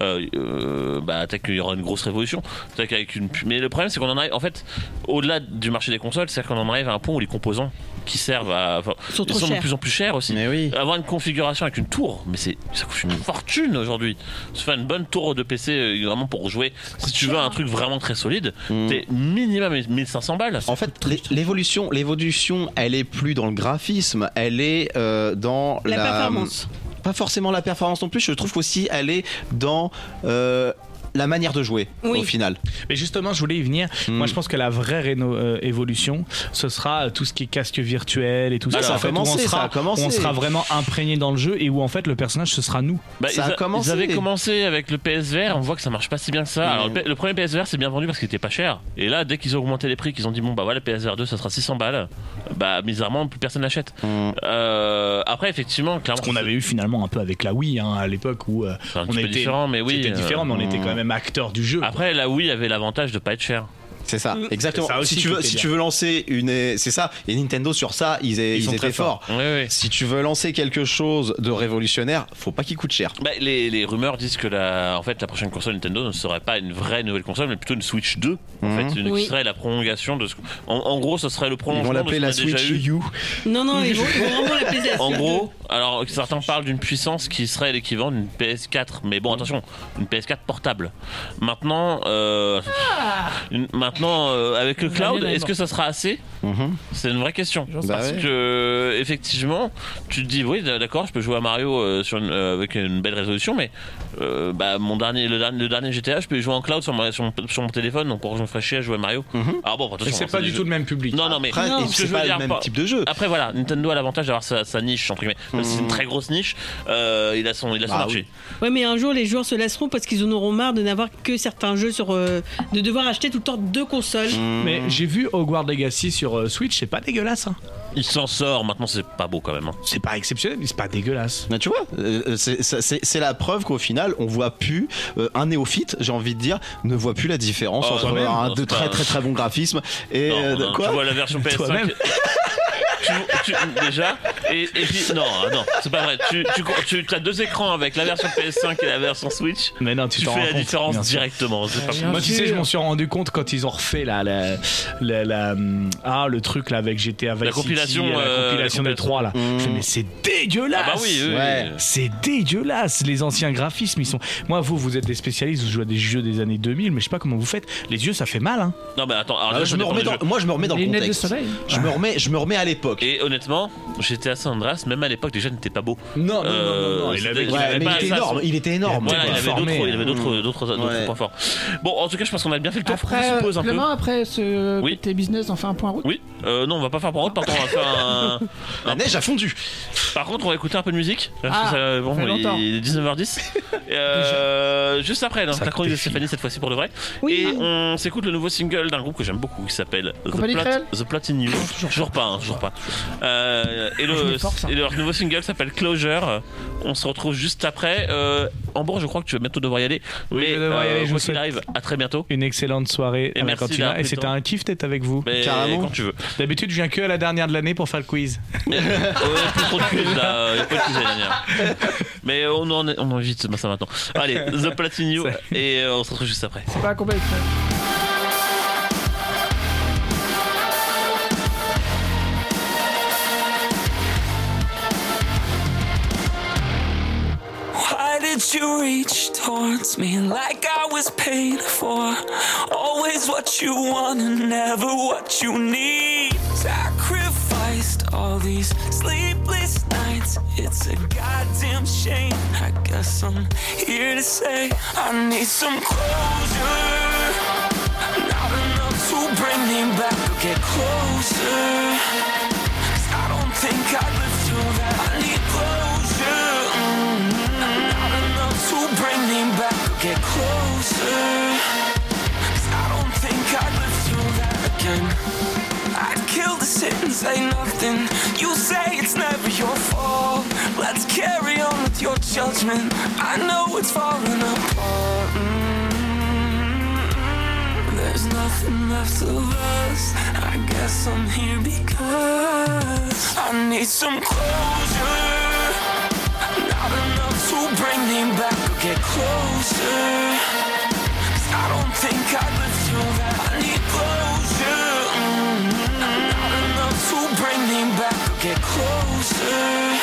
S1: euh, euh, bah, peut-être qu'il y aura une grosse révolution. Peut-être qu'avec une... Mais le problème, c'est qu'on en arrive, en fait, au-delà du marché des consoles, c'est qu'on en arrive à un point où les composants qui servent à. enfin,
S3: Sont
S1: ils sont de plus en plus chers aussi.
S2: Mais oui.
S1: Avoir une configuration avec une tour, mais c'est ça coûte une fortune aujourd'hui. Se faire une bonne tour de PC euh, vraiment pour jouer. Si tu veux un truc vraiment très solide,
S2: Mm.
S1: t'es minimum 1500 balles.
S2: En fait, l'é- l'évolution, l'évolution, elle est plus dans le graphisme, elle est euh, dans
S3: La performance.
S2: Pas forcément la performance non plus. Je trouve qu'aussi elle est dans euh, la manière de jouer
S3: Oui.
S2: au final.
S4: Mais justement, je voulais y venir.
S2: Hmm.
S4: Moi, je pense que la vraie réno- euh, évolution, ce sera euh, tout ce qui est casque virtuel et tout ça.
S2: Ah, ça a
S4: En fait,
S2: commencé,
S4: on
S2: ça
S4: sera,
S2: a commencé.
S4: où on sera vraiment imprégné dans le jeu et où en fait le personnage ce sera nous.
S1: Bah,
S2: Ça
S1: ils,
S2: a commencé.
S1: ils avaient commencé avec le PSVR, on voit que ça marche pas si bien que ça.
S2: Mm.
S1: Alors, le, le premier PSVR c'est bien vendu parce qu'il était pas cher. Et là, dès qu'ils ont augmenté les prix, qu'ils ont dit bon bah voilà, PSVR 2 ça sera 600 balles, bah bizarrement plus personne l'achète.
S2: Mm.
S1: Euh, après, effectivement, clairement.
S4: Ce qu'on avait eu finalement un peu avec la Wii hein, à l'époque où euh, on
S1: petit peu
S4: était
S1: différent, mais oui.
S4: C'était
S1: euh,
S4: différent, mais on était
S2: hmm.
S4: quand même acteur du jeu.
S1: Après, la Wii avait l'avantage de pas être cher.
S2: C'est ça,
S3: Mm.
S2: exactement.
S4: Ça aussi
S2: si tu veux, si tu veux lancer une, c'est ça. Et Nintendo sur ça, ils, ils,
S4: Ils sont
S2: étaient
S4: très
S2: forts.
S1: Oui, oui.
S2: Si tu veux lancer quelque chose de révolutionnaire, faut pas qu'il coûte cher.
S1: Bah, les, les rumeurs disent que la, en fait, la prochaine console Nintendo ne serait pas une vraie nouvelle console, mais plutôt une Switch 2. En
S2: Mhm.
S1: fait, une,
S3: Oui.
S1: qui serait la prolongation de ce. En, en gros, ce serait le
S2: Ils
S1: prolongement
S2: vont l'appeler
S1: de
S2: la Switch
S1: eu.
S2: U.
S3: Non, non, ils vont, ils vont vraiment l'appeler la [LAUGHS]
S1: En
S3: Switch
S1: gros, alors certains parlent d'une puissance qui serait l'équivalent d'une PS4, mais bon attention, une PS4 portable. Maintenant, euh, une- maintenant euh, avec le cloud, est-ce que ça sera assez
S2: Mhm.
S1: C'est une vraie question.
S2: Bah
S1: Parce
S2: ouais.
S1: que effectivement, tu te dis oui, d'accord, je peux jouer à Mario euh, sur une- euh, avec une belle résolution, mais euh, bah, mon dernier, le dernier, le dernier GTA, je peux y jouer en cloud sur, ma- sur mon, sur mon téléphone, donc pour je me ferais chier à jouer à Mario.
S2: Mhm.
S1: Alors bon,
S4: Et
S1: attention,
S4: c'est pas
S1: des
S4: du
S1: jeux-
S4: tout le même public.
S1: Non, non, mais
S2: Après, et
S1: ce que
S2: c'est
S1: je veux
S2: pas le même
S1: par-
S2: type de jeu.
S1: après voilà, Nintendo a l'avantage d'avoir sa, sa niche entre guillemets. Même si c'est une très grosse niche, euh, il a son, il a son
S2: Bah
S1: marché.
S3: Ouais, mais un jour, les joueurs se lasseront parce qu'ils en auront marre de n'avoir que certains jeux sur. euh, de devoir acheter tout le temps deux consoles.
S2: Mm.
S4: Mais j'ai vu Hogwarts Legacy sur euh, Switch, c'est pas dégueulasse. hein.
S1: Il s'en sort. Maintenant, c'est pas beau quand même. hein.
S4: C'est pas exceptionnel, mais c'est pas dégueulasse.
S2: Mais tu vois, euh, c'est- c'est c'est- c'est la preuve qu'au final, on voit plus euh, un néophyte, j'ai envie de dire, ne voit plus la différence
S1: Oh,
S2: entre
S1: toi-même,
S2: un
S1: non,
S2: de
S1: c'est
S2: très
S1: pas-
S2: très très bon [LAUGHS] graphisme et
S1: Non,
S2: euh, de-
S1: non,
S2: quoi
S1: tu vois la version PS5.
S4: Toi-même.
S1: tu, tu- déjà et, et puis non ah, non c'est pas vrai tu, tu, tu as deux écrans avec la version PS5 et la version Switch
S4: Mais non, tu,
S1: tu
S4: t'en
S1: fais
S4: rends
S1: la
S4: compte,
S1: différence
S4: bien sûr.
S1: directement c'est pas
S6: Bien
S4: Moi, tu sais, je m'en suis rendu compte quand ils ont refait la, la, la, la- ah, le truc là avec GTA Vice
S1: La compilation,
S4: City, la
S1: euh,
S4: compilation
S1: la
S4: des trois là.
S2: Mmh.
S4: Je fais, mais c'est dégueulasse.
S1: ah bah oui, oui,
S2: Ouais.
S4: C'est dégueulasse, les anciens graphismes, ils sont. Moi, vous, vous êtes des spécialistes, vous jouez à des jeux des années 2000, mais je sais pas comment vous faites. Les yeux, ça fait mal, hein.
S1: non mais attends alors,
S2: Ah,
S1: déjà,
S2: je me remets dans, moi je me remets dans
S6: Les
S2: le
S6: lunettes de
S2: contexte.
S6: soleil.
S2: Je me remets, je me remets à l'époque.
S1: et honnêtement j'étais à San Andreas même à l'époque déjà n'était pas beau
S4: Non,
S1: Euh,
S4: il
S1: c'était-
S4: avait-
S1: il
S2: Ouais,
S1: avait
S2: mais il était énorme, il était énorme.
S1: voilà, il avait d'autres, il avait d'autres, d'autres, d'autres
S2: Ouais.
S1: points forts. Bon, en tout cas, je pense qu'on a bien fait le tour.
S6: Après,
S1: se pose
S6: après ce
S1: Oui.
S6: côté business, on fait un point route.
S1: Oui. Euh, non, on va pas faire pour route. Par contre, on va faire un. [LAUGHS]
S2: La neige a fondu.
S1: Par contre, on va écouter un peu de musique. Parce que
S6: Ah,
S1: ça- bon,
S6: ça fait longtemps.
S1: il est 19h10. [LAUGHS] Euh, juste après, donc, la chronique de Stéphanie cette fois-ci pour de vrai. Et on s'écoute le nouveau single d'un groupe que j'aime beaucoup qui s'appelle The, Platinum. Toujours pas, hein, toujours pas. Euh, et, le,
S6: hein.
S1: et leur nouveau single s'appelle Closure. On se retrouve juste après. Euh, en bon, je crois que tu vas bientôt devoir y aller.
S4: Oui,
S1: mais
S4: je vais devoir y aller, je vous souhaite.
S1: arrive, à très bientôt.
S4: Une excellente soirée
S1: Et
S4: Et c'était un kiff d'être avec vous.
S1: Mais
S2: Carrément.
S1: quand tu veux.
S4: D'habitude, je viens que à la dernière de l'année pour faire le quiz. [LAUGHS]
S1: Plus trop de quiz là, il y a pas de quiz l'année dernière. Mais on en, est- on en évite ça maintenant. Allez, The Platinum [LAUGHS] et euh, on se retrouve juste après.
S6: C'est pas un
S7: did you reach towards me like I was paid for? Always what you want and never what you need. Sacrificed all these sleepless nights. It's a goddamn shame. I guess I'm here to say I need some closure. Not enough to bring me back get closer. 'Cause I don't think I'd get closer. 'Cause I don't think I'd live through that again. I'd kill to sit and say nothing. You say it's never your fault. Let's carry on with your judgment. I know it's falling apart. Mm, There's nothing left of us. I guess I'm here because I need some closure. Not enough to bring me back get closer. 'Cause I don't think I'd live through that. I need closure. Mm, Not enough to bring me back get closer.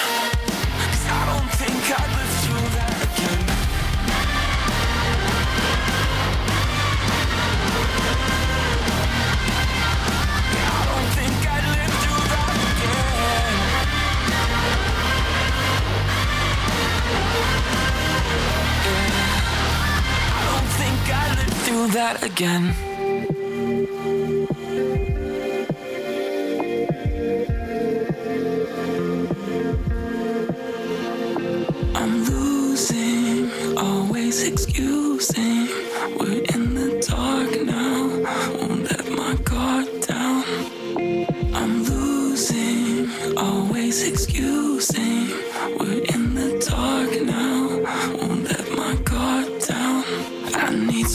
S7: Through that again. I'm losing, always excusing. We're in the dark now, won't let my guard down. I'm losing, always excusing.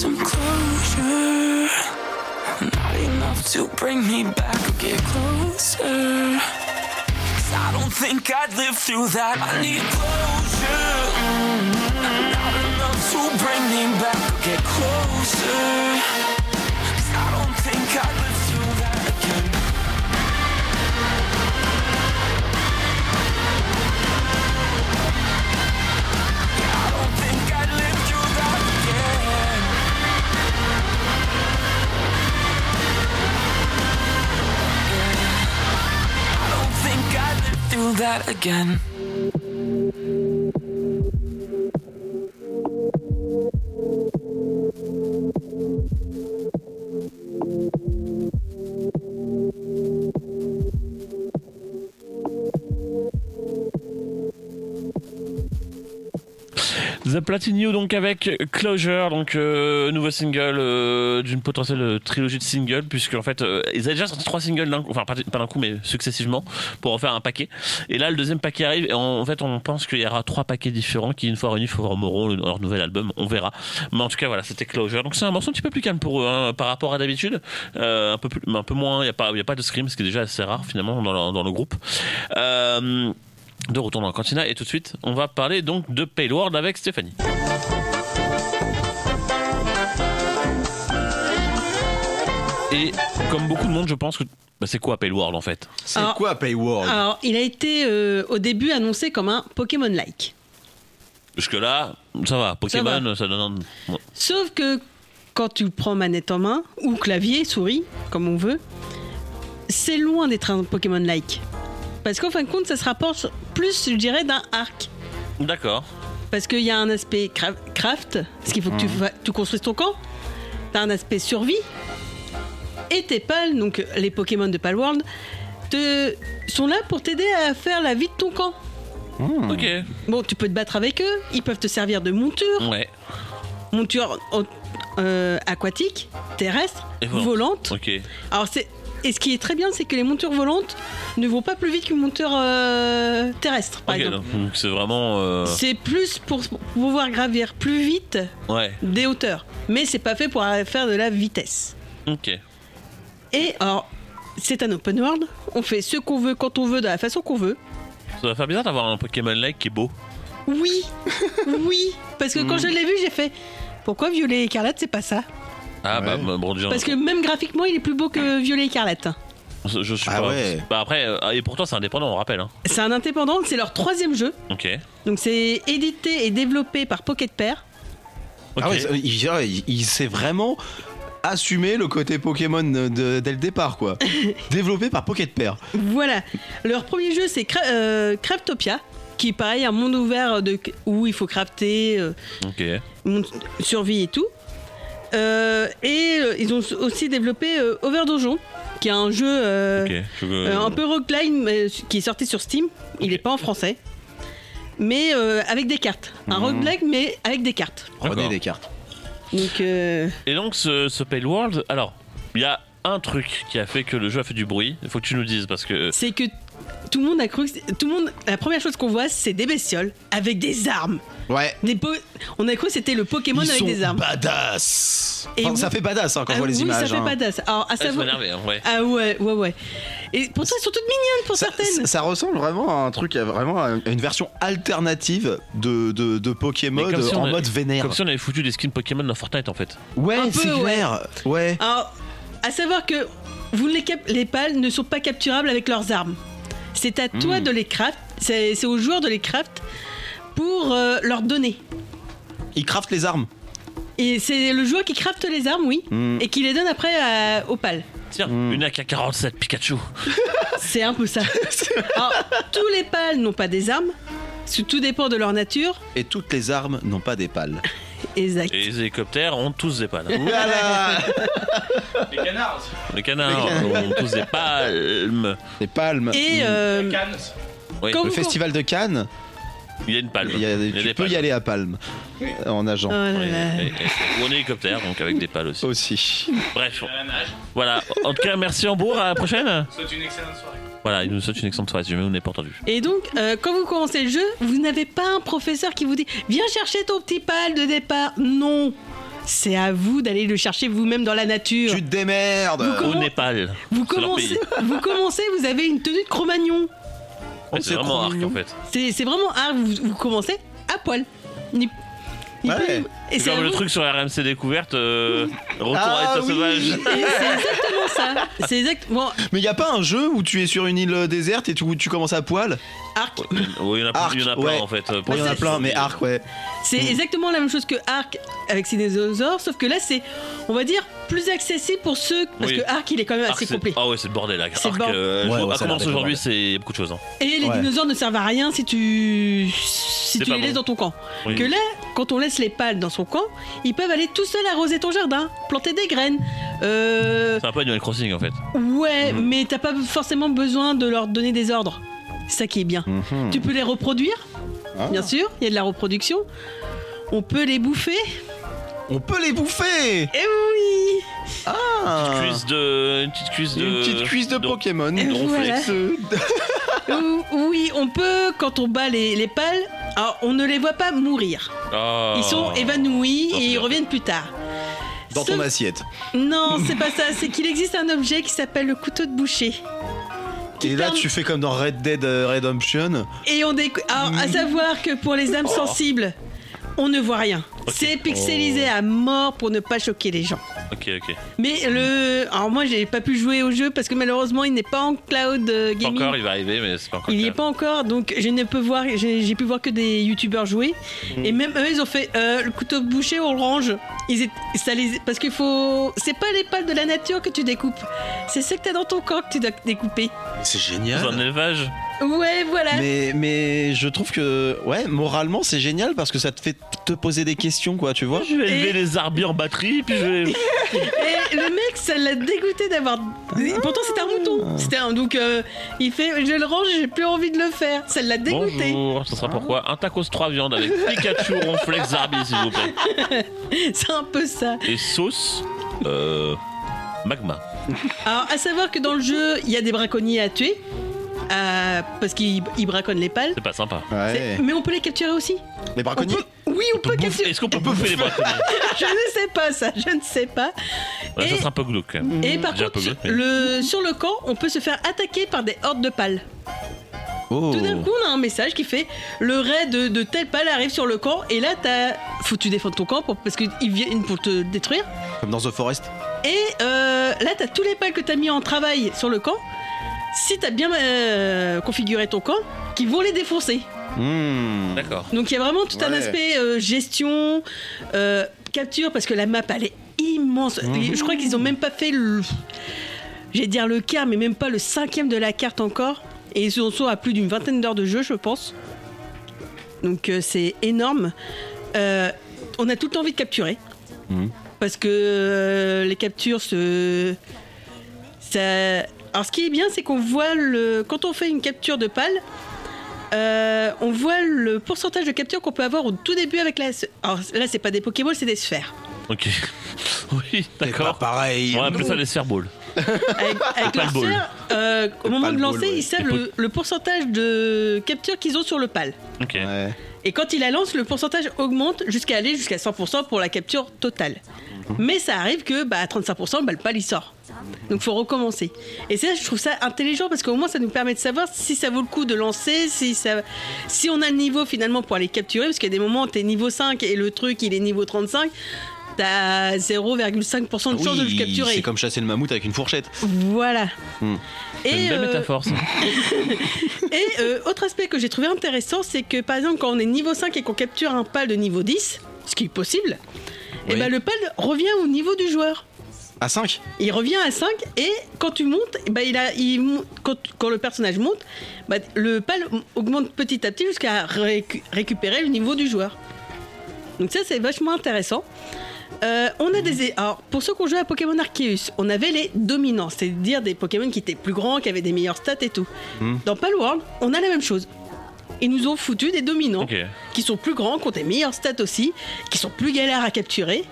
S7: Some closure, not enough to bring me back or get closer. 'Cause I don't think I'd live through that. I need closure. Mm, Not enough to bring me back or get closer. That again.
S1: The Platinum donc avec Closure, donc euh, nouveau single euh, d'une potentielle euh, trilogie de singles, puisque en fait euh, ils avaient déjà sorti trois singles d'un coup, enfin pas, d'un coup mais successivement pour en faire un paquet. Et là le deuxième paquet arrive et en, fait on pense qu'il y aura trois paquets différents qui une fois réunis formeront leur nouvel album, on verra. Mais en tout cas voilà c'était Closure, donc c'est un morceau un petit peu plus calme pour eux hein, par rapport à d'habitude, Euh, un peu plus, un peu moins, il y a pas y a pas de scream, ce qui est déjà assez rare finalement dans le, dans le groupe. De retour dans la cantina et tout de suite on va parler donc de Pale World avec Stéphanie. Et comme beaucoup de monde, je pense que bah, c'est quoi Pale World en fait?
S2: C'est quoi Payworld
S3: Alors, il a été euh, au début annoncé comme un Pokémon-like.
S1: Jusque là, ça va. Pokémon, ça, donne. un- Ouais.
S3: Sauf que quand tu prends manette en main, ou clavier, souris, comme on veut, c'est loin d'être un Pokémon-like. Parce qu'en fin de compte, ça se rapporte plus, je dirais, d'un arc.
S1: D'accord.
S3: Parce qu'il y a un aspect cra- craft, parce qu'il faut que tu, fa- tu construises ton camp. T'as un aspect survie. Et tes pales, donc les Pokémon de Palworld, te, sont là pour t'aider à faire la vie de ton camp.
S1: Ok.
S3: Bon, tu peux te battre avec eux, ils peuvent te servir de monture,
S1: Ouais.
S3: monture euh, aquatique, terrestre,
S1: Et volante.
S3: volante.
S1: Ok.
S3: Alors c'est et ce qui est très bien, c'est que les montures volantes ne vont pas plus vite qu'une monture euh, terrestre, par
S1: Ok,
S3: exemple.
S1: donc c'est vraiment. euh,
S3: C'est plus pour pouvoir gravir plus vite
S1: Ouais.
S3: des hauteurs, mais c'est pas fait pour faire de la vitesse.
S1: Ok.
S3: Et alors, c'est un open world. On fait ce qu'on veut quand on veut, de la façon qu'on veut.
S1: Ça va faire bizarre d'avoir un Pokémon like qui est beau.
S3: Oui, [LAUGHS] oui, parce que quand je l'ai vu, j'ai fait. Pourquoi Violet et Écarlate, c'est pas ça?
S1: Ah bah,
S2: Ouais.
S1: bah, bon déjà.
S3: Parce que même graphiquement, il est plus beau que Violet Écarlate.
S1: je, je suis
S2: Ah
S1: pas.
S2: ouais.
S1: Bah après, euh, et pourtant c'est indépendant, on rappelle. Hein.
S3: C'est un indépendant, c'est leur troisième jeu.
S1: Ok.
S3: Donc c'est édité et développé par Pocket Pair.
S1: Ok.
S2: Ah ouais, c'est- il, il- il s'est vraiment assumé le côté Pokémon de- dès le départ, quoi. [LAUGHS] Développé par Pocket Pair.
S3: Voilà. Leur premier jeu, c'est Cra- euh, Craftopia, qui est pareil, un monde ouvert de, où il faut crafter, euh,
S1: Ok.
S3: monde- survie et tout. Euh, et euh, ils ont aussi développé euh, Overdonjon, qui est un jeu euh, euh, un peu roguelike, mais qui est sorti sur Steam. Il n'est pas en français. Mais euh, avec des cartes. Un
S2: Mhm.
S3: roguelike, mais avec des cartes.
S2: Prenez des cartes.
S3: Donc, euh,
S1: Et donc ce, ce Pale World, alors, il y a un truc qui a fait que le jeu a fait du bruit. Il faut que tu nous dises parce que.
S3: c'est que tout le monde a cru que tout le monde la première chose qu'on voit c'est des bestioles avec des armes.
S2: Ouais.
S3: Des po- on a cru que c'était le Pokémon
S2: Ils
S3: avec
S2: sont
S3: des armes.
S2: badass.
S3: Et
S2: Enfin,
S3: oui.
S2: ça fait badass hein, quand
S3: Ah
S2: je vois les
S3: oui,
S2: images.
S3: ça fait
S2: hein.
S3: badass. Alors à
S1: ça
S3: savoir
S1: m'énervait, hein, ouais.
S3: Ah ouais, ouais ouais. Et pourtant elles sont toutes mignonnes pour
S2: Ça,
S3: certaines.
S2: ça- ça ressemble vraiment à un truc, à vraiment à une version alternative de, de, de Pokémon
S1: si on
S2: en
S1: a-
S2: mode vénère.
S1: Comme si on avait foutu des skins Pokémon dans Fortnite en fait.
S2: Ouais, c'est
S3: ouais.
S2: clair. Ouais.
S3: Alors, à savoir que vous ne les, cap- les pales ne sont pas capturables avec leurs armes. C'est à toi
S2: Hmm.
S3: de les craft, c'est aux joueurs de les craft pour euh, leur donner.
S2: Ils craftent les armes.
S3: Et c'est le joueur qui crafte les armes, oui,
S2: Hmm.
S3: et qui les donne après à- aux pales.
S1: Tiens,
S2: Hmm.
S1: une AK-47 Pikachu. [LAUGHS]
S3: C'est un peu ça. [LAUGHS] Alors, tous les pales n'ont pas des armes, tout dépend de leur nature.
S2: Et toutes les armes n'ont pas des pales.
S3: Exact.
S1: Et les hélicoptères ont tous des pales. [LAUGHS]
S2: Voilà
S4: Les canards aussi.
S1: Les canards
S2: Les canards.
S1: ont tous des palmes.
S2: Les palmes.
S3: Et euh,
S4: Cannes.
S1: Oui,
S3: Quand
S2: Le
S3: vous-
S2: festival de Cannes,
S1: il y a une palme.
S2: il y a-
S1: Il y a
S2: tu
S1: des
S2: peux
S1: palmes.
S2: y aller à Palme en nageant
S3: oh
S1: ou en hélicoptère, donc avec des pales aussi.
S2: aussi.
S1: Bref, voilà. En tout cas, merci Hambourg. À la prochaine.
S4: C'est une excellente soirée.
S1: Voilà, il nous souhaite une excellente soirée si jamais vous n'avez pas entendu.
S3: Et donc, euh, quand vous commencez le jeu, vous n'avez pas un professeur qui vous dit Viens chercher ton petit pal de départ. Non C'est à vous d'aller le chercher vous-même dans la nature.
S2: Tu te démerdes
S3: Vous
S1: Au Népal.
S3: Vous commencez, vous commencez, vous avez une tenue de Cro-Magnon.
S1: Ouais,
S2: c'est
S1: vraiment arc en fait.
S3: C'est c'est vraiment ah, vous, vous commencez à poil. Ni- ni
S2: Ouais.
S3: plus ni- Et
S1: C'est comme le truc sur RMC Découverte, euh, Retour
S2: Ah
S1: à l'état
S2: oui.
S1: sauvage.
S3: C'est exactement ça. C'est exactement.
S2: Mais y a pas un jeu où tu es sur une île déserte et tu, où tu commences à poil?
S3: Arc.
S1: Oui, il y en a,
S2: Arc,
S1: il y en a plein
S2: ouais.
S1: en fait.
S2: Il y en a
S3: c'est-
S2: plein, mais Arc, ouais.
S3: C'est exactement la même chose que Arc avec ses dinosaures, sauf que là c'est, on va dire, plus accessible pour ceux. Parce
S1: Oui.
S3: que Arc il est quand même
S1: Arc,
S3: assez complet.
S1: Ah ouais, c'est le bordel. Arc,
S3: C'est le bordel.
S1: euh,
S2: Ouais, ouais,
S1: à commencer aujourd'hui, c'est beaucoup de choses. hein.
S3: Et les
S2: Ouais.
S3: dinosaures ne servent à rien si tu si tu les laisses dans ton camp.
S1: Oui.
S3: Que là, quand on laisse les pales dans son camp, ils peuvent aller tout seuls arroser ton jardin, planter des graines. Euh,
S1: C'est un peu Animal Crossing en fait.
S3: ouais,
S1: Mhm.
S3: mais t'as pas forcément besoin de leur donner des ordres. C'est ça qui est bien.
S2: Mhm.
S3: Tu peux les reproduire,
S2: Ah.
S3: bien sûr. Il y a de la reproduction. On peut les bouffer.
S2: On peut les bouffer
S3: Et oui.
S2: Ah.
S1: Cuisse de, une petite cuisse de.
S2: Une petite cuisse de Pokémon.
S3: Et voilà. [LAUGHS]
S2: De-
S3: Ou- Oui, on peut quand on bat les, les pales. Alors, on ne les voit pas mourir.
S1: Ah.
S3: Ils sont évanouis et ils reviennent plus tard.
S2: Dans ton assiette.
S3: Non, [LAUGHS] c'est pas ça. C'est qu'il existe un objet qui s'appelle le couteau de boucher.
S2: Et là, tu fais comme dans Red Dead euh, Redemption.
S3: Et on décou- Alors, à savoir que pour les âmes
S1: Oh.
S3: sensibles, on ne voit rien. C'est pixelisé à mort pour ne pas choquer les gens.
S1: Ok, ok.
S3: Mais le. Alors, moi, j'ai pas pu jouer au jeu parce que malheureusement, il n'est pas en cloud euh,
S1: Pas
S3: gaming.
S1: encore, il va arriver, mais c'est pas encore.
S3: Il n'y est pas encore, donc je ne peux voir, j'ai pu voir que des youtubeurs jouer.
S1: Mm.
S3: Et même eux, ils ont fait euh, le couteau bouché, on le range. Ils étaient- ça les, parce qu'il faut. C'est pas les pales de la nature que tu découpes, c'est ce que t'as dans ton corps que tu dois découper.
S2: C'est
S1: Dans un
S2: génial.
S1: élevage.
S3: Ouais, voilà.
S2: Mais, mais je trouve que, ouais, moralement, c'est génial parce que ça te fait te poser des questions, quoi, tu vois.
S1: Je vais élever
S3: Et-
S1: les arbis en batterie, puis je vais. [LAUGHS]
S3: Et le mec, ça l'a dégoûté d'avoir. Pourtant, c'était un mouton. C'était un. Donc, euh, il fait Je le range, j'ai plus envie de le faire. Ça l'a dégoûté.
S1: Bonjour, ça sera pourquoi Un tacos 3 viandes avec Pikachu, [LAUGHS] ronflex, zarbi, s'il vous plaît.
S3: C'est un peu ça.
S1: Et sauce. Euh. Magma.
S3: Alors, à savoir que dans le jeu, il y a des braconniers à tuer. Euh, parce qu'ils ils braconnent les pales.
S1: C'est pas sympa.
S2: Ouais.
S3: Mais on peut les capturer aussi.
S2: Les
S3: On
S2: braconniers
S3: peut- Oui, on, peut,
S1: Bouffe-
S3: capturer.
S1: Est-ce qu'on peut bouffer les braconniers [LAUGHS]
S3: Je ne sais pas ça, je ne sais pas.
S1: Ouais,
S3: Et-
S1: Ça serait un peu glauque quand même.
S3: Et par contre, sur
S1: glauque, mais-
S3: le, sur le camp, on peut se faire attaquer par des hordes de pales.
S2: Oh.
S3: Tout d'un coup, on a un message qui fait le raid de, de telle pale arrive sur le camp. Et là, t'as. Faut que tu défendes ton camp pour- parce qu'ils viennent pour te détruire.
S2: Comme dans The Forest.
S3: Et euh, là, t'as tous les pales que t'as mis en travail sur le camp. Si t'as bien euh, configuré ton camp, qui vont les défoncer.
S2: Hmm.
S1: D'accord.
S3: Donc il y a vraiment tout un aspect euh, gestion, euh, capture, parce que la map elle est immense.
S2: Mhm.
S3: Je crois qu'ils ont même pas fait le. J'allais dire le quart, mais même pas le cinquième de la carte encore. Et ils sont à plus d'une vingtaine d'heures de jeu, je pense. Donc euh, c'est énorme. Euh, on a tout le temps envie de capturer.
S2: Mhm.
S3: Parce que euh, les captures se. Ça... Alors ce qui est bien, c'est qu'on voit le. Quand on fait une capture de pale, euh, on voit le pourcentage de capture qu'on peut avoir au tout début avec la. Alors là, c'est pas des Pokéballs, c'est des sphères.
S1: Ok. [LAUGHS] Oui,
S2: C'est pas
S1: d'accord.
S2: pareil.
S1: On va appeler ça les sphères balls.
S3: avec, [LAUGHS] avec
S1: ball.
S3: serre, euh, au moment de
S2: ball,
S3: lancer,
S2: ouais.
S3: ils savent le, le pourcentage de capture qu'ils ont sur le pal.
S1: Ok.
S2: Ouais.
S3: Et quand il la lance, le pourcentage augmente jusqu'à aller jusqu'à 100% pour la capture totale.
S2: Mhm.
S3: Mais ça arrive que bah, à 35%, bah, le pal il sort. Donc faut recommencer. Et ça, je trouve ça intelligent parce qu'au moins ça nous permet de savoir si ça vaut le coup de lancer, si, ça, si on a le niveau finalement pour aller capturer. Parce qu'il y a des moments où t'es niveau 5 et le truc il est niveau 35. T'as 0,5% de chance de le
S2: Oui,
S3: capturer.
S2: c'est comme chasser le mammouth avec une fourchette.
S3: Voilà.
S2: Hmm.
S1: C'est une
S3: Et,
S1: belle
S3: euh,
S1: métaphore, ça. [LAUGHS]
S3: et euh, autre aspect que j'ai trouvé intéressant, c'est que par exemple, quand on est niveau 5 et qu'on capture un pal de niveau 10, ce qui est possible, et
S2: Oui.
S3: ben le pal revient au niveau du joueur.
S2: À 5
S3: Il revient à 5 et quand tu montes, eh ben il a, il quand, quand le personnage monte, bah, le pal augmente petit à petit jusqu'à récu- récupérer le niveau du joueur. Donc ça c'est vachement intéressant. Euh, on a des alors pour ceux qui ont joué à Pokémon Arceus, on avait les dominants, c'est-à-dire des Pokémon qui étaient plus grands, qui avaient des meilleures stats et tout.
S2: Mhm.
S3: Dans Palworld, on a la même chose. Ils nous ont foutu des dominants qui sont plus grands, qui ont des meilleures stats aussi, qui sont plus galères à capturer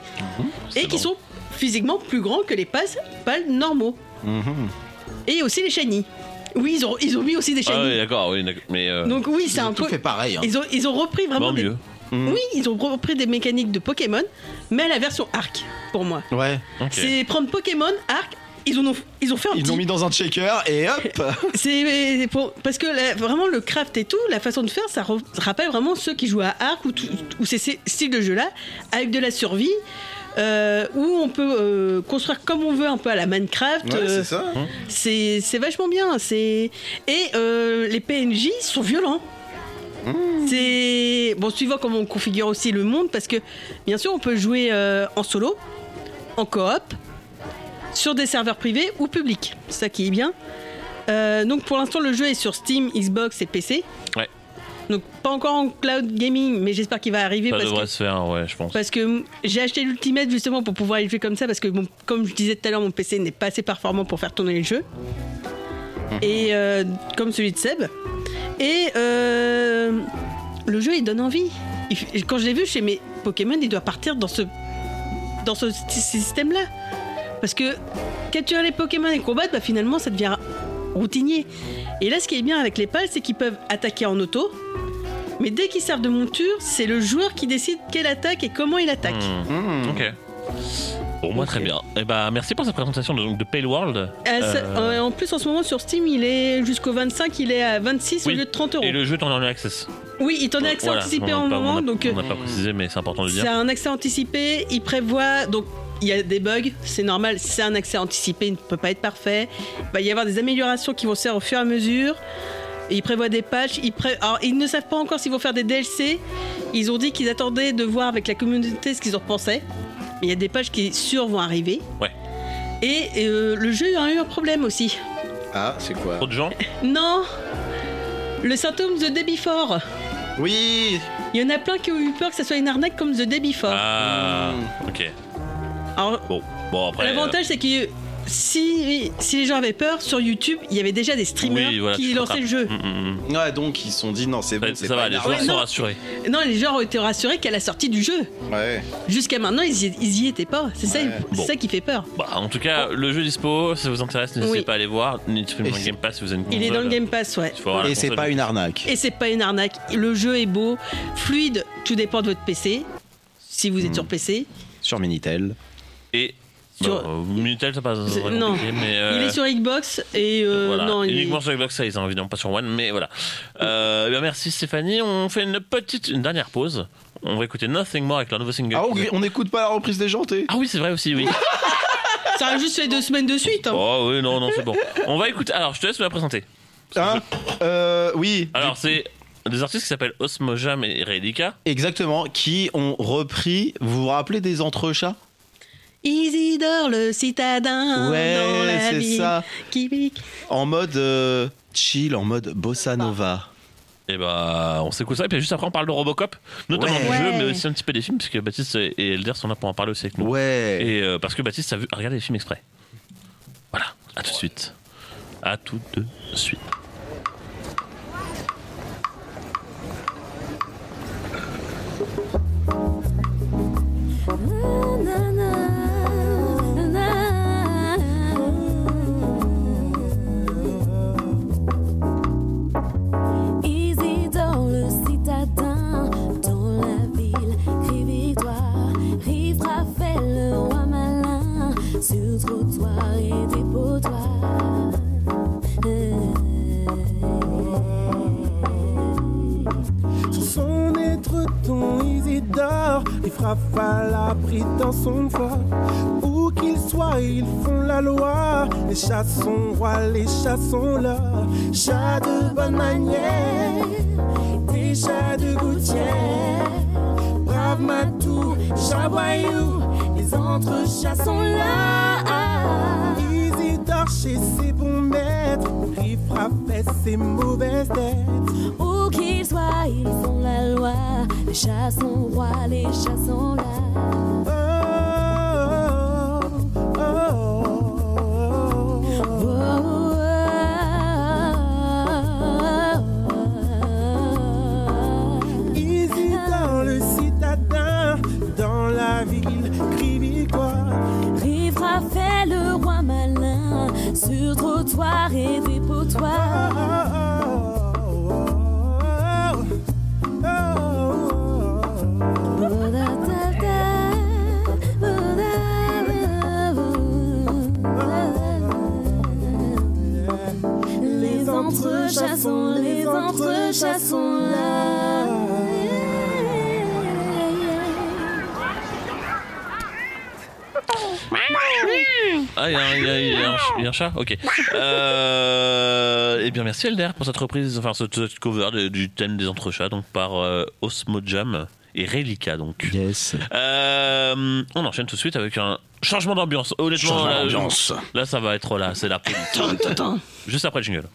S3: et qui
S1: bon.
S3: sont physiquement plus grands que les passes pales normaux.
S2: Mhm.
S3: Et aussi les shiny. Oui, ils ont, ils ont mis aussi des
S1: Ah
S3: shiny.
S1: oui, d'accord, oui. Mais. euh,
S3: Donc oui, c'est un
S2: tout
S3: peu.
S2: fait pareil. hein.
S3: Ils ont, ils ont repris vraiment
S1: bon,
S3: des.
S1: mieux.
S2: Mhm.
S3: Oui, ils ont repris des mécaniques de Pokémon, mais à la version Arc, pour moi.
S2: Ouais.
S3: C'est prendre Pokémon, Arc, ils, ont, ils ont fait un
S2: Ils
S3: petit.
S2: l'ont mis dans un checker et hop [LAUGHS]
S3: C'est pour- parce que la- vraiment le craft et tout, la façon de faire, ça re- rappelle vraiment ceux qui jouent à Arc ou, tout- ou ces styles de jeu-là, avec de la survie, euh, où on peut euh, construire comme on veut un peu à la Minecraft.
S2: Ouais,
S3: euh,
S2: c'est ça.
S3: c'est c'est vachement bien. C'est et euh, les PNJ sont violents. C'est bon suivant comment on configure aussi le monde parce que bien sûr on peut jouer euh, en solo, en coop, sur des serveurs privés ou publics. C'est ça qui est bien. Euh, donc pour l'instant le jeu est sur Steam, Xbox et PC.
S1: Ouais.
S3: Donc pas encore en cloud gaming, mais j'espère qu'il va arriver
S1: Ça
S3: parce
S1: devrait
S3: que
S1: se faire, ouais, je pense.
S3: parce que j'ai acheté l'Ultimate justement pour pouvoir y jouer comme ça parce que bon, comme je disais tout à l'heure mon PC n'est pas assez performant pour faire tourner le jeu et euh, comme celui de Seb et euh, le jeu il donne envie Il quand je l'ai vu chez mes Pokémon il doit partir dans ce dans ce système là parce que capturer les Pokémon et combattre bah finalement ça devient routinier et là ce qui est bien avec les pals c'est qu'ils peuvent attaquer en auto mais dès qu'ils servent de monture, c'est le joueur qui décide quelle attaque et comment il attaque.
S1: Hmm.
S2: Mhm.
S1: Ok. Pour moi, très bien. Et bah, merci pour cette présentation de, donc, de Pale World.
S3: Euh,
S1: Euh,
S3: euh, en plus, en ce moment sur Steam, il est jusqu'au 25, il est à 26
S1: Oui.
S3: au lieu de 30 euros.
S1: Et le jeu est en early access.
S3: Oui, il t'en est accès
S1: Voilà.
S3: anticipé en moment,
S1: on n'a- pas précisé, mais c'est important de le
S3: c'est
S1: dire.
S3: un accès anticipé. Il prévoit donc. Il y a des bugs, c'est normal, c'est un accès anticipé, il ne peut pas être parfait. Il va y avoir des améliorations qui vont se faire au fur et à mesure. Et ils prévoient des patchs. Ils, pré- Alors, ils ne savent pas encore s'ils vont faire des DLC. Ils ont dit qu'ils attendaient de voir avec la communauté ce qu'ils en pensaient. Mais il y a des patchs qui sûrs vont arriver.
S1: Ouais.
S3: Et euh, le jeu a eu un problème aussi.
S2: Ah, c'est quoi?
S1: Trop de gens?
S3: Non Le symptôme The Day Before.
S2: Oui
S3: Il y en a plein qui ont eu peur que ça soit une arnaque comme The Day Before.
S1: Ah, ok.
S3: Alors,
S1: Bon, bon après.
S3: l'avantage, c'est que si, si les gens avaient peur, sur YouTube, il y avait déjà des streamers
S1: Oui, voilà,
S3: qui lançaient le jeu.
S1: mm, mm, mm.
S2: Ouais, donc ils se sont dit non, c'est bon,
S1: Ça,
S2: c'est
S1: ça
S2: pas
S1: va, les joueurs
S2: arnaque.
S3: Ouais,
S1: sont
S3: non.
S1: rassurés.
S3: Non, les gens ont été rassurés qu'à la sortie du jeu.
S2: Ouais.
S3: Jusqu'à maintenant, ils y, ils y étaient pas. C'est ça,
S2: Ouais.
S3: c'est
S1: Bon.
S3: ça qui fait peur.
S1: Bah, en tout cas, le jeu est dispo, si ça vous intéresse, n'hésitez
S3: Oui.
S1: pas à aller voir. Pas dans
S2: c'est-
S1: Game Pass si vous avez une
S3: Il est dans le
S1: console.
S3: Game Pass, ouais.
S1: Il faut avoir la
S2: Et c'est
S1: console.
S2: pas une arnaque.
S3: Et c'est pas une arnaque. Le jeu est beau, fluide, tout dépend de votre PC. Si vous êtes
S2: Hmm.
S3: sur PC.
S2: Sur Minitel.
S1: Et.
S3: Sur-
S1: Bon, euh, Minitel, c'est pas
S3: C'est-
S1: vraiment
S3: non.
S1: mais. euh,
S3: Il est sur Xbox et euh,
S1: voilà.
S3: non, il est-
S1: Uniquement sur Xbox Size, hein, évidemment, pas sur One, mais voilà. Euh, eh bien, merci Stéphanie. On fait une petite, une dernière pause. On va écouter Nothing More avec leur nouveau single.
S2: Ah, on on n'écoute pas la reprise des jantés
S1: Ah oui, c'est vrai aussi, oui. [LAUGHS]
S3: Ça a juste fait deux semaines de suite. hein.
S1: oh oui, non, non, c'est bon. On va écouter. Alors, je te laisse me la présenter.
S2: Hein Euh, oui.
S1: Alors, c'est des artistes qui s'appellent Osmojam et Relica.
S2: Exactement, qui ont repris, vous vous rappelez des entrechats?
S3: Isidore le citadin
S2: Ouais,
S3: dans la
S2: c'est ça.
S3: qui pique.
S2: En mode euh, chill, en mode bossa nova.
S1: Et bah, on s'écoute ça. Et puis juste après, on parle de Robocop, notamment
S2: Ouais.
S1: du jeu, mais aussi un petit peu des films, puisque Baptiste et Elder sont là pour en parler aussi avec nous.
S2: Ouais.
S1: Et euh, parce que Baptiste a, vu, a regardé les films exprès. Voilà, à tout de suite. À tout de suite.
S5: Sous son être ton,
S8: ils y dort Les frappes à l'abri dans son voie Pour qu'ils soient ils font la loi. Les chats sont rois les chats sont là Chats de bonne manière des chats de gouttière. tiens Brav Matou Chaboyou les entrechats sont là. Isidore chez ses bons maîtres, Rifra fait ses mauvaises têtes.
S9: Où qu'ils soient, ils font la loi. Les chats rois, les chats sont là.
S8: Oh, oh, oh, dans la ville,
S9: sur trottoir et dépotoir. Les entrechassons, les entrechassons là.
S1: Ah, il y, a un- il y a- il y a un ch- il y a un chat Ok. Euh, eh bien, merci Elder pour cette reprise, enfin, cette, cette cover de- du thème des entrechats, donc par euh, Osmo Jam et Relica, donc.
S2: Yes.
S1: Euh, on enchaîne tout de suite avec un changement d'ambiance. Honnêtement,
S2: Changement
S1: là,
S2: d'ambiance.
S1: Là, ça va être là, c'est la Juste après le jingle.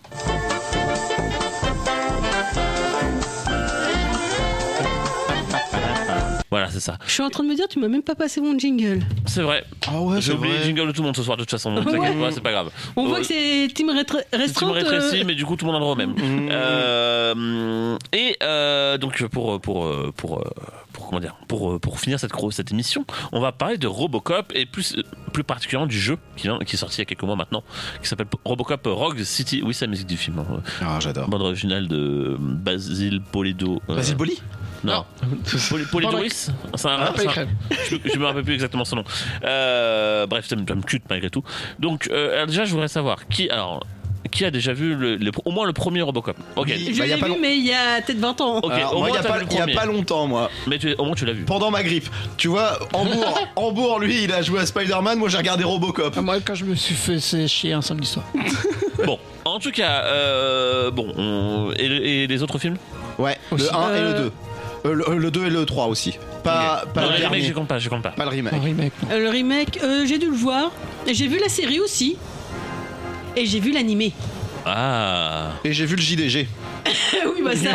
S1: Voilà, c'est ça.
S3: Je suis en train de me dire, tu m'as même pas passé mon jingle.
S1: C'est vrai.
S2: Ah ouais,
S1: J'ai oublié le jingle de tout le monde ce soir, de toute façon. Donc,
S3: Ouais.
S1: t'inquiète pas, c'est pas grave.
S3: On
S1: Euh,
S3: voit que c'est team restreinte.
S1: rétrécis,
S3: euh,
S1: mais du coup tout le monde a le droit au même. Euh, et euh, donc pour pour pour pour, pour comment dire pour pour finir cette cette émission, on va parler de Robocop et plus plus particulièrement du jeu qui vient- qui est sorti il y a quelques mois maintenant, qui s'appelle Robocop Rogue City. Oui, c'est la musique du film. hein.
S2: Ah, j'adore.
S1: Bande originale de Basile Polido. euh,
S2: Basile Boli?
S1: Non. Poli- Polidoris C'est un-
S6: Ah,
S1: un- je, je me rappelle plus exactement son nom. Euh, bref, ça me, ça me cute malgré tout. Donc, euh, déjà, je voudrais savoir qui, alors, qui a déjà vu le, le- au moins le premier Robocop? Ok.
S2: Oui.
S3: Je
S2: Bah,
S3: l'ai vu,
S2: long-
S3: mais il y a peut-être 20 ans.
S1: Ok,
S2: Alors,
S1: au
S2: moi,
S1: moins
S2: il y a pas longtemps, moi.
S1: Mais tu, au moins tu l'as vu.
S2: Pendant ma grippe. Tu vois, Hambourg, [LAUGHS] Hambourg, lui, il a joué à Spider-Man, moi j'ai regardé Robocop.
S6: Ah, Moi, quand je me suis fait c'est chier un samedi soir. [LAUGHS]
S1: Bon, en tout cas, euh, bon, on- et, et les autres films?
S2: Ouais,
S6: Aussi.
S2: le 1 et le
S3: Euh,
S2: 2. Euh, le, le 2 et le 3 aussi. Pas, pas
S1: Non,
S2: le dernier.
S1: je compte pas, je compte pas.
S2: Pas le remake.
S6: Un remake, non.
S3: Euh, Le remake, euh, j'ai dû le voir. Et J'ai vu la série aussi. Et j'ai vu l'animé.
S1: Ah,
S2: Et j'ai vu le JDG. [LAUGHS]
S3: oui, bah ça.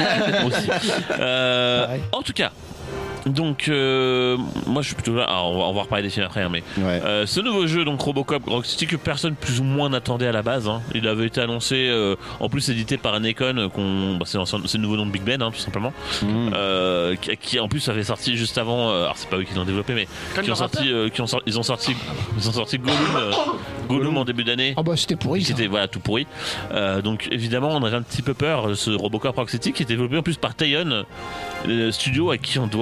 S1: Euh,
S6: Pareil.
S1: en tout cas, donc, euh, moi je suis plutôt là. alors, on, va, on va reparler des films après, hein, mais
S2: Ouais.
S1: Euh, ce nouveau jeu, donc Robocop Rock City, que personne plus ou moins n'attendait à la base. hein. Il avait été annoncé, euh, en plus édité par euh, qu'on, bah, c'est, le nouveau nom de Big Ben, hein, tout simplement. Euh, qui, qui, en plus avait sorti juste avant. euh, alors c'est pas eux qui l'ont développé, mais qui ont sorti, euh, qui ont sorti, ils ont sorti, ils ont sorti Gollum, euh, [COUGHS] Gollum en début d'année.
S6: Ah bah c'était pourri.
S1: Qui
S6: ça.
S1: était voilà tout pourri. Euh, donc évidemment on avait un petit peu peur de ce Robocop Rock City qui est développé en plus par Tayon, le studio à qui on doit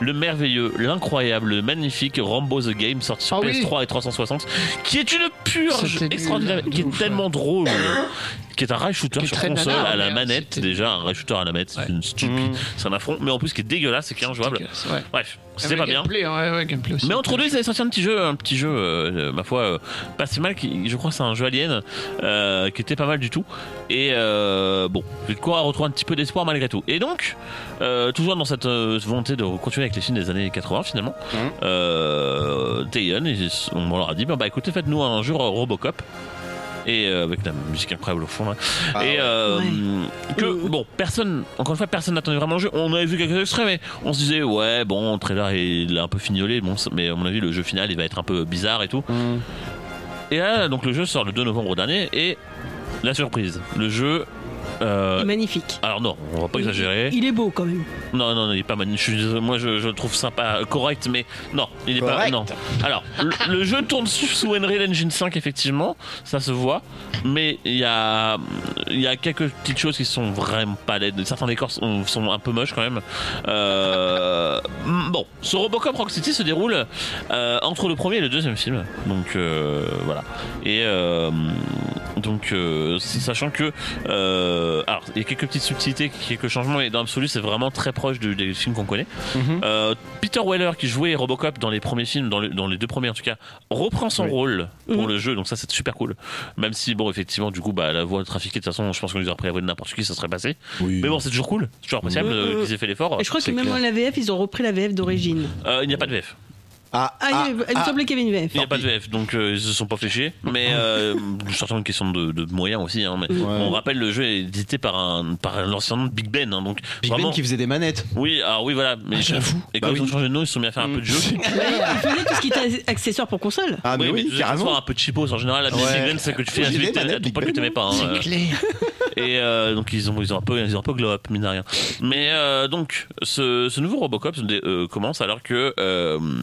S1: le merveilleux, l'incroyable, le magnifique Rambo the Game sorti sur
S6: Ah oui.
S1: PS3 et 360, qui est une purge extraordinaire, qui est tellement drôle. [COUGHS] Qui est un rail shooter sur console
S6: nanar,
S1: à la manette,
S6: c'était-
S1: déjà un rail shooter à la manette, c'est
S6: Ouais.
S1: une stupide, c'est un affront, mais en plus qui est dégueulasse, c'est qui est injouable.
S6: Ouais.
S1: Bref, c'était
S6: Mais
S1: pas bien.
S6: aussi.
S1: Mais entre deux, ils avaient sorti un petit jeu, un petit jeu, euh, ma foi, euh, pas si mal. Qui, je crois que c'est un jeu alien euh, qui était pas mal du tout. Et bon, j'ai de quoi retrouver un petit peu d'espoir malgré tout. Et donc, toujours dans cette volonté de continuer avec les films des années 80 finalement, Tayon, ils- on leur a dit, bah, bah écoutez, faites-nous un jeu Robocop. Et euh, avec la musique incroyable au fond. là.
S2: Ah
S1: et euh,
S3: Ouais.
S1: que bon, personne, encore une fois, personne n'attendait vraiment le jeu. On avait vu quelques extraits, mais on se disait ouais, bon, le trailer il est un peu fignolé, bon, mais à mon avis le jeu final il va être un peu bizarre et tout.
S2: Mmh.
S1: Et là, donc le jeu sort le 2 novembre dernier et la surprise, le jeu. Euh,
S3: Magnifique.
S1: alors non, on va pas exagérer.
S3: Il est beau quand même.
S1: Non, non, non, il est pas magnifique. Moi, je, je le trouve sympa, euh, correct, mais non, il est pas. Non. Alors, le, le jeu tourne sous Unreal Engine 5, effectivement, ça se voit, mais il y a, il y a quelques petites choses qui sont vraiment pas laides. Certains décors sont, sont un peu moches quand même. Euh, bon, ce Robocop Rock City se déroule euh, entre le premier et le deuxième film, donc euh, voilà. Et euh, Donc, euh, sachant que. euh, alors, il y a quelques petites subtilités, quelques changements, mais dans l'absolu, c'est vraiment très proche des films qu'on connaît.
S2: Mhm.
S1: Euh, Peter Weller, qui jouait Robocop dans les premiers films, dans, le- dans les deux premiers en tout cas, reprend son
S2: Oui.
S1: rôle pour
S3: Mhm.
S1: le jeu, donc ça, c'est super cool. Même si, bon, effectivement, du coup, bah, la voix trafiquée, de toute façon, je pense qu'on lui aurait pris la voix de n'importe qui, ça serait passé. Mais bon, c'est toujours cool, c'est toujours appréciable
S3: Mhm.
S1: euh, qu'ils aient fait l'effort.
S3: Et je crois que même
S2: clair.
S3: en la VF, ils ont repris la VF d'origine.
S1: Euh, il n'y a pas de VF.
S2: Ah,
S3: Ah,
S2: ah,
S3: il, il me
S2: ah,
S3: semblait qu'il y avait une VF.
S1: Il n'y a pas de VF, donc euh, ils se sont pas fléchés. Mais euh, [LAUGHS] certainement une question de, de moyens aussi. hein, mais
S2: Ouais.
S1: On rappelle, le jeu est édité par un par l'ancien nom de Big Ben. hein, donc
S2: Big
S1: vraiment.
S2: Ben qui faisait des manettes.
S1: Oui, alors oui, voilà. Mais
S6: j'avoue.
S1: Et quand
S2: Bah
S1: ils ont
S2: oui.
S1: changé de nom, ils se sont mis à faire un peu de jeu.
S3: Il faisait tout ce qui était accessoire pour console.
S2: Ah, mais
S1: Oui,
S2: oui,
S1: mais
S2: carrément.
S1: un peu de cheapos en général. La
S2: Ouais.
S1: Big Ben, c'est que tu fais un
S2: des
S1: truc pote que
S2: Ben.
S1: t'aimais pas. hein.
S6: C'est clair. [LAUGHS]
S1: Et euh, donc ils ont ils ont un peu ils ont un peu glow up mine de rien. Mais euh, donc ce, nouveau Robocop euh, commence alors que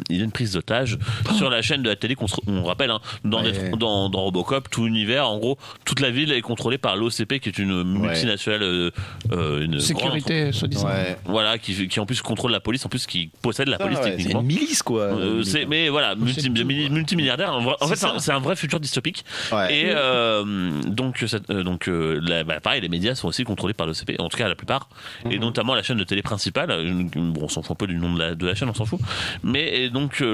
S1: il y a une prise d'otage sur la chaîne de la télé qu'on se- on rappelle hein, dans,
S2: Ouais.
S1: des- dans dans Robocop tout l'univers en gros toute la ville est contrôlée par l'OCP qui est une multinationale euh, euh, une
S6: Sécurité, soi-disant.
S2: Ouais.
S1: voilà qui, qui en plus contrôle la police en plus qui possède la
S2: Ah
S1: police
S2: ouais, c'est
S1: techniquement.
S2: une milice quoi.
S1: Euh, c'est mais voilà multi, multimilliardaire en, vrai- en
S2: C'est
S1: fait c'est un-
S2: ça.
S1: c'est un vrai futur dystopique
S2: Ouais.
S1: et euh, donc, euh, donc euh, la- bah, pareil, les médias sont aussi contrôlés par l'OCP, en tout cas la plupart, et notamment la chaîne de télé principale. Bon, on s'en fout un peu du nom de la, de la chaîne, on s'en fout. Mais et donc, euh,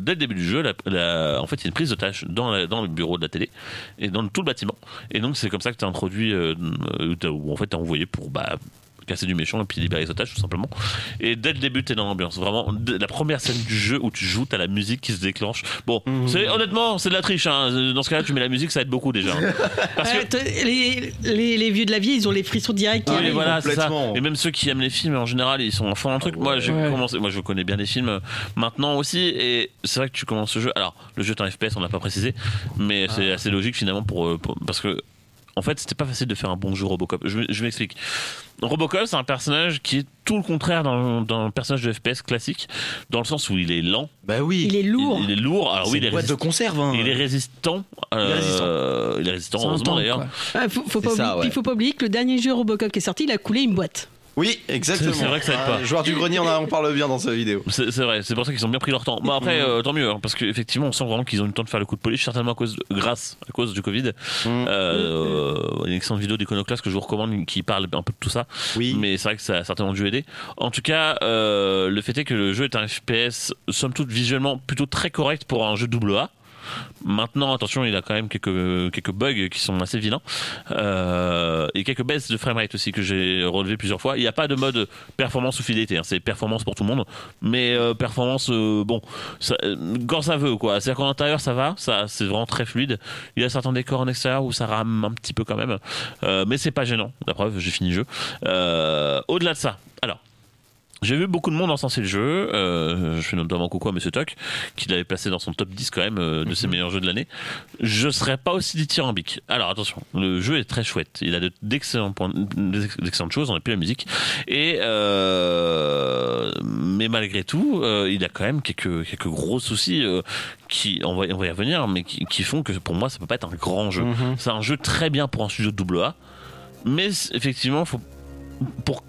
S1: dès le début du jeu, en fait, il y a une prise d'otage dans, dans le bureau de la télé et dans tout le bâtiment. Et donc, c'est comme ça que tu es introduit, euh, ou en fait, tu envoyé pour. Bah, casser du méchant et puis libérer les otages tout simplement et dès le début t'es dans l'ambiance vraiment la première scène du jeu où tu joues t'as la musique qui se déclenche bon c'est honnêtement c'est de la triche hein. dans ce cas là tu mets la musique ça aide beaucoup déjà hein. [LAUGHS] parce que
S3: Ouais, t- les, les, les vieux de la vie, ils ont les frissons directs. qui
S1: oui, voilà, c'est ça. Et même ceux qui aiment les films en général, ils sont en fond un truc. Moi, j'ai
S6: Ouais.
S1: commencé, moi, je connais bien les films euh, maintenant aussi, et c'est vrai que tu commences ce jeu. Alors, le jeu est un FPS, on l'a pas précisé, mais c'est assez logique finalement pour, euh, pour- parce que. En fait, c'était pas facile de faire un bon jeu Robocop. Je, je m'explique. Robocop, c'est un personnage qui est tout le contraire d'un personnage de FPS classique, dans le sens où il est lent,
S2: Bah oui.
S3: Il est lourd.
S1: il, il est lourd. Alors
S2: C'est
S1: oui, il est,
S2: boîte de
S1: résistant.
S2: conserve. hein.
S1: il est résistant. euh,
S2: résistant.
S1: il est résistant, heureusement d'ailleurs.
S3: Ah, faut, faut pas
S2: C'est ça,
S3: oublier,
S2: ouais.
S3: faut pas oublier que le dernier jeu Robocop qui est sorti, il a coulé une boîte.
S2: Oui, exactement.
S1: C'est- vrai que ça aide pas.
S2: Ah, Joueur du grenier, on, a- on parle bien dans cette vidéo.
S1: C'est vrai, c'est pour ça qu'ils ont bien pris leur temps. Bon après, euh, tant mieux, hein, parce qu'effectivement, on sent vraiment qu'ils ont eu le temps de faire le coup de polish, certainement à cause, grâce à cause du Covid. Euh, y a une excellente vidéo d'Iconoclast que je vous recommande qui parle un peu de tout ça.
S2: Oui.
S1: Mais c'est vrai que ça a certainement dû aider. En tout cas, euh, le fait est que le jeu est un FPS, somme toute visuellement plutôt très correct pour un jeu double A. Maintenant, attention, il a quand même quelques, quelques bugs qui sont assez vilains. Euh, et quelques baisses de framerate aussi que j'ai relevé plusieurs fois. Il n'y a pas de mode performance ou fidélité. hein. C'est performance pour tout le monde. Mais euh, performance, euh, bon, ça, quand ça veut, quoi. C'est-à-dire qu'en intérieur, ça va. Ça, c'est vraiment très fluide. Il y a certains décors en extérieur où ça rame un petit peu quand même. Mais c'est pas gênant. La preuve, j'ai fini le jeu. Au-delà de ça, alors. J'ai vu beaucoup de monde encenser le jeu. Euh, je fais notamment coucou à Monsieur Toc, qui l'avait placé dans son top 10 quand même euh, de ses meilleurs jeux de l'année. Je serais pas aussi dithyrambique. Alors attention, le jeu est très chouette. Il a de- d'excellents points, d'excellentes choses. On a plus la musique. Et euh, mais malgré tout, euh, il a quand même quelques quelques gros soucis euh, qui on va on va y revenir, mais qui, qui font que pour moi ça peut pas être un grand jeu. C'est un jeu très bien pour un studio de double A, mais effectivement faut pour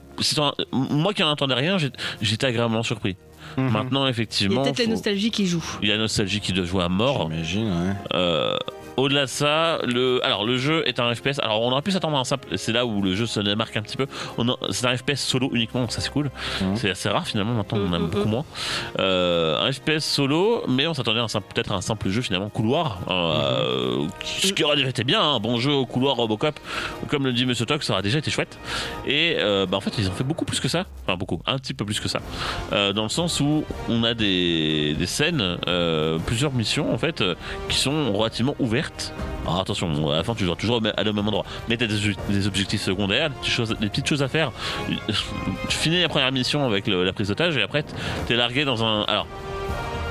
S1: moi qui en entendais rien, j'étais agréablement surpris. Maintenant,
S3: Il y a
S1: effectivement,
S3: peut-être la nostalgie qui joue.
S1: il y a la nostalgie qui doit jouer à mort.
S2: J'imagine, ouais.
S1: Euh, au-delà de ça, le, alors le jeu est un FPS. Alors on aurait pu s'attendre à un simple. C'est là où le jeu se démarque un petit peu. C'est un FPS solo uniquement, donc ça c'est cool.
S2: Mhm.
S1: C'est assez rare finalement. Maintenant on en a
S3: Mhm,
S1: beaucoup moins. Euh, un FPS solo, mais on s'attendait à un simple- peut-être à un simple jeu finalement couloir. euh, Ce qui aurait déjà été bien, un bon jeu au couloir Robocop. Comme le dit Monsieur Tox, ça aurait déjà été chouette. Et euh, bah, en fait ils ont fait beaucoup plus que ça. Enfin beaucoup, un petit peu plus que ça. Euh, dans le sens où on a des, des scènes, euh, plusieurs missions en fait, euh, qui sont relativement ouvertes. Alors attention, à la fin tu dois toujours aller au même endroit, mais t'as des, objectifs secondaires, des, petites choses- à faire. Tu finis la première mission avec le- la prise d'otage et après t'es largué dans un. Alors.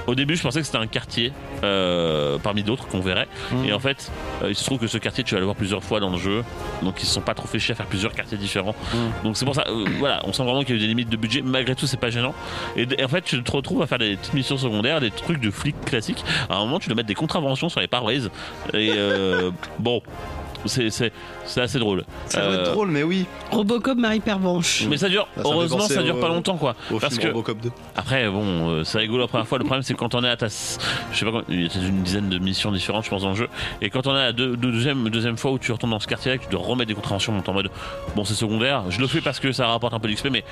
S1: Au début, je pensais que c'était un quartier euh, parmi d'autres qu'on verrait. Et en fait, euh, il se trouve que ce quartier, tu vas le voir plusieurs fois dans le jeu. Donc, ils se sont pas trop fait chier à faire plusieurs quartiers différents. Donc, c'est pour ça, euh, voilà, on sent vraiment qu'il y a eu des limites de budget. Malgré tout, c'est pas gênant. Et, et en fait, tu te retrouves à faire des petites missions secondaires, des trucs de flics classiques. À un moment, tu dois mettre des contraventions sur les Parways. Et euh, [LAUGHS] bon. C'est c'est c'est assez drôle.
S2: Ça doit
S1: Euh,
S2: être drôle, mais oui.
S3: Robocop Marie Pervenche.
S1: Mais ça dure,
S2: Ça, ça me fait
S1: heureusement,
S2: penser
S1: ça dure
S2: au-
S1: pas longtemps quoi.
S2: Au
S1: Parce
S2: film
S1: que
S2: Robocop 2.
S1: après, bon, euh, c'est rigolo la première fois. Le problème, c'est quand on est à ta, je sais pas, combien- il y a peut-être une dizaine de missions différentes, je pense, dans le jeu. Et quand on est à la deux- deuxième, deuxième fois où tu retournes dans ce quartier-là, que tu dois remettre des contraventions, on est en mode, bon, c'est secondaire. Je le fais parce que ça rapporte un peu d'XP, mais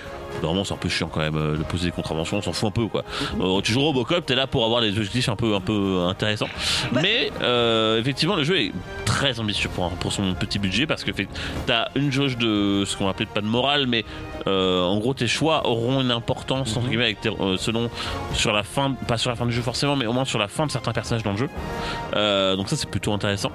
S1: vraiment, c'est un peu chiant quand même euh, de poser des contraventions. On s'en fout un peu, quoi. Euh, tu joues au Robocop, t'es là pour avoir des objectifs un peu, un peu intéressants. Mais euh, effectivement, le jeu est très ambitieux pour, un- pour son petit budget parce que fait- t'as une jauge de ce qu'on appelle pas de morale, mais euh, en gros tes choix auront une importance entre guillemets avec tes- euh, selon sur la fin, pas sur la fin du jeu forcément, mais au moins sur la fin de certains personnages dans le jeu. Euh, donc ça c'est plutôt intéressant.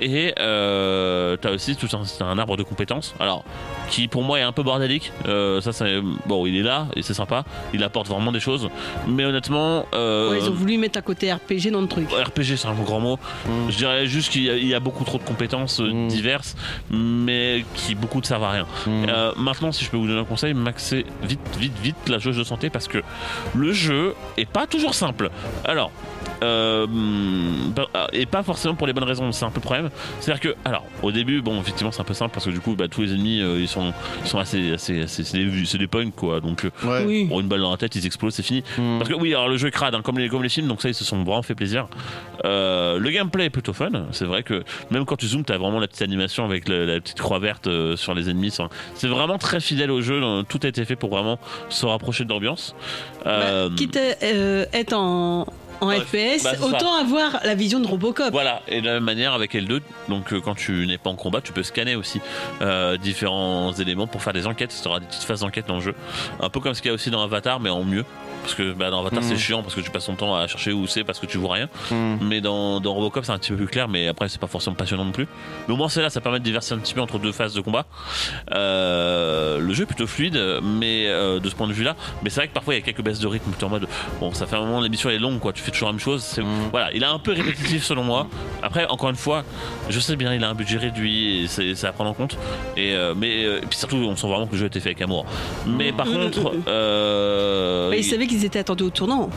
S1: Et euh, t'as aussi tout un, c'est un arbre de compétences. Alors qui pour moi est un peu bordélique. Euh, ça c'est bon, il est là et c'est sympa. Il apporte vraiment des choses. Mais honnêtement, euh,
S3: Ouais, ils ont voulu mettre un côté RPG dans le truc.
S1: RPG, c'est un grand mot. Je dirais juste qu'il y a beaucoup trop de compétences
S2: Mm.
S1: diverses, mais qui beaucoup ne servent à rien.
S2: Mm.
S1: Euh, maintenant, si je peux vous donner un conseil, maxez vite, vite, vite la jauge de santé parce que le jeu est pas toujours simple. Alors. Euh, bah, et pas forcément pour les bonnes raisons, c'est un peu le problème. C'est-à-dire que, alors, au début, bon, effectivement, c'est un peu simple parce que du coup, bah, tous les ennemis, euh, ils sont, ils sont assez, assez, assez- c'est des, c'est des punks, quoi. Donc, euh,
S2: Ouais.
S3: Oui.
S1: une balle dans la tête, ils explosent, c'est fini.
S2: Mm.
S1: Parce que oui, alors le jeu est crade, hein, comme, les, comme les films, donc ça, ils se sont vraiment fait plaisir. Euh, le gameplay est plutôt fun. C'est vrai que même quand tu zoomes, t'as vraiment la petite animation avec la petite croix verte euh, sur les ennemis. C'est vraiment très fidèle au jeu. Tout a été fait pour vraiment se rapprocher de l'ambiance. Euh,
S3: Bah, quitte à euh, être en, en
S1: Ouais,
S3: FPS,
S1: bah, ça.
S3: autant avoir la vision de Robocop.
S1: Voilà, et de la même manière avec L2, donc euh, quand tu n'es pas en combat, tu peux scanner aussi euh, différents éléments pour faire des enquêtes. Tu auras des petites phases d'enquête dans le jeu. Un peu comme ce qu'il y a aussi dans Avatar, mais en mieux. Parce que bah, dans Avatar, c'est chiant parce que tu passes ton temps à chercher où c'est parce que tu vois rien.
S2: Mm.
S1: Mais dans, dans Robocop, c'est un petit peu plus clair, mais après, c'est pas forcément passionnant non plus. Mais au moins, c'est là, ça permet de diversifier un petit peu entre deux phases de combat. Euh, le jeu est plutôt fluide, mais euh, de ce point de vue-là. Mais c'est vrai que parfois, il y a quelques baisses de rythme. Tu es en mode, bon, ça fait un moment, l'émission est longue, quoi. Tu fais toujours la même chose. C'est-. Voilà, il est un peu répétitif selon moi. Après, encore une fois, je sais bien, il a un budget réduit et c'est c'est à prendre en compte. Et, euh, mais euh, et puis surtout, on sent vraiment que le jeu a été fait avec amour. Mais par
S3: Mm,
S1: contre, euh,
S3: Bah, ils
S1: il-
S3: savaient qu'ils étaient attendus au tournant.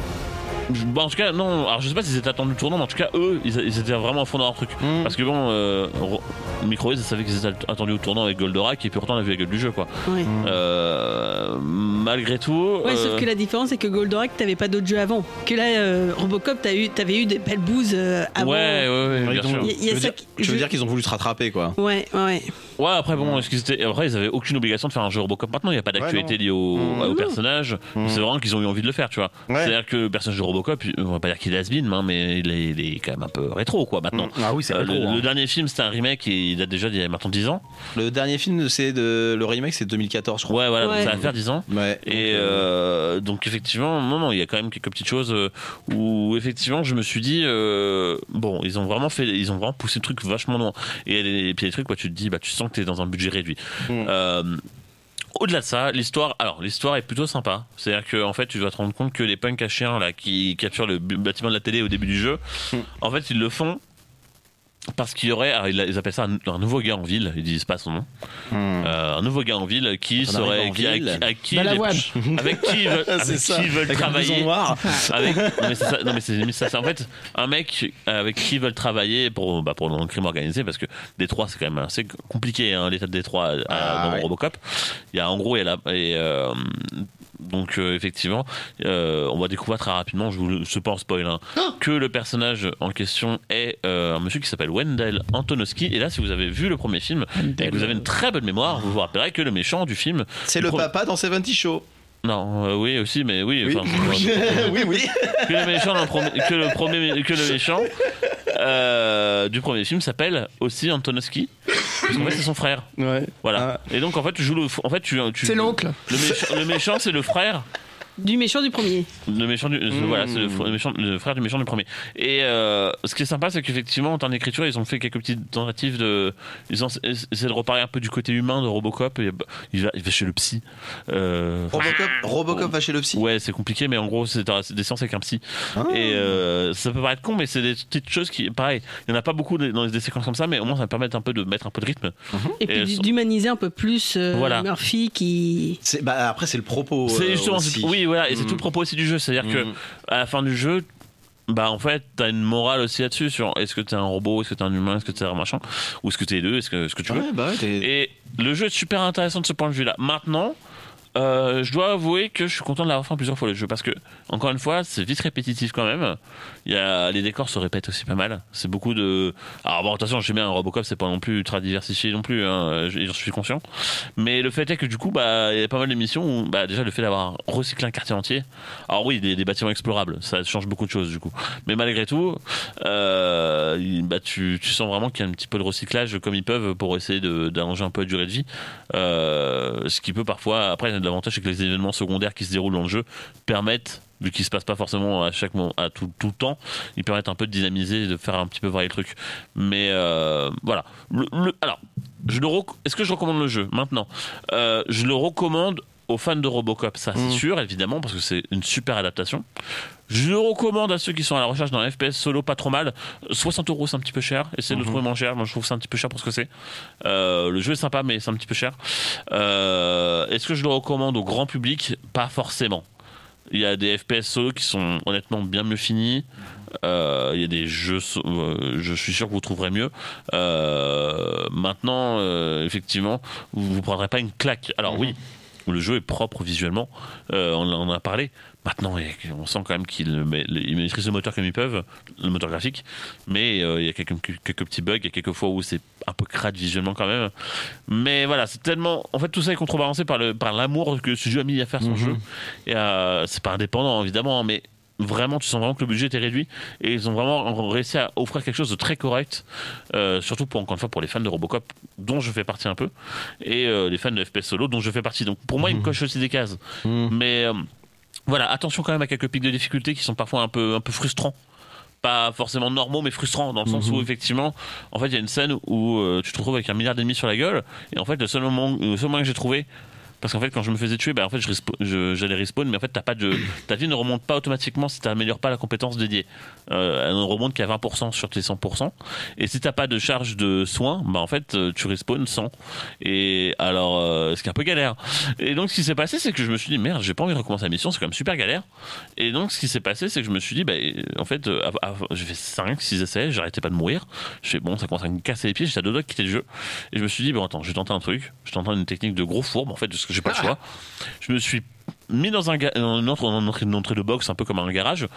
S1: Bon, en tout cas, non. Alors, je sais pas s'ils étaient attendus le tournant, mais en tout cas, eux, ils, ils étaient vraiment à fond dans leur truc.
S2: Mm.
S1: Parce que bon, euh, Ro- Microids savait qu'ils étaient attendus au tournant avec Goldorak, et puis pourtant, on a vu la gueule du jeu, quoi.
S3: Ouais.
S2: Mm.
S1: Euh, malgré tout.
S3: Ouais,
S1: euh,
S3: sauf que la différence, c'est que Goldorak, t'avais pas d'autres jeux avant. Que là, euh, Robocop, eu, t'avais eu des belles bouses euh, avant.
S1: Ouais, ouais, ouais, bien sûr.
S3: Il y a- il y a
S2: tu veux
S3: ça
S2: dire-
S3: qui- je-
S2: dire qu'ils ont voulu se rattraper, quoi.
S3: Ouais, ouais.
S1: Ouais, après, bon, est-ce qu'ils étaient. Après, ils avaient aucune obligation de faire un jeu Robocop maintenant, il n'y a pas d'actualité
S2: Ouais,
S1: liée au,
S2: Mm.
S1: au personnage.
S2: Mm.
S1: C'est vraiment qu'ils ont eu envie de le faire, tu vois.
S2: Ouais.
S1: C'est-à-dire que le personnage de Robocop, on va pas dire qu'il est has-been, hein, mais il est, il est quand même un peu rétro, quoi, maintenant.
S2: Ah oui, c'est
S1: Euh,
S2: rétro,
S1: le,
S2: hein.
S1: le dernier film, c'était un remake et il date déjà d'il y a maintenant 10 ans.
S2: Le dernier film, c'est de le remake, c'est 2014, je crois.
S1: Ouais, voilà,
S3: Ouais.
S1: ça va faire 10 ans.
S2: Ouais.
S1: Et euh, donc effectivement, non, non, il y a quand même quelques petites choses euh, où effectivement je me suis dit euh, bon, ils ont vraiment fait, ils ont vraiment poussé le truc vachement loin. Et, et puis les trucs, quoi, tu te dis, bah tu sens que t'es dans un budget réduit.
S2: Mm.
S1: Euh, au-delà de ça, l'histoire, alors l'histoire est plutôt sympa. C'est-à-dire que en fait, tu dois te rendre compte que les punks à chiens là qui capturent le bâtiment de la télé au début du jeu,
S2: Mm.
S1: en fait, ils le font. Parce qu'il y aurait, alors, ils appellent ça un, un nouveau gars en ville, ils disent pas son nom,
S2: Mm.
S1: euh, un nouveau gars en ville qui
S2: On
S1: serait, qui, à,
S2: ville.
S1: qui- à qui les- avec qui ils veulent, [LAUGHS] avec
S2: C'est ça.
S1: qui ils veulent
S2: Avec
S1: travailler.
S2: noir. [LAUGHS]
S1: Avec, non mais c'est ça, non mais c'est limite ça. C'est en fait un mec avec qui ils veulent travailler pour, bah, pour le crime organisé parce que Détroit c'est quand même assez compliqué hein, l'état de Détroit à-
S2: Ah,
S1: dans
S2: ouais.
S1: Robocop. Il y a en gros il y a la- et, euh, donc euh, effectivement euh, on va découvrir très rapidement, je vous le pas en spoil, hein, que le personnage en question est euh, un monsieur qui s'appelle Wendell Antonowski. Et là si vous avez vu le premier film et que vous avez une très bonne mémoire, vous vous rappellerez que le méchant du film
S2: C'est le
S1: pro-
S2: papa dans 70 Show.
S1: Non, euh, oui aussi, mais oui.
S2: Oui,
S1: enfin, [LAUGHS]
S2: oui, oui. [LAUGHS]
S1: que le méchant, que le premier, que le méchant euh, du premier film s'appelle aussi Antonowski. Parce qu'en fait, c'est son frère.
S2: Ouais.
S1: Voilà. Et donc, en fait, tu joues le. En fait, tu. tu
S6: C'est l'oncle.
S1: Le méchant, le méchant, c'est le frère.
S3: Du méchant du premier.
S1: Le méchant du,
S2: Mmh.
S1: voilà, c'est le, fr- le méchant, le frère du méchant du premier. Et euh, ce qui est sympa, c'est qu'effectivement, en termes d'écriture, ils ont fait quelques petites tentatives de. Ils ont essayé de reparler un peu du côté humain de Robocop. Et, bah, il, va, il va chez le psy. Euh,
S2: Robocop, Robocop va chez le psy.
S1: Ouais, c'est compliqué, mais en gros, c'est des séances avec un psy.
S2: Ah.
S1: Et euh, ça peut paraître con, mais c'est des petites choses qui, pareil, il n'y en a pas beaucoup dans des séquences comme ça, mais au moins ça permet un peu de mettre un peu de rythme.
S3: Et
S1: Et
S3: puis d'humaniser un peu plus euh,
S1: Voilà.
S3: Murphy qui.
S2: C'est- Bah, après, c'est le propos.
S1: C'est
S2: euh,
S1: justement,
S2: aussi.
S1: c'est- voilà, et c'est
S2: Mm.
S1: tout le propos aussi du jeu, c'est-à-dire que
S2: Mm.
S1: à la fin du jeu, bah en fait t'as une morale aussi là-dessus sur est-ce que t'es un robot, est-ce que t'es un humain, est-ce que t'es un machin, ou est-ce que t'es deux, est-ce que, ce que tu veux.
S2: Ouais, bah ouais,
S1: Et le jeu est super intéressant de ce point de vue-là. Maintenant, euh, je dois avouer que je suis content de l'avoir fait plusieurs fois le jeu parce que, encore une fois, c'est vite répétitif quand même. Il y a, les décors se répètent aussi pas mal. C'est beaucoup de. Alors, bon, attention, je sais bien, Robocop, c'est pas non plus ultra diversifié non plus, hein, j'en suis conscient. Mais le fait est que du coup, bah, il y a pas mal d'émissions où, bah, déjà, le fait d'avoir recyclé un quartier entier. Alors, oui, des, des bâtiments explorables, ça change beaucoup de choses du coup. Mais malgré tout, euh, bah, tu, tu sens vraiment qu'il y a un petit peu de recyclage comme ils peuvent pour essayer d'allonger un peu la durée de vie. Euh, ce qui peut parfois, après, l'avantage c'est que les événements secondaires qui se déroulent dans le jeu permettent, vu qu'ils se passent pas forcément à chaque moment, à tout, tout le temps, ils permettent un peu de dynamiser, et de faire un petit peu varier le truc. Mais euh, voilà. Le- le- alors, je le est-ce que je recommande le jeu maintenant? Euh, Je le recommande aux fans de Robocop, ça c'est sûr, évidemment, parce que c'est une super adaptation. Je le recommande à ceux qui sont à la recherche d'un FPS solo pas trop mal. 60 euros, c'est un petit peu cher. Essayez de le trouver moins cher. Moi, je trouve que c'est un petit peu cher pour ce que c'est. Euh, le jeu est sympa, mais c'est un petit peu cher. Euh, Est-ce que je le recommande au grand public? Pas forcément. Il y a des FPS solo qui sont honnêtement bien mieux finis. Euh, il y a des jeux, euh, je suis sûr que vous trouverez mieux. Euh, maintenant, effectivement, vous vous prendrez pas une claque. Alors oui, le jeu est propre visuellement, on en a parlé. Maintenant, on sent quand même qu'ils mais- ils maîtrisent le moteur comme ils peuvent, le moteur graphique, mais euh, il y a quelques, quelques petits bugs, il y a quelques fois où c'est un peu crade visuellement quand même. Mais voilà, c'est tellement. En fait, tout ça est contrebalancé par l'amour que ce jeu a mis à faire son jeu. Et euh, c'est pas indépendant évidemment, mais vraiment, tu sens vraiment que le budget était réduit et ils ont vraiment réussi à offrir quelque chose de très correct, euh, surtout pour encore une fois pour les fans de Robocop, dont je fais partie un peu, et euh, les fans de FPS solo, dont je fais partie. Donc pour moi, ils me cochent aussi des cases. Mais euh, voilà, attention quand même à quelques pics de difficulté qui sont parfois un peu un peu frustrants. Pas forcément normaux mais frustrants dans le sens où effectivement en fait il y a une scène où euh, tu te retrouves avec un milliard d'ennemis sur la gueule et en fait le seul moment le seul moyen que j'ai trouvé parce qu'en fait quand je me faisais tuer bah en fait je respa- je- j'allais respawn mais en fait t'as pas de ta vie ne remonte pas automatiquement si t'améliores pas la compétence dédiée euh, elle ne remonte qu'à 20% sur tes 100% et si t'as pas de charge de soins bah en fait euh, tu respawn 100 et alors euh, ce qui est un peu galère et donc ce qui s'est passé c'est que je me suis dit merde j'ai pas envie de recommencer la mission c'est quand même super galère et donc, ce qui s'est passé, c'est que je me suis dit, bah, en fait, euh, av- av- j'ai fait 5, 6 essais, j'arrêtais pas de mourir. Je fais, bon, ça commence à me casser les pieds, j'étais à deux doigts de quitter le jeu. Et je me suis dit, bon, attends, je vais tenter un truc. Je tente une technique de gros fourbe, en fait, parce que j'ai pas le choix. Je me suis mis dans un une, entrée, une de box, un peu comme un garage,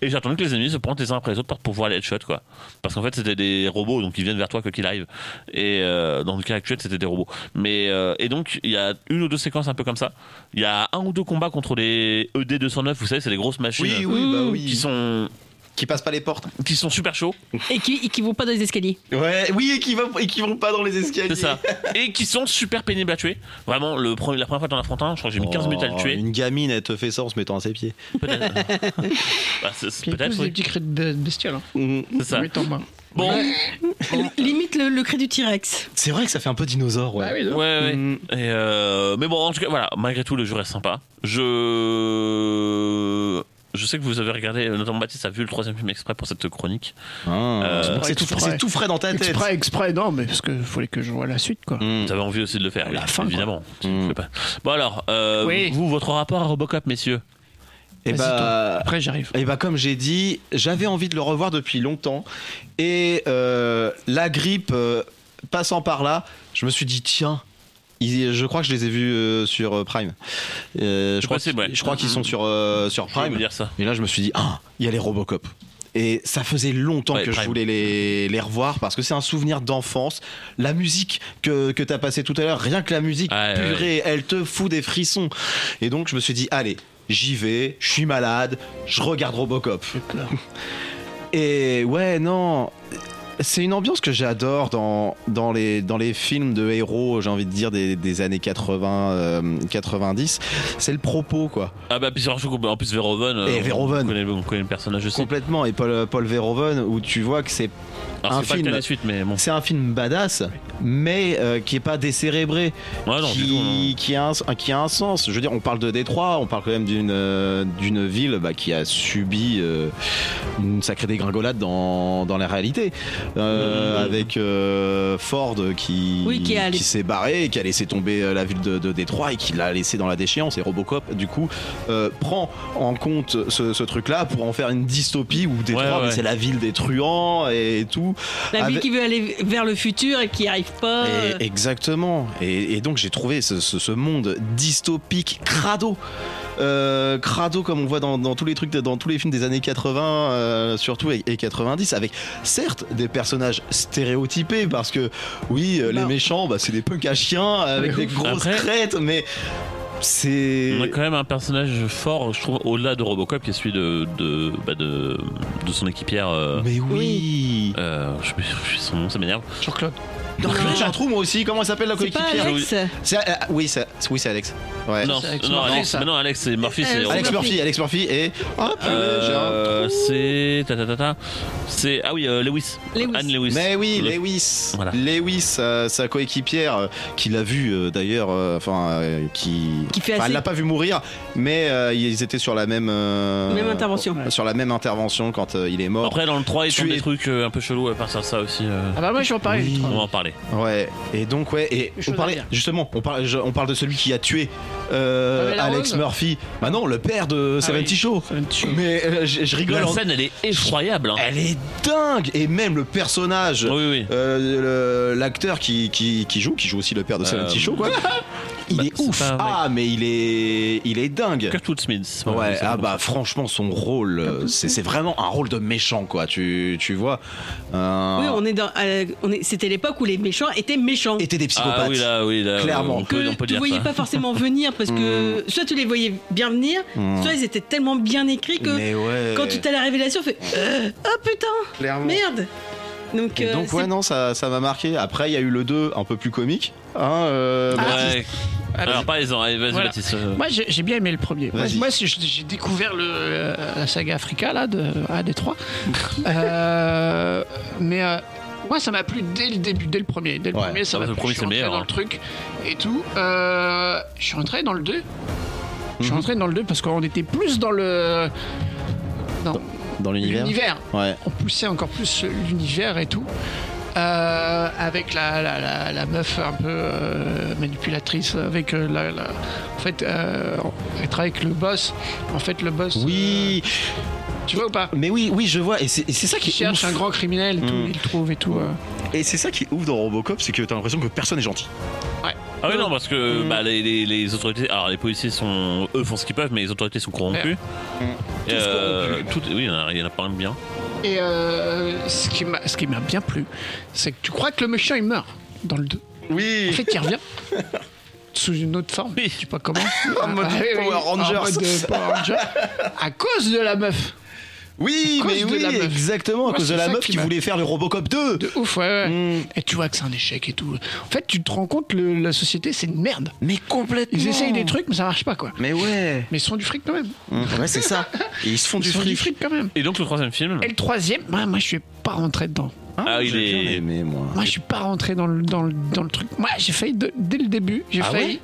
S1: et j'ai attendu que les ennemis se pointent les uns après les autres pour pouvoir les headshot, quoi. Parce qu'en fait, c'était des robots, donc ils viennent vers toi quoi qu'il arrive. Et euh, dans le cas actuel, c'était des robots. Mais euh, et donc, il y a une ou deux séquences un peu comme ça. Il y a un ou deux combats contre les ED 209, vous savez, c'est les grosses machines
S2: Oui, oui, bah oui.
S1: qui sont
S2: Qui passent pas les portes.
S1: qui sont super chauds,
S3: Et qui, et qui vont pas dans les escaliers.
S2: Ouais, oui, et qui, va, et qui vont pas dans les escaliers.
S1: c'est ça, et qui sont super pénibles à tuer. Vraiment, le premier, la première fois que t'en affrontes un, je crois que j'ai mis 15 minutes à le tuer.
S2: Une gamine, elle te fait ça en se mettant à ses pieds.
S1: Peut-être. [LAUGHS] Bah, c'est- c'est-
S6: Puis
S1: peut-être.
S6: des petits cris de bestiole. Hein.
S1: C'est ça.
S6: Oui, t'en bats.
S1: Bon,
S3: Limite le, le cri du T-Rex.
S2: C'est vrai que ça fait un peu dinosaure, ouais.
S6: Ah oui,
S1: Ouais.
S2: Mm.
S1: Et euh, mais bon, en tout cas, voilà, malgré tout, le jeu reste sympa. Je. Je sais que vous avez regardé, notamment Baptiste a vu le troisième film exprès pour cette chronique.
S2: Ah.
S1: Euh,
S2: c'est tout,
S6: exprès.
S2: c'est tout frais dans ta tête.
S6: Exprès, exprès, non, mais parce qu'il fallait que je vois la suite, quoi.
S2: Mm.
S1: Vous avez envie aussi de le faire,
S6: La
S1: oui,
S6: fin,
S1: évidemment.
S2: Mm.
S1: fais pas. Bon alors, euh,
S6: Oui.
S1: vous, votre rapport à Robocop, messieurs
S2: Et
S6: Vas-y,
S2: bah,
S6: Après, j'arrive.
S2: Et bah comme j'ai dit, j'avais envie de le revoir depuis longtemps. Et euh, la grippe euh, passant par là, je me suis dit tiens. Ils- je crois que je les ai vus euh, sur euh, Prime. Euh, je, crois
S1: possible,
S2: qu'ils-
S1: ouais.
S2: je crois qu'ils sont sur, euh, sur
S1: vais
S2: Prime.
S1: dire ça.
S2: Et là, je me suis dit, ah, il y a les Robocop. Et ça faisait longtemps
S1: Ouais,
S2: que je voulais les, les revoir parce que c'est un souvenir d'enfance. La musique que, que tu as passée tout à l'heure, rien que la musique,
S1: Ouais,
S2: purée, elle te fout des frissons. Et donc, je me suis dit, allez, j'y vais, je suis malade, je regarde Robocop. Et ouais, non. C'est une ambiance que j'adore dans, dans, les, dans les films de héros, j'ai envie de dire, des, des années 80, euh, 90. C'est le propos, quoi.
S1: Ah bah puis surtout en plus Verhoeven, euh,
S2: Et
S1: on-
S2: Verhoeven.
S1: On, connaît, on connaît le personnage aussi.
S2: Complètement. Et Paul, Paul Verhoeven, où tu vois que c'est
S1: Alors
S2: un
S1: c'est
S2: film.
S1: bon.
S2: un film badass, mais euh, qui est pas décérébré,
S1: Ouais, non, du tout, non.
S2: qui, qui, a un, qui a un sens. Je veux dire, on parle de Détroit, on parle quand même d'une euh, d'une ville bah, qui a subi euh, une sacrée dégringolade dans, dans la réalité. euh, avec euh, Ford qui,
S3: Oui,
S2: s'est barré, qui a laissé tomber la ville de, de Détroit et qui l'a laissé dans la déchéance. Et Robocop, du coup, euh, prend en compte ce, ce truc-là pour en faire une dystopie où Détroit,
S1: Ouais, ouais.
S2: mais c'est la ville des truands et tout.
S3: La ville
S2: Avec-
S3: qui veut aller vers le futur et qui n'y arrive pas. euh,
S2: et- exactement. Et, et donc j'ai trouvé ce, ce- ce monde dystopique crado. Euh, crado comme on voit dans, dans tous les trucs dans tous les films des années 80 euh, surtout et, et 90 avec certes des personnages stéréotypés parce que oui euh, les
S3: Bah.
S2: méchants bah, c'est des punks à chiens avec des grosses
S1: Après-
S2: crêtes mais c'est
S1: On a quand même un personnage fort, je trouve, au-delà de Robocop, qui est celui de, de, bah, de, de son équipière. euh,
S2: mais oui,
S1: euh, je sais plus son nom, ça m'énerve.
S6: Jean-Claude.
S2: Donc, j'ai un trou moi aussi comment elle s'appelle la coéquipière
S3: Alex.
S2: C'est- euh, oui c'est oui c'est Alex ouais
S1: Non,
S6: Alex
S1: non,
S6: Murphy,
S1: Alex,
S6: ça.
S1: mais non, Alex, c'est Murphy, c'est
S3: Euh,
S2: Alex
S3: Murphy.
S2: Alex Murphy et un
S1: Euh, c'est ta, ta, ta, ta. c'est ah oui euh, Lewis.
S3: Lewis.
S1: Anne Lewis.
S2: Mais oui,
S1: Le-
S2: Lewis.
S1: Voilà.
S2: Lewis, euh, sa coéquipière, euh, qui l'a vu euh, d'ailleurs, euh, enfin, euh, qui.
S3: Qui fait
S2: elle l'a pas vu mourir, mais euh, ils étaient sur la même. euh,
S3: Même intervention.
S2: Sur la même intervention quand euh, il est mort.
S1: Après dans le 3 ils font
S2: Tu
S1: des
S2: es-
S1: trucs euh, un peu chelous à partir de ça aussi. euh,
S6: Ah bah moi je vais en parler.
S1: Parler.
S2: Ouais. Et donc ouais, et on parlait justement, on parle, je- on parle de celui qui a tué euh,
S6: Pamela
S2: Alex
S6: Rose
S2: Murphy. Bah non, le père de
S6: Ah
S2: Seventy
S6: oui.
S2: Show.
S6: Seventy Show.
S2: Mais euh, je, je rigole.
S1: La
S2: en-
S1: scène elle est effroyable. hein.
S2: Elle est dingue et même le personnage.
S1: Oui oui.
S2: Euh, le- l'acteur qui, qui, qui joue, qui joue aussi le père de Seventy
S1: Euh,
S2: Show, quoi. [LAUGHS] Il
S1: bah,
S2: est ouf. Ah, mais il est, il est dingue.
S1: Kurtwood Smith.
S2: Ouais, ah bah franchement son rôle, euh, c'est vraiment un rôle de méchant quoi. Tu, tu vois. Euh,
S3: Oui, on est dans. euh, on est- C'était l'époque où les méchants étaient méchants.
S2: étaient des psychopathes.
S1: Ah oui là oui là.
S2: Clairement.
S1: On peut,
S3: que
S1: on peut
S3: tu
S1: dire
S3: voyais
S1: ça.
S3: pas forcément [LAUGHS] venir parce que soit tu les voyais bien venir,
S2: Mm.
S3: soit ils étaient tellement bien écrits que
S2: ouais.
S3: quand tu t'as la révélation, tu fais euh, oh putain,
S2: Clairement.
S3: merde. Donc,
S2: Et
S3: euh,
S2: donc ouais non ça ça m'a marqué. Après il y a eu le 2 un peu plus comique. Hein, euh, Baptiste.
S1: Ouais.
S6: Ah,
S1: Alors parlez-en, allez, vas-y
S6: Voilà.
S1: Baptiste. euh,
S6: Moi j'ai j'ai bien aimé le premier. Moi,
S2: Vas-y.
S6: j'ai j'ai découvert le, euh, la saga Africa là de à Détroit. [LAUGHS] Euh, mais euh, moi ça m'a plu dès le début, dès le premier. Dès le
S2: Ouais.
S6: premier ça
S1: Ah,
S6: m'a
S1: le
S6: plu.
S1: premier,
S6: Je suis
S1: c'est
S6: rentré
S1: meilleur,
S6: dans
S1: hein.
S6: le truc et tout. Euh, je suis rentré dans le 2. Je suis
S2: Mhm.
S6: rentré dans le 2 parce qu'on était plus dans le dans
S2: Dans l'univers.
S6: l'univers.
S2: Ouais.
S6: on poussait encore plus l'univers et tout. Euh, avec la, la, la, la meuf un peu euh, manipulatrice, avec euh, la, la- En fait, avec le boss. En fait, le boss.
S2: Oui.
S6: Tu vois ou pas
S2: Mais oui oui je vois et c'est et c'est ça
S6: Qui cherche
S2: ouf.
S6: un grand criminel et tout,
S2: Mm.
S6: il le trouve et tout. euh.
S2: Et c'est ça qui est ouf dans Robocop, c'est que t'as l'impression que personne est gentil.
S1: Ah oui non parce que
S2: Mm.
S1: bah, les, les, les autorités, alors les policiers sont, eux font ce qu'ils peuvent mais les autorités sont corrompues. Et, euh, tout, oui il y en a- il y en a pas bien.
S6: Et euh, ce qui m'a ce qui m'a bien plu, c'est que tu crois que le méchant il meurt dans le 2.
S2: Oui.
S6: En fait, il revient. [LAUGHS] Sous une autre forme,
S1: Oui.
S6: je sais pas comment.
S2: En mode
S6: Ah, oui, oui,
S2: Power Rangers.
S6: En mode euh, Power Rangers. À cause de la meuf.
S2: Oui,
S6: À
S2: mais oui, exactement, à cause de la meuf
S6: qui
S2: voulait faire le Robocop 2.
S6: De ouf, ouais, ouais.
S2: Mm.
S6: Et tu vois que c'est un échec et tout. En fait, tu te rends compte, le- la société, c'est une merde.
S2: Mais complètement.
S6: Ils essayent des trucs, mais ça marche pas, quoi.
S2: Mais ouais.
S6: Mais ils se font du fric quand même.
S2: Mm. Ouais, c'est ça. [LAUGHS] Et ils se font
S6: Ils
S2: du
S6: se font du
S2: fric.
S6: quand même.
S1: Et donc le troisième film.
S6: Et le troisième, moi, moi je suis pas rentré dedans.
S1: Ah, il
S2: j'ai
S1: est-
S2: aimé, moi.
S6: Moi, je suis pas rentré dans le, dans le, dans le truc. Moi, j'ai failli de- dès le début. J'ai
S2: Ah
S6: failli.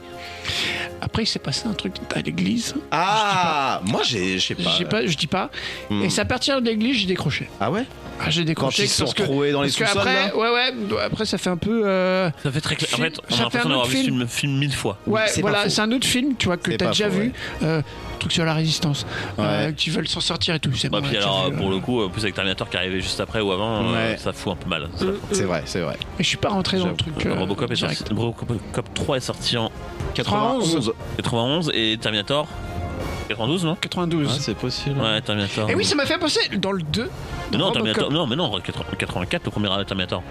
S6: Après, il s'est passé un truc à l'église.
S2: Ah, moi j'ai, je sais
S6: Je
S2: pas.
S6: sais pas, je dis pas.
S2: Hmm.
S6: Et c'est à partir de l'église, j'ai décroché.
S2: Ah ouais
S6: Ah, j'ai décroché.
S2: Quand ils se sont retrouvés dans les sous-sols,
S6: après,
S2: là
S6: ouais, ouais. Après, ça fait un peu. euh,
S1: Ça fait très clair. En
S6: Film-
S1: fait, on
S6: ça
S1: a
S6: fait
S1: l'impression
S6: un
S1: d'avoir
S6: autre
S1: vu ce
S6: film.
S1: mille fois.
S6: Ouais, voilà, c'est un autre film, tu vois, que t'as déjà
S2: faux,
S6: vu. Euh, truc sur la résistance. Euh,
S2: Ouais.
S6: qui veulent s'en sortir et tout. C'est
S1: Bah,
S6: bon,
S1: puis alors, pour
S6: euh.
S1: le coup, en plus avec Terminator qui arrivait juste après ou avant, euh,
S2: Ouais.
S1: ça fout un peu mal.
S2: C'est vrai, c'est vrai.
S6: Mais je suis pas rentré dans le truc. euh,
S1: Robocop, est sorti, Robocop 3 est sorti en
S2: 91.
S1: 91 et Terminator 92, non
S6: 92.
S2: c'est possible.
S1: Ouais, Terminator.
S6: Et oui, ça m'a fait penser dans le 2.
S1: non,
S6: Robocop.
S1: Terminator. Non, mais non, 84, le premier Terminator.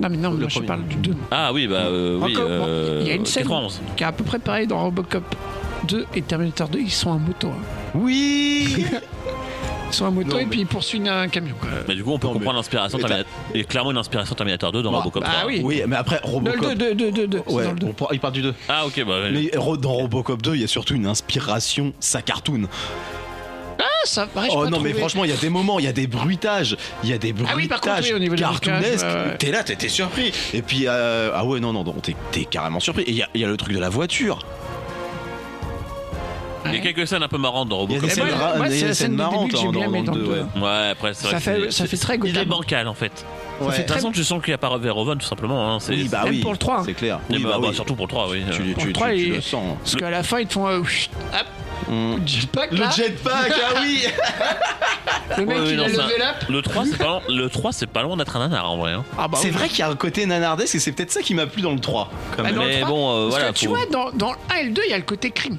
S6: Non, mais non,
S2: Le
S6: moi, je parle du 2.
S1: Ah oui, bah euh, oui.
S6: Encore, bon,
S1: euh,
S6: il y a une scène
S1: 91.
S6: qui est à peu près pareil dans Robocop 2 et Terminator 2. Ils sont en moto. hein.
S2: Oui [LAUGHS]
S6: Ils sont en moto
S2: Non,
S6: et
S2: mais-
S6: puis ils poursuivent un camion. quoi.
S1: Mais du coup, on peut
S2: Non, mais-
S1: comprendre l'inspiration
S2: mais
S1: Terminator. Il y a clairement une inspiration Terminator 2 dans
S2: Bah,
S1: Robocop 3.
S6: oui.
S2: Oui, mais après
S6: Le
S2: Robocop.
S6: 2, 2, 2, 2,
S2: Ouais,
S6: dans le 2.
S2: on par- il parle du 2.
S1: Ah, ok, bah.
S2: Mais Ro- dans Robocop 2, il y a surtout une inspiration, sa cartoon.
S6: Ah, ça paraît, j'ai
S2: Oh non, mais franchement, il y a des moments, il y a des bruitages, il y a des bruitages
S6: Ah oui, par contre, oui, au niveau des
S2: cartoonesques.
S6: ouais.
S2: T'es là, t'es surpris. Et puis, euh, ah ouais, non, non, non, t'es carrément surpris. Et il y y a le truc de la voiture.
S1: Il y a quelques scènes un peu marrantes dans
S2: Il y a
S1: Robocop.
S2: des scènes,
S6: moi,
S2: il y a
S6: c'est
S2: des
S6: la
S2: scènes
S6: scène du début
S2: marrantes dans,
S6: bien
S2: dans, dans
S6: dans
S2: le
S6: le
S2: 2,
S6: deux.
S2: ouais.
S1: Ouais, après, c'est
S6: Ça fait- ça fait très
S1: Il est bancal en fait.
S2: Ouais.
S1: De toute façon, tu sens qu'il n'y a pas Verhoeven, tout simplement. hein. C'est-
S2: Oui, bah
S6: Même
S2: oui.
S6: pour le 3, hein.
S2: C'est clair.
S1: Et
S2: Oui,
S1: bah,
S2: bah
S1: bah,
S2: oui.
S1: surtout pour le 3, oui.
S2: Tu, tu,
S6: Pour le
S2: tu-
S6: 3,
S2: tu
S6: il-
S2: le sens.
S6: Parce qu'à la fin, ils te font. euh, hop,
S2: Mm.
S6: jetpack
S2: Le
S6: là.
S2: jetpack, ah oui [LAUGHS]
S6: Le mec,
S1: Ouais,
S6: il
S1: non, ça-
S6: up.
S1: Le 3, c'est pas, loin- le 3, c'est pas loin d'être un nanar en vrai. hein.
S6: Ah bah
S2: C'est
S6: oui.
S2: vrai qu'il y a un côté nanardesque et c'est peut-être ça qui m'a plu dans le 3. Quand
S6: Bah,
S2: même.
S6: dans le
S1: Mais
S6: 3,
S1: bon, euh,
S6: Parce
S1: voilà.
S6: que tu
S1: faut-
S6: vois, dans, dans le 1 et le 2, il y a le côté crime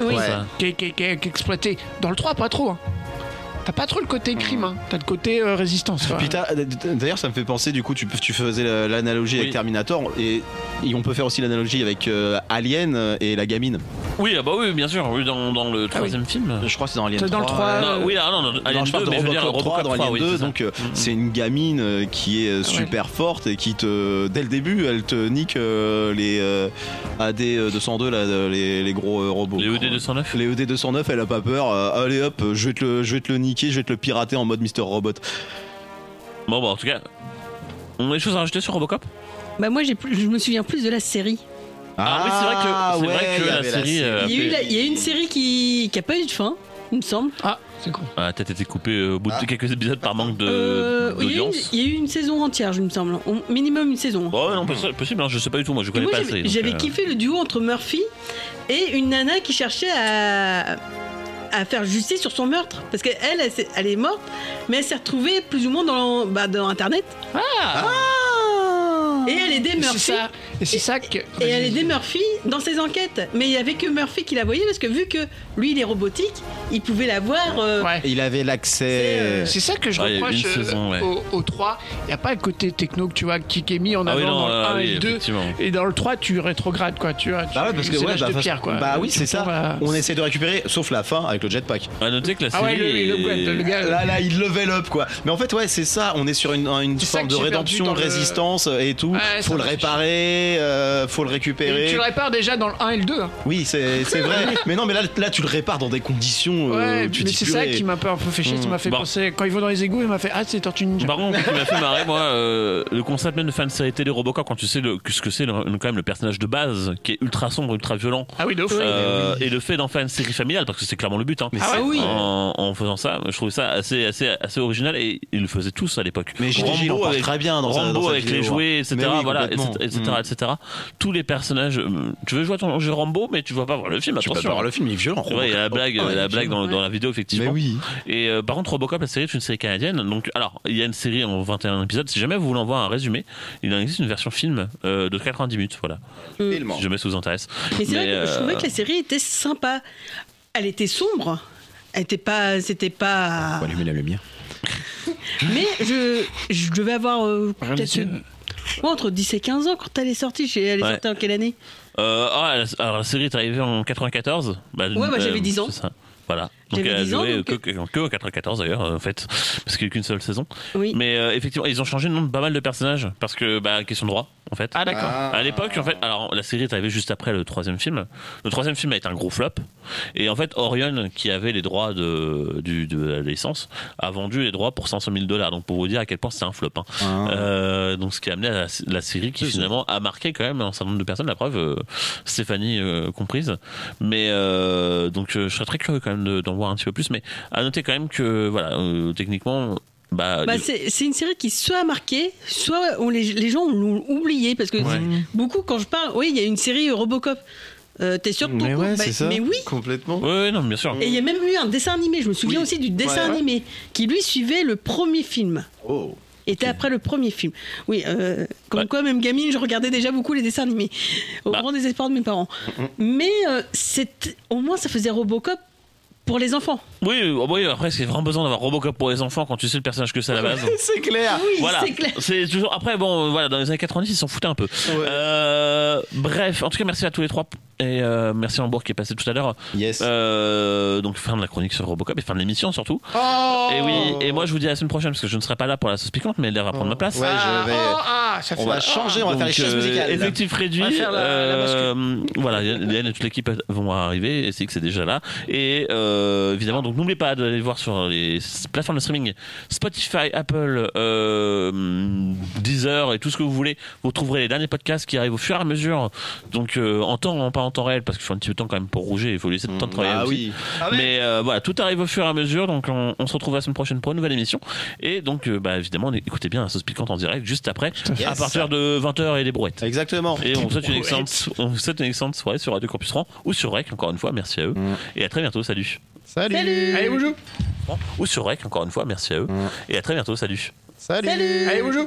S3: Oui.
S2: Ouais.
S1: ça.
S6: qui est, qui est- qui est- qui est exploité. Dans le 3, pas trop. hein. T'as pas trop le côté crime, hein. t'as le côté euh, résistance.
S2: D'ailleurs, ça me fait penser, du coup, tu, tu faisais la- l'analogie avec. Terminator et, et on peut faire aussi l'analogie avec euh, Alien et la gamine.
S1: Oui, ah bah oui, bien sûr. Oui, dans, dans le troisième film.
S2: Je crois que c'est dans Alien
S6: C'est dans le
S2: 3.
S6: 3,
S2: euh,
S1: Non,
S6: euh,
S1: oui, ah non, non, Alien
S2: non, je parle
S1: 2,
S2: de
S1: mais je veux dire
S2: Robocop 3
S1: Robocop
S2: dans
S1: 3,
S2: Alien
S1: oui,
S2: 2,
S1: c'est ça.
S2: donc euh,
S1: Mhm.
S2: c'est une gamine euh, qui est super forte et qui te, dès le début, elle te nique euh, les euh, AD 202, là, de- les, les gros euh, robots.
S1: Les ED 209
S2: Les ED 209, elle a pas peur. allez hop, je vais te le, je vais te le niquer, je vais te le pirater en mode Mister Robot.
S1: Bon, bah en tout cas, on a des choses à rajouter sur Robocop
S3: Bah moi j'ai plus- je me souviens plus de la série.
S1: Ah oui, c'est vrai que- c'est vrai que la série, euh,
S3: Il y a eu, la- il y a eu une série qui qui a pas eu de fin, il me semble.
S6: Ah, c'est con.
S1: Ah, t'as été coupé euh, au bout de
S2: Ah.
S1: quelques épisodes par manque de-
S3: Euh, il, y a eu une,
S1: d'audience.
S3: il y a eu une saison entière, je me semble. Au minimum une saison.
S1: Bon, ouais, non, possi- possible, hein, je sais pas du tout, moi je connais
S3: moi,
S1: pas la
S3: j'avais
S1: série. donc,
S3: j'avais
S1: euh,
S3: kiffé le duo entre Murphy et une nana qui cherchait à, à faire justice sur son meurtre. Parce qu'elle, elle, est morte, mais elle s'est retrouvée plus ou moins dans, bah, dans Internet. Et elle aidait
S6: c'est
S3: Murphy.
S6: ça, et c'est ça que.
S3: Et elle aidait Murphy dans ses enquêtes. Mais il y avait que Murphy qui la voyait parce que vu que lui il est robotique, il pouvait la voir. euh,
S6: Ouais.
S2: Il avait l'accès.
S3: euh,
S6: C'est ça que je
S1: Ah, il y a
S6: reproche
S1: une
S6: euh,
S1: saison, ouais.
S6: au, au 3. Il n'y a pas le côté techno que tu vois qui qui est mis en
S1: Ah
S6: avant
S1: oui, non,
S6: dans le
S1: ah
S6: 1
S1: oui,
S6: et le 2.
S1: effectivement.
S6: Et dans le 3, tu rétrogrades quoi. Tu vois, tu-
S2: Bah ouais, parce que
S6: c'est
S2: ouais,
S6: l'âge
S2: bah,
S6: de
S2: façon-
S6: pierre quoi.
S2: bah oui,
S6: Tu
S2: c'est ça.
S6: à-
S2: On essaie de récupérer, sauf la fin avec le jetpack.
S1: À noter que la
S6: Ah
S1: série.
S6: ouais, le, le,
S1: est-
S6: le, le gars.
S2: Là, là, il level up quoi. Mais en fait, ouais, c'est ça. On est sur une, une
S6: C'est ça
S2: forme
S6: que
S2: de
S6: j'ai perdu
S2: rédemption,
S6: dans le-
S2: résistance et tout.
S6: Ouais, ça
S2: faut le réparer, euh, faut le
S6: Et
S2: récupérer.
S6: tu le répares déjà dans le 1 et le 2. hein.
S2: Oui, c'est c'est vrai. [LAUGHS] mais non, mais là, là, tu le répares dans des conditions. euh,
S6: Ouais,
S2: tu
S6: mais c'est ça qui m'a un peu, un peu fait chier. Ça m'a fait
S1: Bon.
S6: penser. Quand ils vont dans les égouts, il m'a fait Ah, c'est Tortue Ninja.
S1: Par contre, ce qui m'a fait marrer, moi, euh, le concept même de fan série télé Robocop, quand tu sais le, ce que c'est quand même le personnage de base, qui est ultra sombre, ultra violent,
S6: Ah oui, de ouf.
S1: euh, et le fait d'en faire une série familiale, parce que c'est clairement le but, hein,
S2: Mais
S6: Ah
S3: oui.
S1: en, en faisant ça, je trouvais ça assez, assez, assez original, et ils le faisaient tous à l'époque.
S2: Mais
S1: avec,
S2: très bien dans
S1: Rambo avec les jouets,
S2: hein.
S1: etc.
S2: Oui,
S1: voilà, etc., etc.,
S2: Mm.
S1: etc. Tous les personnages. euh, Tu veux jouer à ton jeu Rambo, mais tu vas pas voir le film,
S2: Tu
S1: attention.
S2: pas voir le film, il est violent.
S1: Il y a la blague,
S2: ouais,
S1: la blague dans, la vidéo, effectivement.
S2: Mais oui.
S1: Et euh, par contre, Robocop, la série est une série canadienne. Donc, alors, il y a une série en 21 épisodes. Si jamais vous voulez en voir un résumé, il en existe une version film euh, de 90 minutes. Voilà.
S2: Tellement.
S1: Si jamais ça vous intéresse.
S3: Mais c'est vrai que je
S1: euh,
S3: trouvais que la série était sympa. Elle était sombre. Elle était pas. C'était pas.
S2: Faut allumer la lumière.
S3: Mais je, je devais avoir euh, peut-être ouais, entre 10 et 15 ans quand elle est sortie. Elle est
S1: Ouais.
S3: sortie en quelle année?
S1: Euh, ah, la- alors, la série est arrivée en 94. Bah,
S3: Ouais, bah, j'avais 10 ans.
S1: Voilà. Donc, elle a
S3: 10 ans,
S1: joué
S3: donc-
S1: que, que- que en 94 d'ailleurs, en fait, [LAUGHS] parce qu'il n'y a eu qu'une seule saison.
S3: Oui.
S1: Mais euh, effectivement, ils ont changé le nom de pas mal de personnages parce que, bah, question de droit, en fait.
S6: Ah, d'accord.
S1: À l'époque, en fait, alors la série est arrivée juste après le troisième film. Le troisième film a été un gros flop. Et en fait, Orion, qui avait les droits de, du, de la licence, a vendu les droits pour 500 000 dollars. Donc pour vous dire à quel point c'est un flop. hein.
S2: Ah.
S1: Euh, donc ce qui a amené à la, la série qui
S2: ça.
S1: finalement a marqué quand même un certain nombre de personnes. La preuve, euh, Stéphanie euh, comprise. Mais euh, donc euh, je serais très curieux quand même de- d'en voir un petit peu plus. Mais à noter quand même que voilà, euh, techniquement. Bah,
S3: Bah,
S1: les-
S3: c'est une série qui soit a marqué, soit on les, les gens l'ont oublié. Parce que
S1: Ouais.
S3: beaucoup, quand je parle, oui, il y a une série Robocop. Euh, T'es sûr de ton
S2: Mais ouais,
S3: Bah,
S2: c'est ça.
S3: Mais oui.
S2: Complètement.
S1: Ouais, non, bien sûr.
S3: Et il y a même eu un dessin animé. Je me souviens
S2: Oui.
S3: aussi du dessin
S2: Ouais, ouais.
S3: animé qui lui suivait le premier film.
S2: Oh.
S3: Était après le premier film. Oui, euh, comme
S1: Ouais.
S3: quoi, même gamine, je regardais déjà beaucoup les dessins animés, au
S1: Bah.
S3: grand désespoir de mes parents. Mais euh, c'est- au moins, ça faisait Robocop pour les enfants.
S1: Oui, euh, oui, après, c'est vraiment besoin d'avoir Robocop pour les enfants quand tu sais le personnage que c'est à la base. [LAUGHS]
S2: c'est clair.
S3: Oui,
S1: voilà,
S3: c'est
S1: toujours. Après, bon, voilà, dans les années 90, ils s'en foutaient un peu. Euh, bref, en tout cas, merci à tous les trois et euh, merci à Hambourg qui est passé tout à l'heure.
S2: Yes.
S1: Euh, donc fin de la chronique sur Robocop et fin de l'émission surtout.
S6: Oh
S1: Et oui, et moi je vous dis à la semaine prochaine parce que je ne serai pas là pour la sauce piquante, mais elle va prendre ma place.
S2: Ouais,
S6: Ah,
S2: je vais.
S6: oh, ah, ça fait
S2: On va changer, on va faire les chaises
S1: euh,
S2: musicales.
S1: Effectif réduit.
S6: On va faire la- la
S1: euh, voilà, Yann et toute l'équipe vont arriver. Et c'est que c'est déjà là. Et euh, évidemment, donc n'oubliez pas d'aller voir sur les plateformes de streaming Spotify, Apple, euh, Deezer et tout ce que vous voulez. Vous trouverez les derniers podcasts qui arrivent au fur et à mesure. Donc euh, en temps, pas en temps réel parce qu'il faut un petit peu de temps quand même pour rouger. Il faut laisser le temps de travailler.
S2: Ah
S1: aussi.
S2: oui.
S1: Mais euh, voilà, tout arrive au fur et à mesure. Donc on, on se retrouve la semaine prochaine pour une nouvelle émission. Et donc, euh, bah, évidemment, écoutez bien la sauce piquante en direct juste après,
S2: Yes.
S1: à partir de 20h et les brouettes.
S2: Exactement.
S1: Et on vous souhaite une excellente, on vous souhaite une excellente soirée sur Radio Campus 3 ou sur Rec, encore une fois, merci à eux.
S2: Mm.
S1: Et à très bientôt, salut.
S2: Salut.
S4: Allez, bonjour
S1: Ou sur Rec, encore une fois, merci à eux.
S2: Mm.
S1: Et à très bientôt, salut.
S2: Salut.
S4: Allez, bonjour